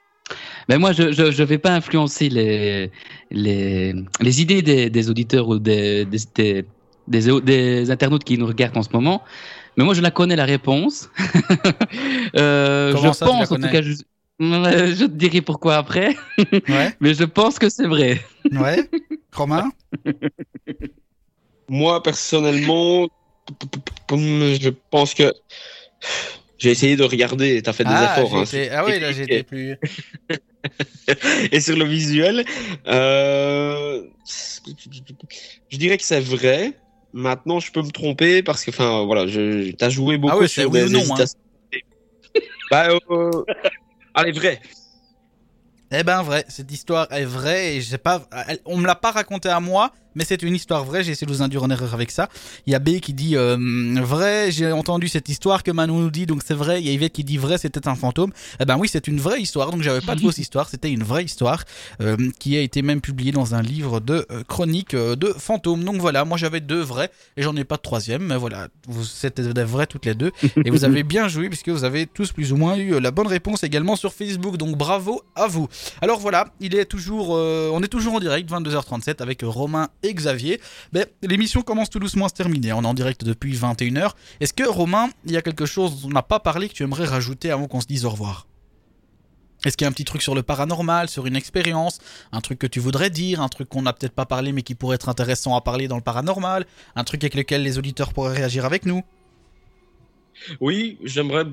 Ben moi, je je, je vais pas influencer les les, les idées des, des auditeurs ou des des, des, des, des internautes qui nous regardent en ce moment. Mais moi, je la connais la réponse. euh, Comment je ça, tu la pense, en tout cas, je, je te dirai pourquoi après. Ouais, Mais je pense que c'est vrai. ouais. Romain? Moi, personnellement, je pense que j'ai essayé de regarder. Tu as fait des ah, efforts. hein. ah oui, là été plus. Et sur le visuel, euh, je dirais que c'est vrai. Maintenant, je peux me tromper parce que, enfin, voilà, je, t'as joué beaucoup Ah ouais, sur oui des ou non, hein. Bah, euh, allez, vrai. Eh ben vrai, cette histoire est vraie et j'ai pas, on me l'a pas racontée à moi, mais c'est une histoire vraie. J'ai essayé de vous induire en erreur avec ça. Il y a B qui dit euh, vrai, j'ai entendu cette histoire que Manon nous dit, donc c'est vrai. Il y a Yvette qui dit vrai, c'était un fantôme. Eh ben oui, c'est une vraie histoire, donc j'avais pas de fausse histoire, c'était une vraie histoire euh, qui a été même publiée dans un livre de euh, chroniques euh, de fantômes. Donc voilà, moi j'avais deux vrais et j'en ai pas de troisième, mais voilà, vous c'était des vrais toutes les deux et vous avez bien joué puisque vous avez tous plus ou moins eu la bonne réponse également sur Facebook. Donc bravo à vous. Alors voilà, il est toujours, euh, on est toujours en direct, 22h37 avec Romain et Xavier. Mais l'émission commence tout doucement à se terminer. On est en direct depuis 21h. Est-ce que Romain, il y a quelque chose dont on n'a pas parlé que tu aimerais rajouter avant qu'on se dise au revoir? Est-ce qu'il y a un petit truc sur le paranormal, sur une expérience, un truc que tu voudrais dire, un truc qu'on n'a peut-être pas parlé mais qui pourrait être intéressant à parler dans le paranormal, un truc avec lequel les auditeurs pourraient réagir avec nous? Oui, j'aimerais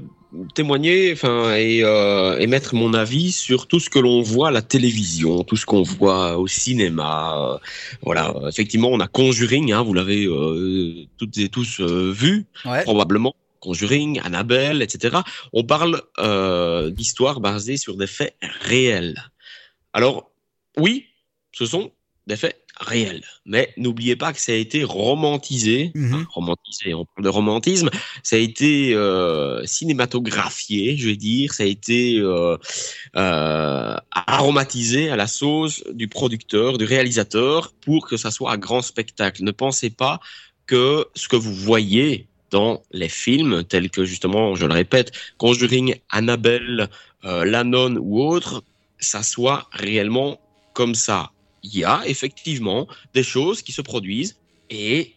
témoigner enfin, et, euh, et mettre mon avis sur tout ce que l'on voit à la télévision, tout ce qu'on voit au cinéma. euh, voilà, effectivement, on a Conjuring, hein, vous l'avez euh, toutes et tous euh, vu, Ouais. probablement. Conjuring, Annabelle, etc. On parle euh, d'histoires basées sur des faits réels. Alors, oui, ce sont des faits réels. Mais n'oubliez pas que ça a été romantisé. Mhm. Romantisé, on parle de romantisme. Ça a été euh, cinématographié, je vais dire. Ça a été euh, euh, aromatisé à la sauce du producteur, du réalisateur, pour que ça soit un grand spectacle. Ne pensez pas que ce que vous voyez dans les films, tels que justement, je le répète, Conjuring, Annabelle, La Nonne ou autres, ça soit réellement comme ça. Il y a effectivement des choses qui se produisent et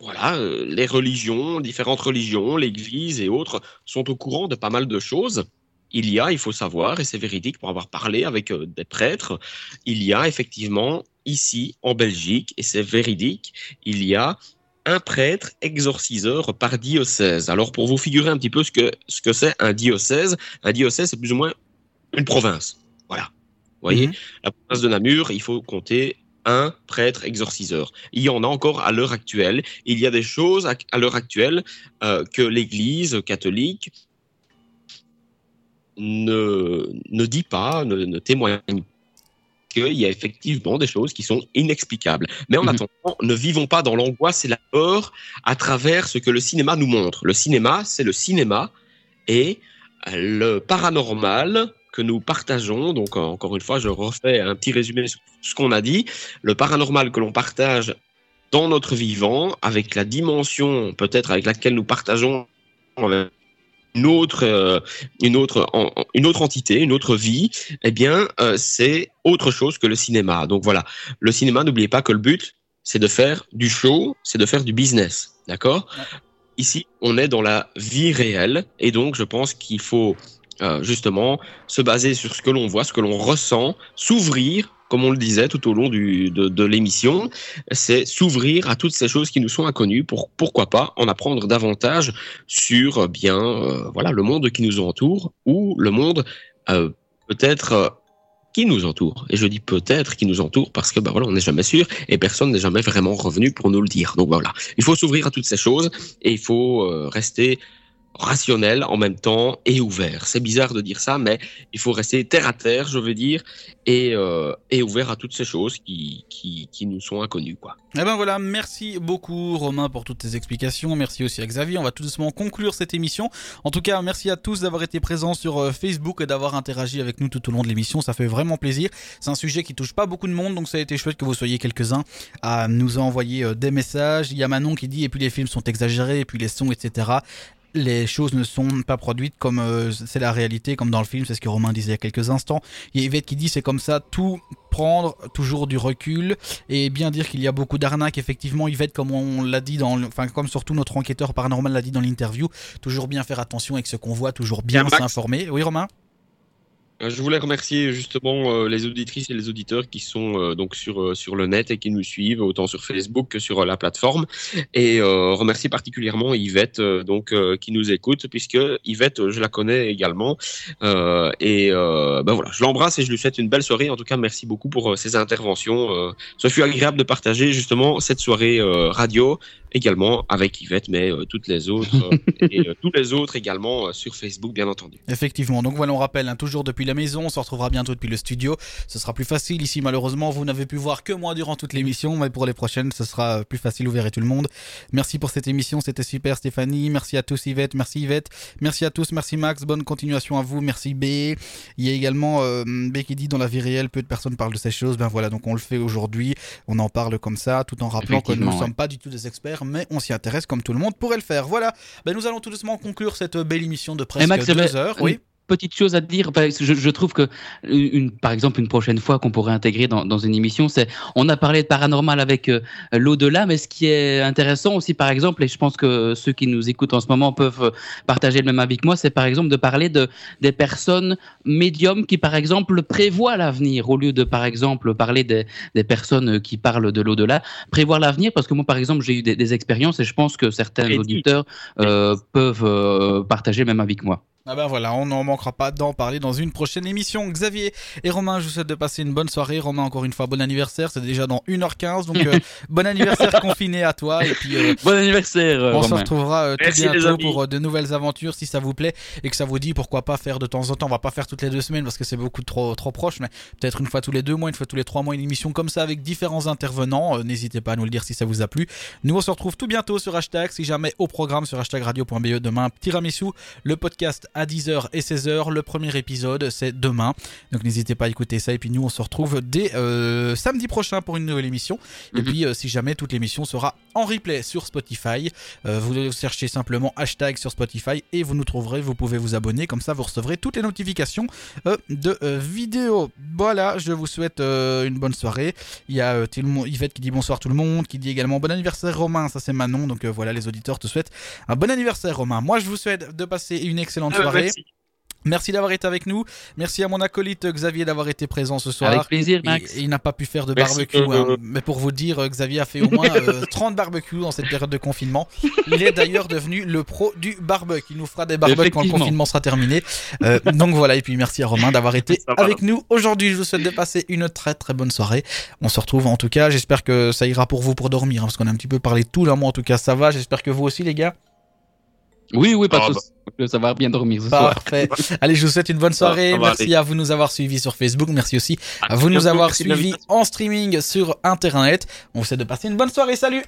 voilà, euh, les religions, différentes religions, l'Église et autres sont au courant de pas mal de choses. Il y a, il faut savoir, et c'est véridique pour avoir parlé avec euh, des prêtres, il y a effectivement ici en Belgique, et c'est véridique, il y a un prêtre exorciseur par diocèse. Alors pour vous figurer un petit peu ce que ce que c'est un diocèse, un diocèse c'est plus ou moins une province. Voyez, Mhm. la province de Namur, il faut compter un prêtre exorciseur. Il y en a encore à l'heure actuelle. Il y a des choses à, à l'heure actuelle euh, que l'Église catholique ne, ne dit pas, ne, ne témoigne qu'il y a effectivement des choses qui sont inexplicables. Mais en Mhm. attendant, ne vivons pas dans l'angoisse et la peur à travers ce que le cinéma nous montre. Le cinéma, c'est le cinéma et le paranormal que nous partageons, donc euh, encore une fois, je refais un petit résumé sur ce qu'on a dit, le paranormal que l'on partage dans notre vivant, avec la dimension peut-être avec laquelle nous partageons une autre, euh, une autre, une autre entité, une autre vie, eh bien, euh, c'est autre chose que le cinéma. Donc voilà, le cinéma, n'oubliez pas que le but, c'est de faire du show, c'est de faire du business, d'accord. Ici, on est dans la vie réelle, et donc je pense qu'il faut euh, justement se baser sur ce que l'on voit, ce que l'on ressent, s'ouvrir, comme on le disait tout au long de, l'émission, c'est s'ouvrir à toutes ces choses qui nous sont inconnues pour pourquoi pas en apprendre davantage sur euh, bien euh, voilà le monde qui nous entoure ou le monde peut-être qui nous entoure. Et je dis peut-être qui nous entoure parce que bah voilà, on n'est jamais sûr et personne n'est jamais vraiment revenu pour nous le dire. Donc voilà, il faut s'ouvrir à toutes ces choses et il faut rester rationnel en même temps et ouvert. C'est bizarre de dire ça, mais il faut rester terre à terre, je veux dire, et, euh, et ouvert à toutes ces choses qui, qui, qui nous sont inconnues. Quoi. Et ben voilà, merci beaucoup Romain pour toutes tes explications, merci aussi à Xavier, on va tout doucement conclure cette émission. En tout cas, merci à tous d'avoir été présents sur euh, Facebook et d'avoir interagi avec nous tout au long de l'émission, ça fait vraiment plaisir. C'est un sujet qui touche pas beaucoup de monde, donc ça a été chouette que vous soyez quelques-uns à nous envoyer euh, des messages. Il y a Manon qui dit, et puis les films sont exagérés, et puis les sons, etc les choses ne sont pas produites comme euh, c'est la réalité, comme dans le film, c'est ce que Romain disait il y a quelques instants. Il y a Yvette qui dit c'est comme ça, tout prendre toujours du recul et bien dire qu'il y a beaucoup d'arnaques. Effectivement, Yvette, comme on l'a dit dans, enfin comme surtout notre enquêteur paranormal l'a dit dans l'interview, toujours bien faire attention avec ce qu'on voit, toujours bien s'informer. Oui, Romain? Euh, je voulais remercier justement euh, les auditrices et les auditeurs qui sont euh, donc sur sur le net et qui nous suivent autant sur Facebook que sur la plateforme. Et remercier particulièrement Yvette donc qui nous écoute puisque Yvette je la connais également. Et ben voilà je l'embrasse et je lui souhaite une belle soirée. En tout cas merci beaucoup pour ses interventions. Ce fut agréable de partager justement cette soirée radio également avec Yvette mais toutes les autres et tous les autres également sur Facebook bien entendu effectivement donc voilà on rappelle hein, toujours depuis la maison. On se retrouvera bientôt depuis le studio. Ce sera plus facile ici. Malheureusement, vous n'avez pu voir que moi durant toute l'émission, mais pour les prochaines, ce sera plus facile. Vous verrez tout le monde. Merci pour cette émission. C'était super, Stéphanie. Merci à tous, Yvette. Merci, Yvette. Merci à tous. Merci, Max. Bonne continuation à vous. Merci, B. Il y a également euh, B qui dit dans la vie réelle, peu de personnes parlent de ces choses. Ben voilà, donc on le fait aujourd'hui. On en parle comme ça, tout en rappelant que nous ne sommes pas du tout des experts, mais on s'y intéresse comme tout le monde pourrait le faire. Voilà. Ben, nous allons tout doucement conclure cette belle émission de presque deux heures. Oui petite chose à dire. Je, je, trouve que, une, par exemple, une prochaine fois qu'on pourrait intégrer dans, dans une émission, c'est on a parlé de paranormal avec euh, l'au-delà, mais ce qui est intéressant aussi, par exemple, et je pense que ceux qui nous écoutent en ce moment peuvent euh, partager le même avis que moi, c'est par exemple de parler de des personnes médiums qui, par exemple, prévoient l'avenir au lieu de, par exemple, parler des, des personnes qui parlent de l'au-delà, prévoir l'avenir, parce que moi, par exemple, j'ai eu des, des, expériences et je pense que certains auditeurs euh, peuvent euh, partager le même avis que moi. Ah ben voilà, on n'en manquera pas d'en parler dans une prochaine émission. Xavier et Romain, je vous souhaite de passer une bonne soirée. Romain, encore une fois, bon anniversaire. C'est déjà dans 1h15, donc euh, bon anniversaire confiné à toi. Et puis, euh, bon anniversaire. on se retrouvera euh, tout bientôt pour de nouvelles aventures si ça vous plaît et que ça vous dit pourquoi pas faire de temps en temps. On va pas faire toutes les deux semaines parce que c'est beaucoup trop trop proche, mais peut-être une fois tous les deux mois, une fois tous les trois mois, une émission comme ça avec différents intervenants. N'hésitez pas à nous le dire si ça vous a plu. Nous on se retrouve tout bientôt sur hashtag. Si jamais au programme sur hashtag radio.be demain, tiramisu, le podcast à 10h et 16h. Le premier épisode, c'est demain. Donc n'hésitez pas à écouter ça. Et puis nous, on se retrouve dès euh, samedi prochain pour une nouvelle émission. Et mhm. puis, euh, si jamais toute l'émission sera en replay sur Spotify, euh, vous cherchez simplement hashtag sur Spotify et vous nous trouverez. Vous pouvez vous abonner. Comme ça, vous recevrez toutes les notifications de vidéos. Voilà, je vous souhaite une bonne soirée. Il y a Yvette qui dit bonsoir tout le monde, qui dit également bon anniversaire Romain. Ça, c'est Manon. Donc voilà, les auditeurs te souhaitent un bon anniversaire Romain. Moi, je vous souhaite de passer une excellente ah, soirée. Merci d'avoir été avec nous. Merci à mon acolyte Xavier d'avoir été présent ce soir. Avec plaisir, Max. Il, n'a pas pu faire de barbecue, hein. mais pour vous dire, Xavier a fait au moins 30 euh, barbecues dans cette période de confinement. Il est d'ailleurs devenu le pro du barbecue. Il nous fera des barbecues quand le confinement sera terminé. Euh, donc voilà, et puis merci à Romain d'avoir été avec nous aujourd'hui. Je vous souhaite de passer une très très bonne soirée. On se retrouve en tout cas. J'espère que ça ira pour vous pour dormir, hein, parce qu'on a un petit peu parlé de tout. Là, moi en tout cas, ça va. J'espère que vous aussi, les gars. Oui, oui, pas de ah, soucis. Bah. Ça va bien dormir ce Parfait. Allez, je vous souhaite une bonne soirée. Merci à vous de nous avoir suivis sur Facebook. Merci aussi à vous de nous avoir suivis en streaming sur Internet. On vous souhaite de passer une bonne soirée. Salut